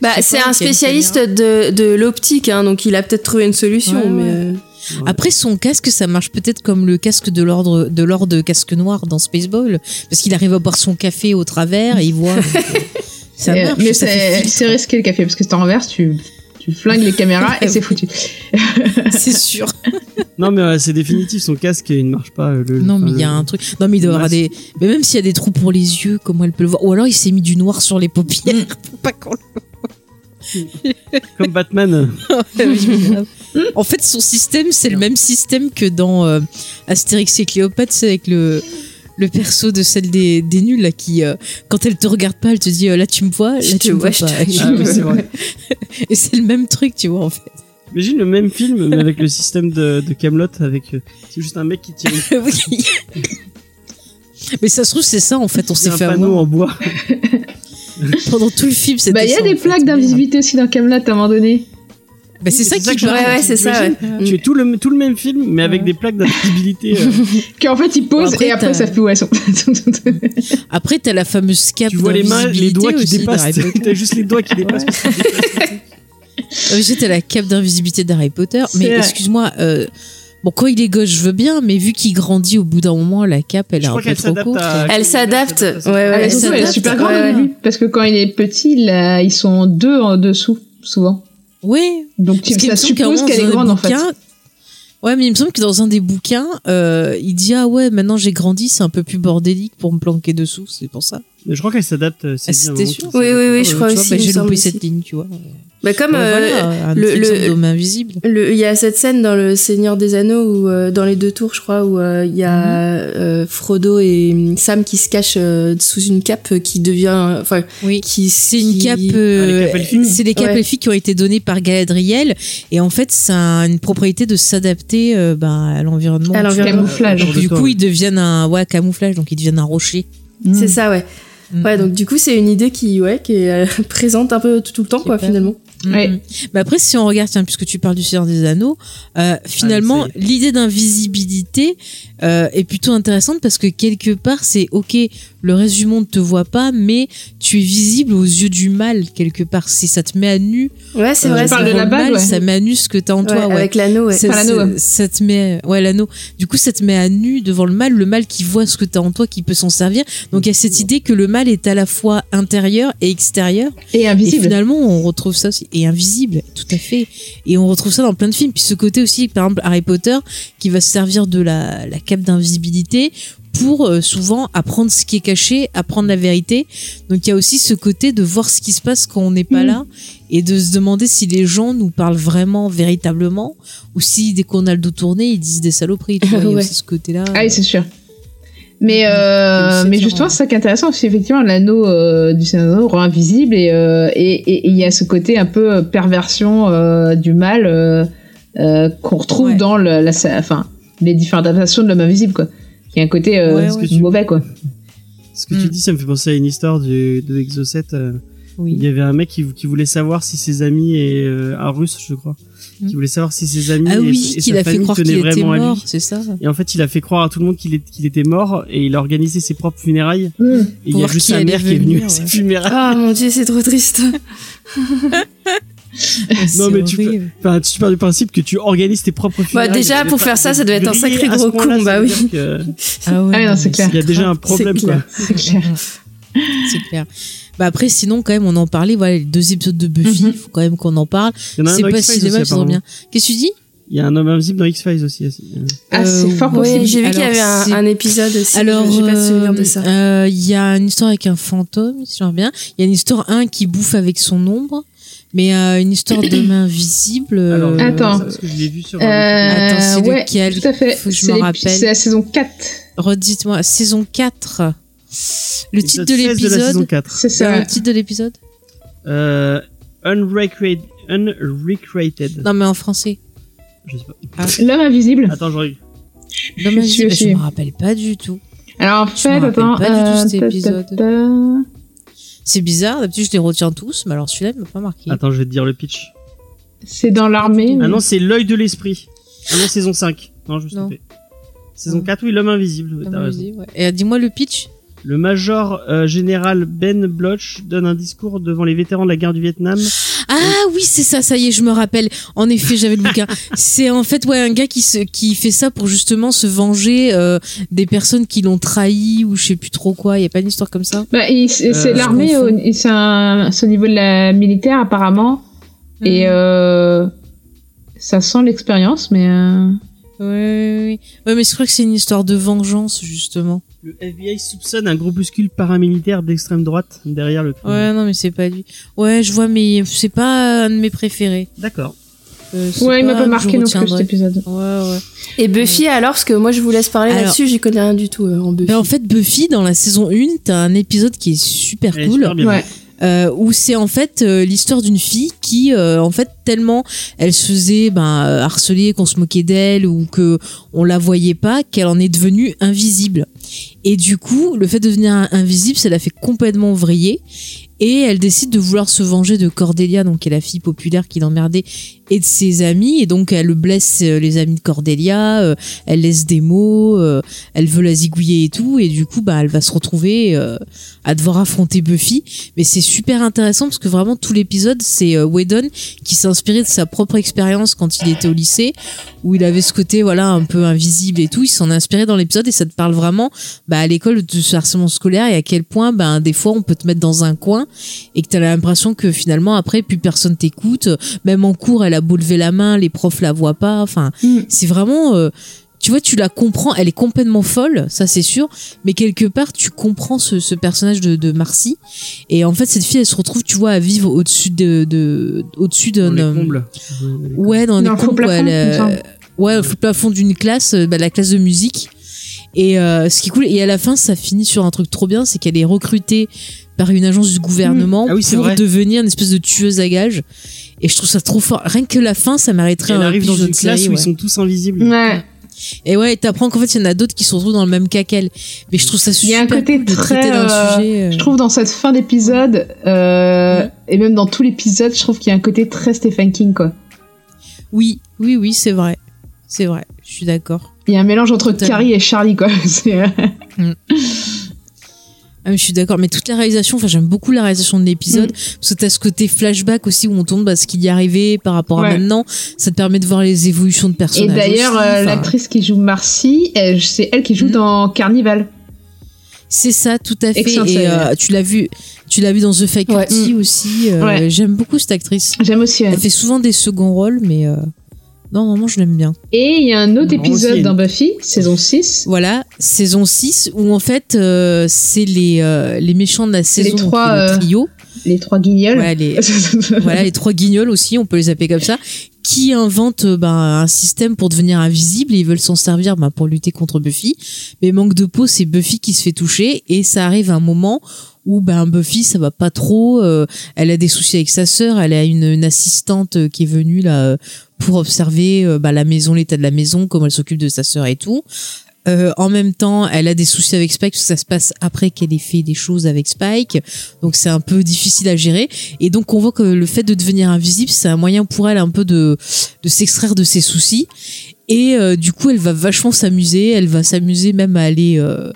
Bah, c'est un spécialiste de, de l'optique, hein, donc il a peut-être trouvé une solution, Ouais, mais. Ouais. après son casque ça marche peut-être comme le casque de l'ordre de l'ordre casque noir dans Spaceball parce qu'il arrive à boire son café au travers et il voit donc, euh, ça euh, marche mais c'est c'est risqué le café, parce que si t'en renverses, tu, tu flingues les caméras et c'est foutu. c'est sûr Non mais euh, c'est définitif, son casque il ne marche pas. Le, Non, mais enfin, il y a le- un truc. Non, mais il doit avoir des. Mais même s'il y a des trous pour les yeux, comment elle peut le voir? Ou alors il s'est mis du noir sur les paupières pour pas qu'on Comme Batman. En fait, son système, c'est le même système que dans euh, Astérix et Cléopâtre, c'est avec le. Le perso de celle des, des nuls là qui euh, quand elle te regarde pas elle te dit euh, là tu me vois là Je tu te me vois vois, je pas te- Ah oui, c'est vrai. et c'est le même truc tu vois en fait Imagine le même film mais avec le système de, de Camelot avec euh, c'est juste un mec qui tire Oui. mais ça se trouve c'est ça en fait on s'est un fait panneau avoir en bois. pendant tout le film c'était Bah, il y a ça, des fait. plaques d'invisibilité aussi dans Camelot à un moment donné. bah, c'est ça c'est ça qui que je- paraît. Ouais, ouais, c'est ça, ouais. Tu fais tout le, tout le même film mais avec des plaques d'invisibilité. euh, Qu'en fait, ils posent Après, et après, savent plus où elles sont. Après, t'as la fameuse cape tu vois les mains, les doigts qui dépassent. T'as juste les doigts qui dépassent. t'as la cape d'invisibilité d'Harry Potter. C'est Mais excuse-moi, euh, bon, quand il est gauche, je veux bien, mais vu qu'il grandit au bout d'un moment, la cape, elle est Je un crois peu trop courte. à. Elle s'adapte. Ouais, ouais, elle surtout, elle est super grande Ouais, au ouais. début. Parce que quand il est petit, là, ils sont deux en dessous, souvent. Oui, Donc, tu, ça un suppose qu'elle est grande, en fait. Ouais, mais il me semble que dans un des bouquins, euh, il dit ah ouais, maintenant j'ai grandi, c'est un peu plus bordélique pour me planquer dessous, c'est pour ça. Je crois qu'elle s'adapte. euh, C'est Ah, vraiment sûr Oui, oui, oui, Ah, je crois aussi, bah, j'ai loupé cette ligne, tu vois. Bah, comme Ouais, euh, voilà, un le- le- invisible. Le- Il y a cette scène dans Le Seigneur des Anneaux, où, euh, dans les deux tours, je crois, où euh, il y a euh, Frodo et hum, Sam qui se cachent euh, sous une cape qui devient, enfin, Oui. qui C'est une qui- cape, Ah, euh, les capes elfiques. c'est des capes Ouais. elfiques qui ont été données par Galadriel et en fait ça a une propriété de s'adapter euh, ben, à l'environnement. À l'environnement. Camouflage. Donc, du coup ils deviennent un ouais camouflage donc ils deviennent un rocher. C'est ça, ouais. Mm. Ouais, donc du coup, c'est une idée qui, ouais, qui est euh, présente un peu tout, tout le temps, quoi, finalement. Ouais. mm. Mais après, si on regarde, tiens, puisque tu parles du Seigneur des Anneaux, euh, finalement, y l'idée d'invisibilité euh, est plutôt intéressante parce que quelque part, c'est ok, le reste du monde te voit pas, mais tu es visible aux yeux du mal quelque part. Si ça te met à nu, Ouais, c'est euh, vrai. tu parles c'est de la le bague, mal, ouais. ça met à nu ce que t'as en Ouais, toi. Ouais. Avec l'anneau, ouais. Ça, Enfin, l'anneau, ça- ouais. ça te met, ouais, l'anneau. Du coup, ça te met à nu devant le mal, le mal qui voit ce que t'as en toi, qui peut s'en servir. Donc, il y a cette idée que le mal est à la fois intérieur et extérieur. Et Et invisible. finalement, on retrouve ça aussi. Et invisible, tout à fait. Et on retrouve ça dans plein de films. Puis ce côté aussi, par exemple, Harry Potter, qui va se servir de la, la cape d'invisibilité pour euh, souvent apprendre ce qui est caché, apprendre la vérité. Donc il y a aussi ce côté de voir ce qui se passe quand on n'est pas Mhm. là et de se demander si les gens nous parlent vraiment, véritablement, ou si dès qu'on a le dos tourné, ils disent des saloperies. Tu vois, Il y a Ouais. aussi ce côté-là. Ah oui, c'est sûr. Mais, euh, C'est mais justement, c'est ça qui est intéressant, c'est effectivement l'anneau euh, du Anneaux rend invisible et euh, et- et- et il y a ce côté un peu euh, perversion euh, du mal euh, euh, qu'on retrouve Ouais. dans le, la, enfin, les différentes adaptations de l'homme invisible, quoi. Il y a un côté euh, Ouais, ouais. mauvais, quoi. Ce que tu Mm. dis, ça me fait penser à une histoire du, de Exocet. Oui. Il y avait un mec qui, qui voulait savoir si ses amis et euh, un russe, je crois, Mm. qui voulait savoir si ses amis Ah et, oui, et qu'il sa a fait famille croire tenaient qu'il était vraiment à mort, lui. c'est ça. Et en fait, il a fait croire à tout le monde qu'il est- qu'il était mort et il a organisé ses propres funérailles. Mm. Et il y a juste sa mère qui est venue à ses funérailles. Ah, mon dieu, c'est trop triste. Non, mais tu peux- tu pars du principe que tu organises tes propres funérailles. Bah, déjà, pour faire ça, ça doit être un sacré à gros con, bah oui. que Ah ouais, Ah oui, non, c'est clair. Il y a déjà un problème, C'est quoi. clair. C'est clair. C'est clair. Bah après, sinon, quand même, on en parlait, voilà, les deux épisodes de Buffy, Mhm. faut quand même qu'on en parle. Il y en a un C'est dans pas X-Files cinéma, sent bien. Qu'est-ce que tu dis Il y a un homme invisible dans X-Files aussi. aussi. Ah, c'est Euh, fort possible. J'ai vu qu'il y avait un, épisode aussi. Alors, j'ai pas de souvenir de euh, ça. euh, Il y a une histoire avec un fantôme, si je me bien. Il y a une histoire, un qui bouffe avec son ombre, mais euh, une histoire d'homme invisible. euh, Alors, Attends. Parce que je l'ai vu sur. Euh, Attends, c'est ouais, lequel tout à fait. Faut que je me rappelle. C'est la saison 4. Redites-moi, saison 4. Le titre de l'épisode. 4. C'est ça. le titre de l'épisode Euh, unrecreated. Unrecreated. Non, mais en français. Je sais pas. L'homme invisible. Attends, je regarde. Je L'homme invisible, je me rappelle pas du tout. Alors en fait, attends. pas du tout euh, cet épisode. C'est bizarre, d'habitude je les retiens tous, mais alors celui-là il m'a pas marqué. Attends, je vais te dire le pitch. C'est dans l'armée. Ah non, c'est l'œil de l'esprit. Ah non, saison 5. Non, je me suis trompé. Saison Non. 4, oui, l'homme invisible. Raison. invisible, ouais. Et euh, dis-moi le pitch. Le major euh, général Ben Bloch donne un discours devant les vétérans de la guerre du Vietnam. Ah oui, c'est ça, ça y est, je me rappelle. En effet, j'avais le bouquin. C'est en fait ouais un gars qui se qui fait ça pour justement se venger euh, des personnes qui l'ont trahi ou je sais plus trop quoi. Il y a pas une histoire comme ça? Bah, il- c'est Euh, l'armée, et c'est un- c'est au niveau de la militaire apparemment. Et Mhm. euh, ça sent l'expérience, mais euh, Ouais, ouais, ouais. Ouais, mais je crois que c'est une histoire de vengeance justement. Le FBI soupçonne un groupuscule paramilitaire d'extrême droite derrière le crime. Ouais, non, mais c'est pas lui. Ouais, je vois, mais c'est pas un de mes préférés. D'accord. Euh, ouais, il m'a pas marqué non plus cet épisode. Ouais, ouais. Et Buffy, alors, parce que moi, je vous laisse parler là-dessus, j'y connais rien du tout euh, en Buffy. Mais en fait, Buffy, dans la saison 1, t'as un épisode qui est super Elle est cool. super bien. Ouais. euh, où c'est en fait euh, l'histoire d'une fille qui euh, en fait tellement elle se faisait ben euh, harceler qu'on se moquait d'elle ou que on la voyait pas qu'elle en est devenue invisible et du coup le fait de devenir invisible ça la fait complètement vriller. Et elle décide de vouloir se venger de Cordelia donc qui est la fille populaire qui l'emmerdait et de ses amis et donc elle blesse euh, les amis de Cordelia euh, elle laisse des mots euh, elle veut la zigouiller et tout et du coup bah elle va se retrouver à devoir affronter Buffy mais c'est super intéressant parce que vraiment tout l'épisode c'est Whedon qui s'est inspiré de sa propre expérience quand il était au lycée où il avait ce côté voilà un peu invisible et tout il s'en a inspiré dans l'épisode et ça te parle vraiment bah, à l'école de ce harcèlement scolaire et à quel point, ben, des fois, on peut te mettre dans un coin et que t'as l'impression que finalement, après, plus personne t'écoute. Même en cours, elle a beau lever la main, les profs la voient pas. Enfin, Mm. c'est vraiment, euh, tu vois, tu la comprends. Elle est complètement folle, ça c'est sûr. Mais quelque part, tu comprends ce, ce personnage de, de Marcy. Et en fait, cette fille, elle se retrouve, tu vois, à vivre au-dessus de, de au-dessus Dans d'un les combles. Ouais, dans, Dans les le faux cours, plafond, elle, il me euh, ouais, au plafond d'une classe, euh, bah, la classe de musique. Et euh, ce qui est cool, et à la fin, ça finit sur un truc trop bien, c'est qu'elle est recrutée par une agence du gouvernement Ah oui, c'est pour vrai. devenir une espèce de tueuse à gages. Et je trouve ça trop fort. Rien que la fin, ça m'arrêterait Elle un arrive dans une classe série, où ouais. ils sont tous invisibles. Ouais. Et ouais, t'apprends qu'en fait, il y en a d'autres qui se retrouvent dans le même cas qu'elle. Mais je trouve ça Il y super a un côté de très, euh, sujet. euh, Je trouve dans cette fin d'épisode, euh, Ouais. et même dans tout l'épisode, je trouve qu'il y a un côté très Stephen King, quoi. Oui, oui, oui, c'est vrai. C'est vrai, je suis d'accord. Il y a un mélange entre Totalement. Carrie et Charlie, quoi. Ah, mais je suis d'accord, mais toute la réalisation, enfin j'aime beaucoup la réalisation de l'épisode, Mm. parce que t'as ce côté flashback aussi où on tourne bah, ce qu'il y arrivait par rapport à maintenant, ça te permet de voir les évolutions de Et personnages. d'ailleurs, aussi, euh, l'actrice qui joue Marcy, c'est elle qui joue Mhm. dans Carnival. C'est ça, tout à fait. Et euh, tu l'as vu, tu l'as vu dans The Faculty Ouais. aussi. euh, Ouais. J'aime beaucoup cette actrice. J'aime aussi. elle. Elle fait souvent des seconds rôles, mais euh, non, vraiment, je l'aime bien. Et il y a un autre épisode dans Buffy, saison 6. Voilà, saison 6, où en fait, euh, c'est les, euh, les méchants de la saison, donc trois, le euh, trio. Les trois guignols. Voilà, les, voilà, les trois guignols aussi, on peut les appeler comme ça, qui inventent ben, un système pour devenir invisible et ils veulent s'en servir ben, pour lutter contre Buffy. Mais manque de peau, c'est Buffy qui se fait toucher et ça arrive à un moment où ben Buffy ça va pas trop, euh, elle a des soucis avec sa sœur, elle a une, une assistante qui est venue là euh, pour observer euh, ben, la maison, l'état de la maison, comment elle s'occupe de sa sœur et tout. Euh, en même temps, elle a des soucis avec Spike ça se passe après qu'elle ait fait des choses avec Spike, donc c'est un peu difficile à gérer. Et donc on voit que le fait de devenir invisible, c'est un moyen pour elle un peu de s'extraire de ses soucis. Et euh, du coup, elle va vachement s'amuser. Elle va s'amuser même à aller, euh,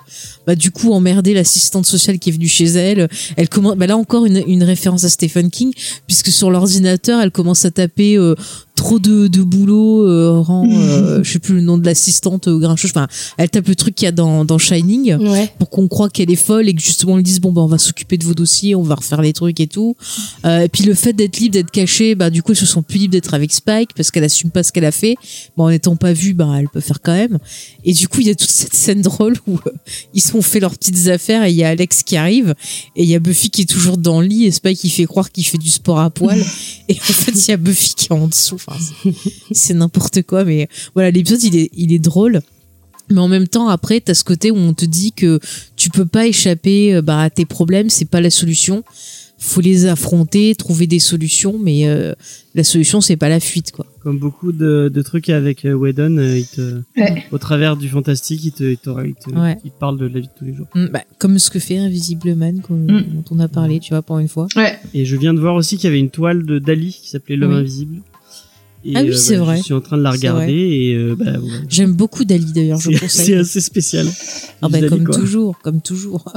bah, du coup, emmerder l'assistante sociale qui est venue chez elle. Elle commence, bah, là encore une, une référence à Stephen King, puisque sur l'ordinateur, elle commence à taper euh, trop de, de boulot, euh, rend, euh, je sais plus le nom de l'assistante euh, grincheuse. Enfin, elle tape le truc qu'il y a dans, dans Shining Ouais. pour qu'on croit qu'elle est folle et que justement on lui dise bon bah on va s'occuper de vos dossiers, on va refaire les trucs et tout. Euh, et puis le fait d'être libre, d'être caché, bah du coup ils se sont plus libres d'être avec Spike parce qu'elle assume pas ce qu'elle a fait. Bon en étant pas vue, bah elle peut faire quand même. Et du coup il y a toute cette scène drôle où euh, ils se sont fait leurs petites affaires et il y a Alex qui arrive et il y a Buffy qui est toujours dans le lit et Spike qui fait croire qu'il fait du sport à poil et en fait il y a Buffy qui est en dessous. Enfin, c'est- c'est n'importe quoi mais voilà l'épisode il est il est drôle. Mais en même temps, après, t'as ce côté où on te dit que tu peux pas échapper euh, bah, à tes problèmes, c'est pas la solution. Faut les affronter, trouver des solutions, mais euh, la solution c'est pas la fuite, quoi. Comme beaucoup de, de trucs avec euh, Whedon, euh, il te, Ouais. au travers du fantastique, il te, il te, il te- Ouais. il te parle de la vie de tous les jours. Mm, bah, comme ce que fait Invisible Man, qu'on- Mm. dont on a parlé, tu vois, pour une fois. Ouais. Et je viens de voir aussi qu'il y avait une toile de Dali qui s'appelait L'homme Oui. invisible. Et, Ah oui, c'est bah, vrai. Je suis en train de la regarder et euh, bah. J'aime beaucoup Dali d'ailleurs, je c'est conseille. c'est assez spécial. Ah bah, comme toujours, comme toujours.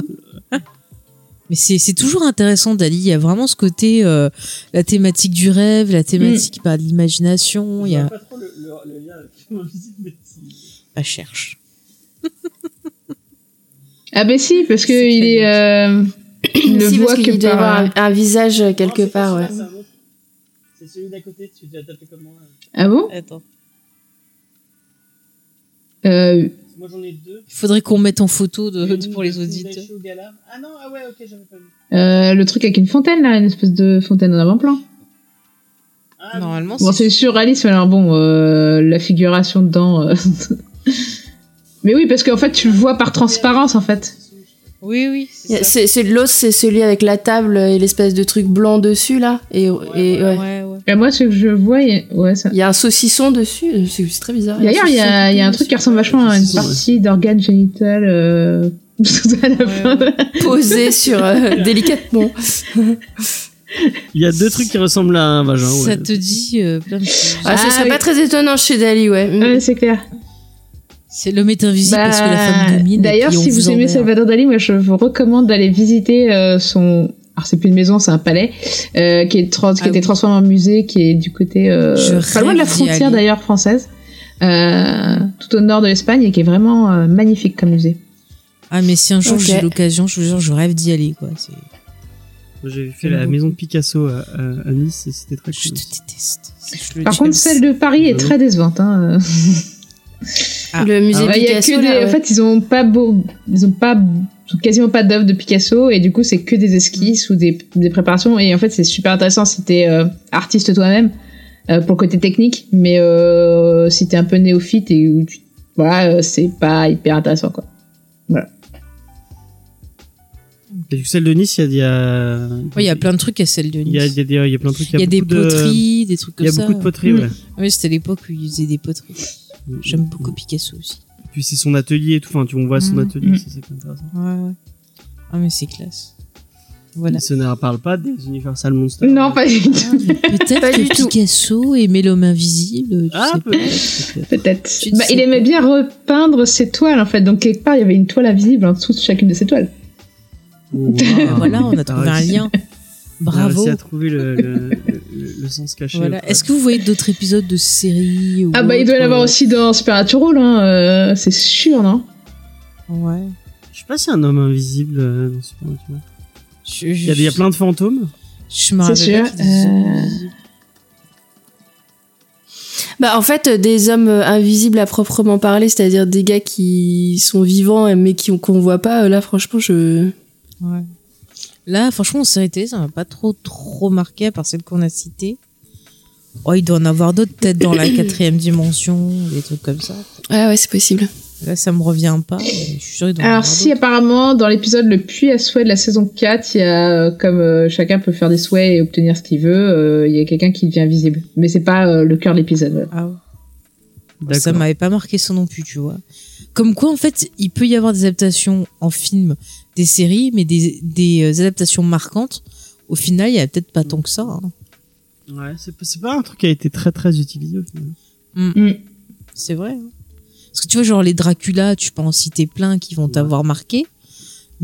Mais c'est c'est toujours intéressant Dali. Il y a vraiment ce côté, euh, la thématique du rêve, la thématique bah, de l'imagination. Il y a, pas trop le, le, le lien avec mais si. bah, cherche. Ah bah si, parce que il est... Euh, il ne Si, voit parce que qu'il doit y par... avoir un, un visage euh, quelque Non, part, ouais. C'est celui d'à côté, tu l'as tapé comme moi. Ah bon? Attends. euh, Moi j'en ai deux. Il faudrait qu'on mette en photo de, pour les auditeurs. Ah non, ah ouais, ok, j'avais pas vu. euh, Le truc avec une fontaine, là, une espèce de fontaine en avant-plan. Ah, Normalement, Bon, c'est surréaliste, mais alors bon, euh, la figuration dedans... euh, mais oui, parce qu'en fait, tu le vois par transparence, en fait. Oui, oui. C'est c'est l'autre, c'est celui avec la table et l'espèce de truc blanc dessus là. Et, et ouais. Ouais, ouais. Et moi, ce que je vois, il y a- ouais, ça... Il y a un saucisson dessus. C'est très bizarre. D'ailleurs, il y a, il y a un truc qui ressemble vachement à une partie d'organe génital euh, à la fin. posé sur euh, délicatement. Il y a deux trucs qui ressemblent à un vagin. Ouais. Ça te dit euh, plein de choses. Ah, ce Ah, serait oui. pas très étonnant chez Dali, ouais. Ouais, c'est clair. C'est l'homme est invisible Bah, parce que la femme domine. et D'ailleurs, si vous aimez. Salvador Dali, moi, je vous recommande d'aller visiter euh, son. Alors, c'est plus une maison, c'est un palais euh, qui, est trans- qui Ah a été oui. transformé en musée, qui est du côté euh, Je pas loin de la frontière d'ailleurs française, euh, tout au nord de l'Espagne, et qui est vraiment euh, magnifique comme musée. Ah, mais si un jour j'ai l'occasion, je vous jure, je rêve d'y aller, quoi. C'est- J'ai fait la maison de Picasso à, à- à Nice et c'était très Je cool. te déteste. Je Par contre, celle de Paris est Bah oui. très décevante. Hein. Ah. Le musée Ouais, il y a Picasso, que des- là, ouais. En fait, ils ont pas beau, ils ont pas, ils ont quasiment pas d'œuvre de Picasso et du coup, c'est que des esquisses ou des, des préparations. Et en fait, c'est super intéressant si t'es euh, artiste toi-même euh, pour le côté technique, mais euh, si t'es un peu néophyte et où tu, voilà, euh, c'est pas hyper intéressant quoi. Et du coup, celle de Nice, il y a, il y a, Ouais, il y a plein de trucs à celle de il y a, Nice. il y a des, il y a plein de trucs. Il y a des poteries, des trucs Il comme y a ça. beaucoup de poteries, Mm. ouais. Oui, c'était l'époque où ils faisaient des poteries. J'aime beaucoup Picasso aussi. Puis c'est son atelier et tout. Enfin, tu on voit son Mm, atelier, mm. c'est ça qui est intéressant. Ouais, ouais. Ah, mais c'est classe. Voilà. Ce ne parle pas des Universal Monsters. Non, pas du tout. Ah, mais Peut-être Pas du que tout. Picasso aimait l'homme invisible. tu Ah, peut-être. Tu ne Bah, il aimait bien repeindre ses toiles en fait. Donc quelque part, il y avait une toile invisible en dessous de chacune de ses toiles. Wow. Voilà, on a trouvé un réussi. lien. On a Bravo. réussi à trouver le, le, le- le sens caché. Voilà. Est-ce que vous voyez d'autres épisodes de séries ou Ah bah il doit y en avoir euh, aussi dans Supernatural, hein, euh, c'est sûr, non? Ouais. Je sais pas si un homme invisible euh, dans Supernatural. Il y, a, il y a plein de fantômes. Je me C'est rappelle euh. Bah, en fait, des hommes euh, invisibles à proprement parler, c'est-à-dire des gars qui sont vivants mais qui qu'on voit pas, là, franchement, je. Ouais. Là, franchement, en série télé, ça m'a pas trop trop marqué à part celle qu'on a citée. Oh, il doit en avoir d'autres, peut-être dans la quatrième dimension, des trucs comme ça. Ah ouais, c'est possible. Là, ça me revient pas. mais je suis sûre qu'il doit en Alors si apparemment dans l'épisode le puits à souhait de la saison 4, il y a euh, comme euh, chacun peut faire des souhaits et obtenir ce qu'il veut, euh, il y a quelqu'un qui devient visible. Mais c'est pas euh, le cœur de l'épisode. Ah ouais. Ça m'avait pas marqué ça non plus, tu vois. Comme quoi, en fait, il peut y avoir des adaptations en film, des séries, mais des, des euh, adaptations marquantes. Au final, il y a peut-être pas tant que ça. hein. Ouais, c'est pas- c'est pas un truc qui a été très très utilisé au final. Mm. C'est vrai. hein. Parce que tu vois, genre les Dracula, tu peux en citer plein qui vont t'avoir marqué.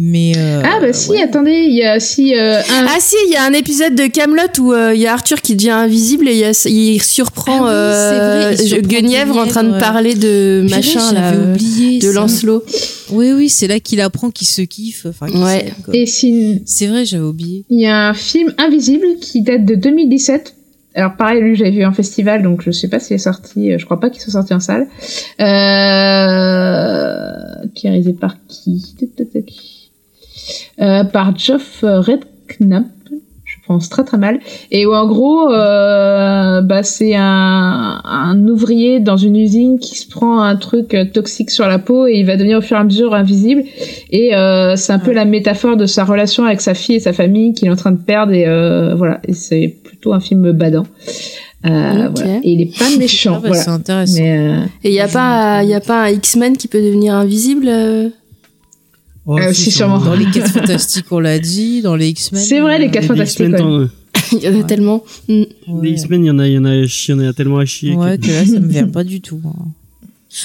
Mais. euh, ah bah si, ouais. attendez, il y a si euh, un... Ah si, il y a un épisode de Camelot où euh, il y a Arthur qui devient invisible et il, y a- il surprend Ah oui, c'est vrai, euh, il surprend Guenièvre en train de Guenièvre, parler de Purée, machin là, euh, oublié de ça. Lancelot. Oui, oui, c'est là qu'il apprend qu'il se kiffe. Ouais. et si C'est vrai, j'avais oublié. il y a un film Invisible qui date de 2017. Alors pareil, lui j'avais vu en festival, donc je sais pas s'il est sorti. euh, Je crois pas qu'il soit sorti en salle. Euh... Qui est réalisé par qui? Euh, Par Geoff Redknapp. Je pense très très mal. Et où en gros, euh, bah c'est un, un ouvrier dans une usine qui se prend un truc euh, toxique sur la peau et il va devenir au fur et à mesure invisible. Et euh, c'est un peu la métaphore de sa relation avec sa fille et sa famille qu'il est en train de perdre. Et euh, voilà, et c'est plutôt un film badant. Euh, voilà. Et il est pas méchant. Ah bah, voilà. C'est intéressant. Mais euh, Et il y a pas, y a pas un X-Men qui peut devenir invisible. euh? Oh, Euh, si, sûrement. Dans les 4 fantastiques, on l'a dit. Dans les X-Men. C'est vrai, les euh, quatre Les fantastiques, Il y en a Ouais. tellement. Mm. ouais. Les X-Men, il y en a, il y en a, il y en a tellement à chier. Ouais, que- que là, ça me vient pas du tout. hein.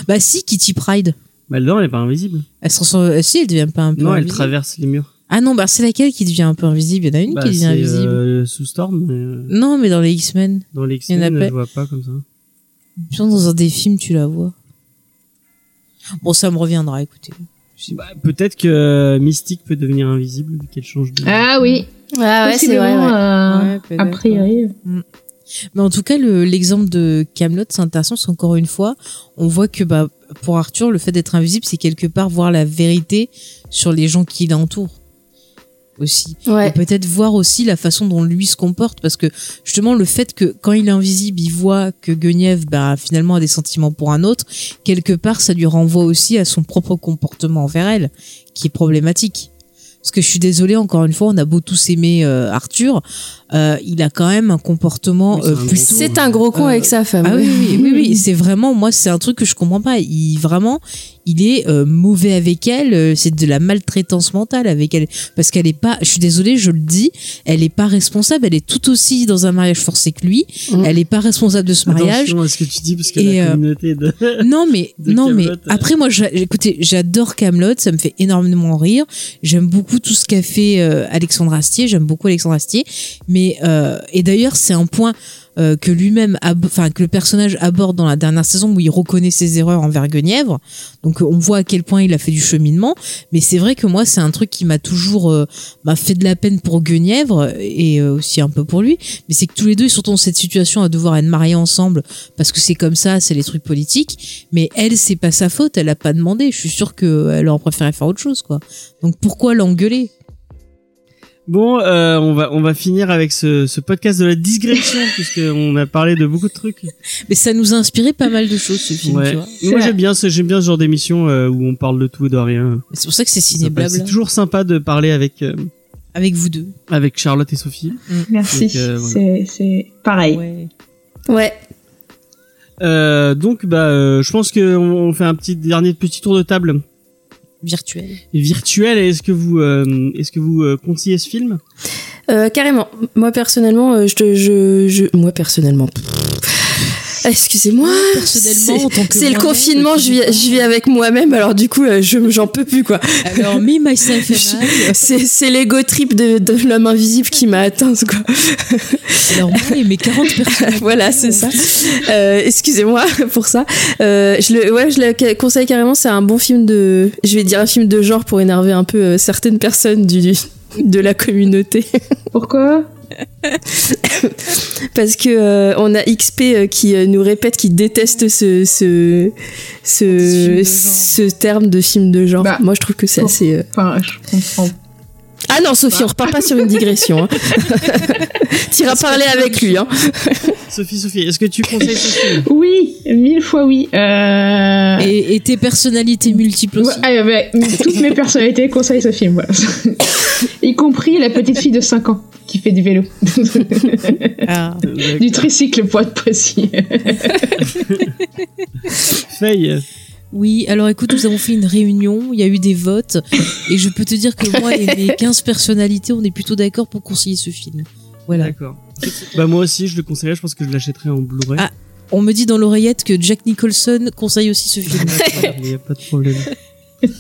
Bah si, Kitty Pride. Bah, dedans, elle est pas invisible. Elle se transforme... euh, Si, elle devient pas un peu Non, elle traverse les murs. Ah non, bah c'est laquelle qui devient un peu invisible? Il y en a une Bah, qui devient invisible. euh, sous Storm, mais euh, Non, mais dans les X-Men. dans les X-Men, pas. je vois pas comme ça. Je pense dans un des films, tu la vois. Bon, ça me reviendra, écoutez. Bah, peut-être que Mystique peut devenir invisible vu qu'elle change de. ah oui, Ah ouais, c'est vrai. euh, Ouais, a priori. Mais en tout cas, le- l'exemple de Camelot, c'est intéressant, parce qu'encore une fois, on voit que bah, pour Arthur, le fait d'être invisible, c'est quelque part voir la vérité sur les gens qui l'entourent aussi. Ouais. Et peut-être voir aussi la façon dont lui se comporte, parce que justement, le fait que quand il est invisible, il voit que Guenièvre, bah, finalement, a des sentiments pour un autre, quelque part, ça lui renvoie aussi à son propre comportement envers elle, qui est problématique. Parce que je suis désolée, encore une fois, on a beau tous aimer euh, Arthur, euh, il a quand même un comportement Oui, c'est euh, un gros plutôt... C'est un gros con Euh, avec sa femme. Ah oui, ouais. oui, oui, oui, c'est vraiment, moi, c'est un truc que je comprends pas. Il, vraiment, il est euh, mauvais avec elle, euh, c'est de la maltraitance mentale avec elle. Parce qu'elle est pas, je suis désolée, je le dis, elle est pas responsable, elle est tout aussi dans un mariage forcé que lui, Mm. elle est pas responsable de ce mariage. Attention à ce que tu dis parce que Et, la communauté de. Non mais de non mais euh. après moi écoutez j'adore Camelot ça me fait énormément rire j'aime beaucoup tout ce qu'a fait euh, Alexandre Astier j'aime beaucoup Alexandre Astier mais euh, et d'ailleurs c'est un point euh, que lui-même, enfin que le personnage aborde dans la dernière saison où il reconnaît ses erreurs envers Guenièvre. Donc euh, on voit à quel point il a fait du cheminement. Mais c'est vrai que moi c'est un truc qui m'a toujours euh, m'a fait de la peine pour Guenièvre et euh, aussi un peu pour lui. Mais c'est que tous les deux ils sont dans cette situation à devoir être mariés ensemble parce que c'est comme ça, c'est les trucs politiques. Mais elle c'est pas sa faute, elle a pas demandé. Je suis sûre qu'elle aurait préféré faire autre chose quoi. Donc pourquoi l'engueuler? Bon, euh, on va on va finir avec ce, ce podcast de la digression puisque on a parlé de beaucoup de trucs. Mais ça nous a inspiré pas mal de choses ce film, Ouais. tu vois. Moi j'aime bien ce j'aime bien ce genre d'émission euh, où on parle de tout et de rien. C'est pour ça que c'est C'est ciné sympa. C'est toujours sympa de parler avec euh, avec vous deux. avec Charlotte et Sophie. Merci. Donc, euh, voilà. C'est c'est pareil. Ouais. Ouais. Euh, donc bah euh, je pense que on on fait un petit dernier petit tour de table Virtuel. virtuel. Est-ce que vous euh, est-ce que vous euh, conseillez ce film? Euh, carrément. Moi personnellement, euh, je, te- je, je, moi personnellement. Excusez-moi. personnellement, C'est le confinement, je vis, je vis avec moi-même, alors du coup, euh, je j'en peux plus quoi. Alors, me, myself c'est l'ego trip de, de l'homme invisible qui m'a atteinte quoi. Alors, moi et mes 40 personnes. voilà, c'est ça. Euh, Excusez-moi pour ça. Euh, je le, ouais, je le conseille carrément. C'est un bon film de, je vais dire un film de genre pour énerver un peu euh, certaines personnes du de la communauté. Pourquoi? parce que euh, on a XP euh, qui euh, nous répète qu'il déteste ce ce ce, terme de film de genre. Bah, Moi, je trouve que c'est assez. Enfin, je comprends. Ah non, Sophie, on repart pas sur une digression. Hein. T'iras parler avec lui. Hein. Sophie Sophie, est-ce que tu conseilles ce film Oui, mille fois oui. Euh... Et, et tes personnalités multiples aussi. Ouais, ah, toutes mes personnalités conseillent ce film, voilà. y compris la petite fille de 5 ans qui fait du vélo. Ah. du tricycle pour être précis. Faye. Oui, alors écoute, nous avons fait une réunion, il y a eu des votes, et je peux te dire que moi et mes 15 personnalités, on est plutôt d'accord pour conseiller ce film. Voilà. D'accord. Bah moi aussi je le conseillerais, je pense que je l'achèterais en Blu-ray. Ah. On me dit dans l'oreillette que Jack Nicholson conseille aussi ce film. Il n'y a pas de problème.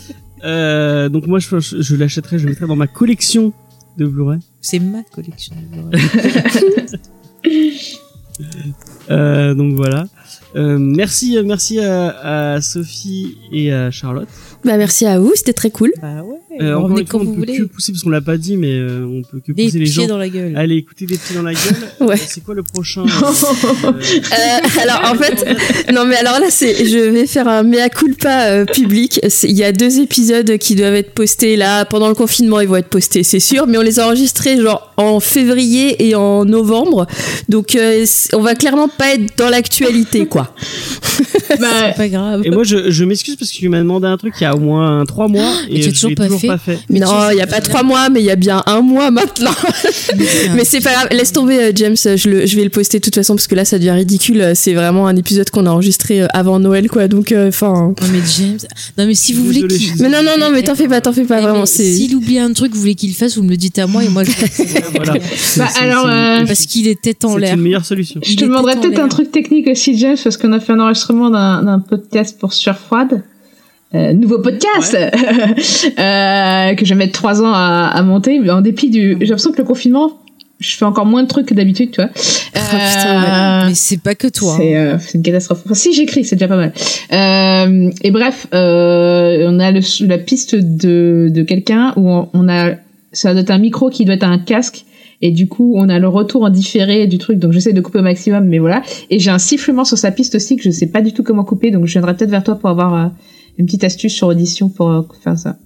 Euh, donc moi je, je, je l'achèterais, je le mettrais dans ma collection de Blu-ray. C'est ma collection. de Blu-ray. Euh, donc voilà. Euh, merci, merci à, à Sophie et à Charlotte. Bah merci à vous, c'était très cool. bah ouais, Euh, encore revenez une fois, quand on vous peut voulez. que pousser parce qu'on l'a pas dit, mais euh, on peut que Des pousser les pieds gens. dans la gueule. Allez, écoutez des pieds dans la gueule. Ouais. Euh, C'est quoi le prochain euh, Euh, alors en fait, non mais alors là c'est, je vais faire un mea culpa euh, public. Il y a deux épisodes qui doivent être postés là pendant le confinement. Ils vont être postés, c'est sûr, mais on les a enregistrés genre en février et en novembre. Donc euh, on va clairement pas être dans l'actualité quoi. bah, C'est pas grave. Et moi, je, je m'excuse parce que tu m'as demandé un truc il y a au moins trois mois Mais et tu toujours pas toujours fait. pas fait. Mais non, il y a pas trois mois, mais il y a bien un mois maintenant. mais c'est pas grave. Laisse tomber euh, James. Je, le, je vais le poster de toute façon parce que là ça devient ridicule. C'est vraiment un épisode qu'on a enregistré euh, avant Noël quoi. Donc euh, enfin. Non mais James, non mais si vous voulez Désolé, qu'il... Mais non non non, mais t'en fais pas, t'en fais pas Eh, vraiment. C'est. S'il oublie un truc, vous voulez qu'il le fasse, vous me le dites à moi et moi je Voilà. Bah, C'est- c'est- alors, c'est- euh, Parce qu'il est tête en c'est l'air. une meilleure solution. je te demanderais peut-être un truc technique aussi, James, parce qu'on a fait un enregistrement d'un d'un podcast pour Sueur Froide. Euh, nouveau podcast euh, que je vais mettre trois ans à, à monter, mais en dépit du. J'ai l'impression que le confinement, je fais encore moins de trucs que d'habitude, tu vois. putain, Euh, Mais c'est pas que toi. C'est hein. euh, c'est une catastrophe. Enfin, si j'écris, c'est déjà pas mal. Euh, et bref, euh, on a le, la piste de, de quelqu'un où on, on a ça doit être un micro qui doit être un casque. Et du coup, on a le retour en différé du truc, donc j'essaie de couper au maximum, mais voilà. Et j'ai un sifflement sur sa piste aussi que je sais pas du tout comment couper, donc je viendrai peut-être vers toi pour avoir euh, une petite astuce sur audition pour euh, faire ça.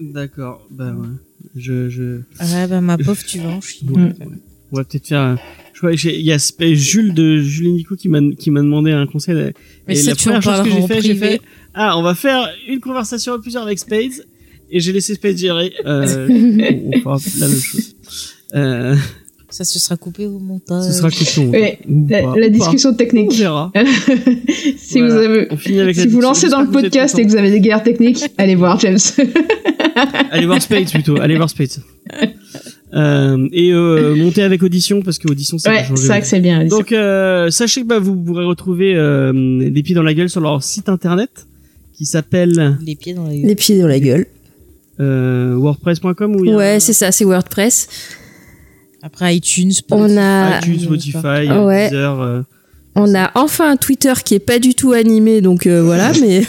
D'accord. Bah ouais. Je, je... Ah bah ma pauvre, tu vas en chier. Ouais, ouais. On va peut-être faire. un- Je crois que j'ai- il y a Jules de Jules et Nico qui m'a qui m'a demandé un conseil. Mais et ça, la première chose que j'ai fait ah on va faire une conversation à plusieurs avec Spades et j'ai laissé Spades gérer. Euh, on, on fera la même chose. Euh, Ça se sera coupé au montage. ce sera. Ouais, Ou La, la ou discussion pas. On technique. verra. si Voilà. vous avez, la si vous discussion. lancez dans le podcast et que vous avez des guerres techniques, allez voir James. Allez voir Spades plutôt. Allez voir Spades. Euh, et euh, monter avec audition parce que audition ça ouais, c'est vrai que c'est bien. Donc euh, sachez que bah, vous pourrez retrouver euh, des pieds dans la gueule sur leur site internet qui s'appelle Les pieds dans les... Les pieds dans la gueule. euh, wordpress.com a Ouais, c'est ça, c'est WordPress. Après iTunes, On a, iTunes, Spotify, euh, Ouais. Deezer. euh, on a enfin un Twitter qui est pas du tout animé, donc euh, voilà, mais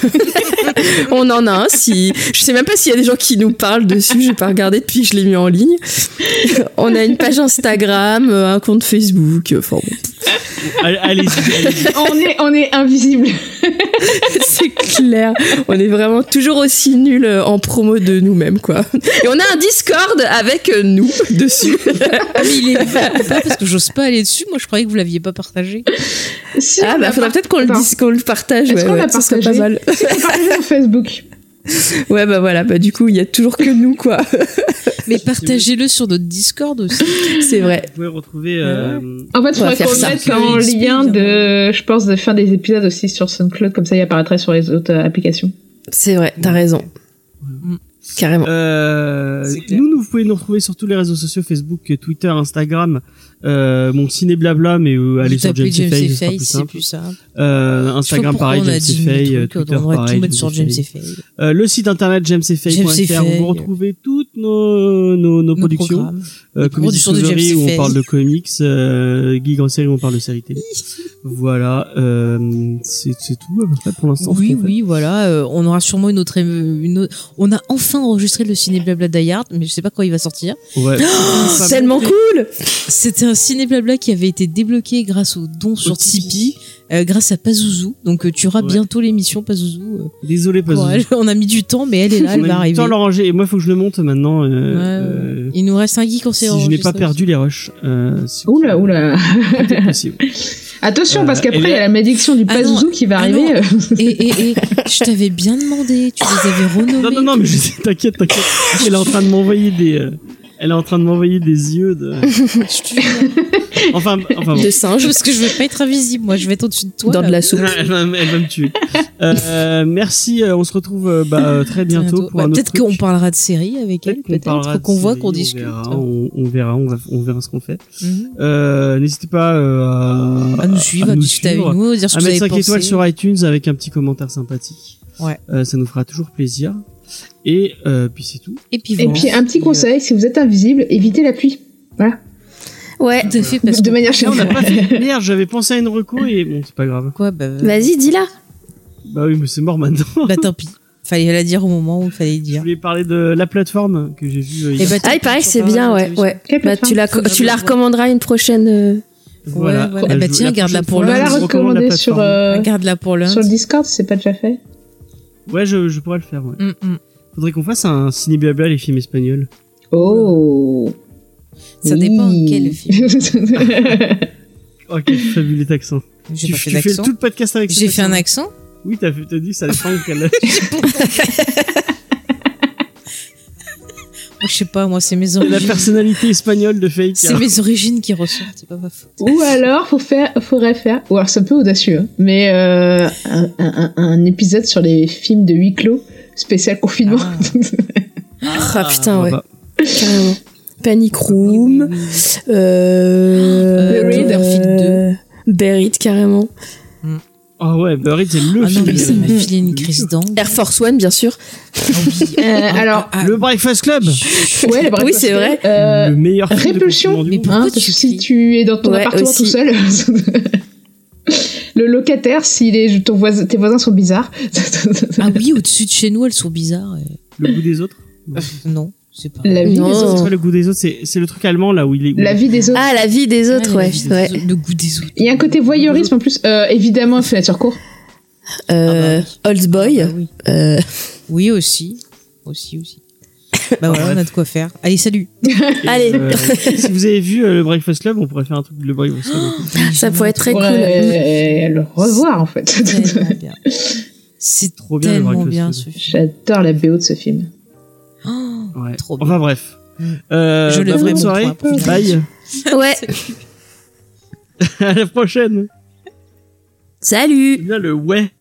on en a un. Si je sais même pas s'il y a des gens qui nous parlent dessus, j'ai pas regardé depuis que je l'ai mis en ligne. on a une page Instagram, euh, un compte Facebook. Enfin bon, Allez-y, allez-y. on est, on est invisible. c'est clair. On est vraiment toujours aussi nuls euh, en promo de nous-mêmes, quoi. Et on a un Discord avec euh, nous dessus. Ah, mais il est pas parce que j'ose pas aller dessus. Moi, je croyais que vous l'aviez pas partagé. Si, Ah bah faudrait peut-être qu'on le Attends. dise, qu'on le partage. Est-ce Ouais, qu'on ouais, l'a ça serait pas partagé mal. C'est partagé sur Facebook. Ouais bah voilà, bah du coup il y a toujours que nous quoi. Mais partagez-le sur notre Discord aussi. C'est vrai. Vous pouvez retrouver. euh, En fait, il On va faudrait faire qu'on le ça. mette en lien de, je pense, de faire des épisodes aussi sur SoundCloud, comme ça il apparaîtrait sur les autres euh, applications. C'est vrai, t'as raison. Carrément. Euh, nous, nous, vous pouvez nous retrouver sur tous les réseaux sociaux, Facebook, Twitter, Instagram, euh, mon ciné blabla, mais euh, allez sur James James Faye, Faye, c'est simple. plus simple. Euh, Instagram pareil, on a James Faye, euh, Twitter on pareil, tout mettre sur et James Faye. et Faye. Euh, le site internet jamesfay.fr, Faye. où vous retrouvez toutes nos, nos, nos productions. Euh, productions de James où on parle de comics, euh, Geek en série où on parle de séries télé. voilà, euh, c'est c'est tout à peu près pour l'instant. Oui, oui, voilà. euh, on aura sûrement une autre, une autre- On a enfin enregistré le ciné blabla Die Hard, mais je sais pas quand il va sortir. Ouais. C'est tellement cool. C'était un ciné blabla qui avait été débloqué grâce aux dons sur Tipeee, euh, grâce à Pazouzou. Donc euh, tu auras Ouais. bientôt l'émission Pazouzou. euh, Désolé, courage. On a mis du temps, mais elle est là, elle On va a temps arriver. à l'enranger. Et moi, il faut que je le monte maintenant. euh, Ouais, euh, Il nous reste un geek en si je n'ai pas perdu les rushs. Euh, Oula, oula. Attention, parce qu'après, elle il y a la malédiction du Ah Pazuzu qui va ah arriver. Et, et, et je t'avais bien demandé, tu les avais renommés. Non, non, non, mais t'inquiète, t'inquiète. Elle est en train de m'envoyer des. Elle est en train de m'envoyer des yeux de. Enfin, enfin bon. De singe Parce que je vais pas être invisible, moi je vais être au-dessus de toi. dans là. de la soupe. Elle va, elle va me tuer. Euh, merci, euh, on se retrouve euh, bah, très bientôt pour Ouais, un autre Peut-être qu'on parlera de série avec elle, peut-être. Qu'on voit qu'on on discute. verra, On, on verra, on, va, on verra ce qu'on fait. Mhm. Euh, N'hésitez pas euh, à, À nous suivre, à, nous discuter suivre, avec nous, à dire ce à que vous mettre avez 5 étoiles sur iTunes avec un petit commentaire sympathique. Ouais. Euh, ça nous fera toujours plaisir. Et euh, puis c'est tout. Et puis Et puis, un petit conseil, si vous êtes invisible, évitez la pluie. Voilà. Ouais. À fait, parce De manière Là, on n'a générale. pas fait. Merde, j'avais pensé à une reco et bon, c'est pas grave. quoi, bah, Vas-y, dis-la. Bah oui, mais c'est mort maintenant. bah tant pis. Fallait la dire au moment où il fallait le Je dire. voulais parler de la plateforme que j'ai vue. euh, Et hier. bah, Ah, il paraît que c'est bien, ouais. ouais. Bah, tu la, tu la recommanderas une prochaine. euh, Voilà. Ouais. Euh, Bah, tiens, garde-la pour fois, On va lundi. la sur, euh, Regarde-la pour lundi. sur le Discord, c'est pas déjà fait. Ouais, je, je pourrais le faire. Ouais. Mm, mm. Faudrait qu'on fasse un ciné blabla les films espagnols. Oh. Ça dépend Oui. quel film. Oh, quel fabuleux accent. J'ai Tu, pas fait tu fais tout le podcast avec cet J'ai fait un accent. Oui, t'as fait- t'as dit ça dépend quel. Je sais pas, moi, c'est mes la origines. personnalité espagnole de Fake. C'est mes origines qui ressortent, c'est pas ma faute. Ou alors, faut faire, faudrait faire, ou alors c'est un peu audacieux, hein, mais euh, un, un- un épisode sur les films de huis clos, spécial confinement. Ah, putain, ouais. bah, Carrément. Panic Room. Oui, oui, oui. Euh, Buried. euh, Buried, carrément. Ah ouais, Buried, c'est le Ah non, mais ça m'a filé une de- crise d'angle. Air Force One, bien sûr. Ah oui. Euh, alors, Ah, Le Breakfast Club ouais, Oui, c'est vrai. Euh, Le meilleur film de Répulsion. Mais pourquoi hein, tu parce que si tu es dans ton Ouais, appartement aussi. tout seul, le locataire, si les, ton voisin, tes voisins sont bizarres, Ah oui, au-dessus de chez nous, elles sont bizarres. et- Le goût des autres Non, c'est pas. la vie Non. des C'est autres. pas le goût des autres, c'est le truc allemand là où il est. où- La vie des autres. Ah, la vie des autres, Ah, ouais. des ouais. autres, Le goût des autres. Il y a un côté voyeurisme en plus, euh, évidemment, fenêtre sur cours. Euh, Old Boy. Ah oui. Euh, Oui, aussi. Aussi, aussi. Bah voilà, on a de quoi faire. Allez, salut. Allez, Euh, si vous avez vu euh, le Breakfast Club, on pourrait faire un truc de le Breakfast Club. ça pourrait être très cool. Ouais, le revoir en fait. C'est Trop bien, le tellement Breakfast bien Club. ce film. J'adore la BO de ce film. Oh, Ouais. Trop bien. Enfin bref. Mm. Euh, Je bonne mon soirée. Bye. Ouais. à la prochaine. Salut. Bien le ouais.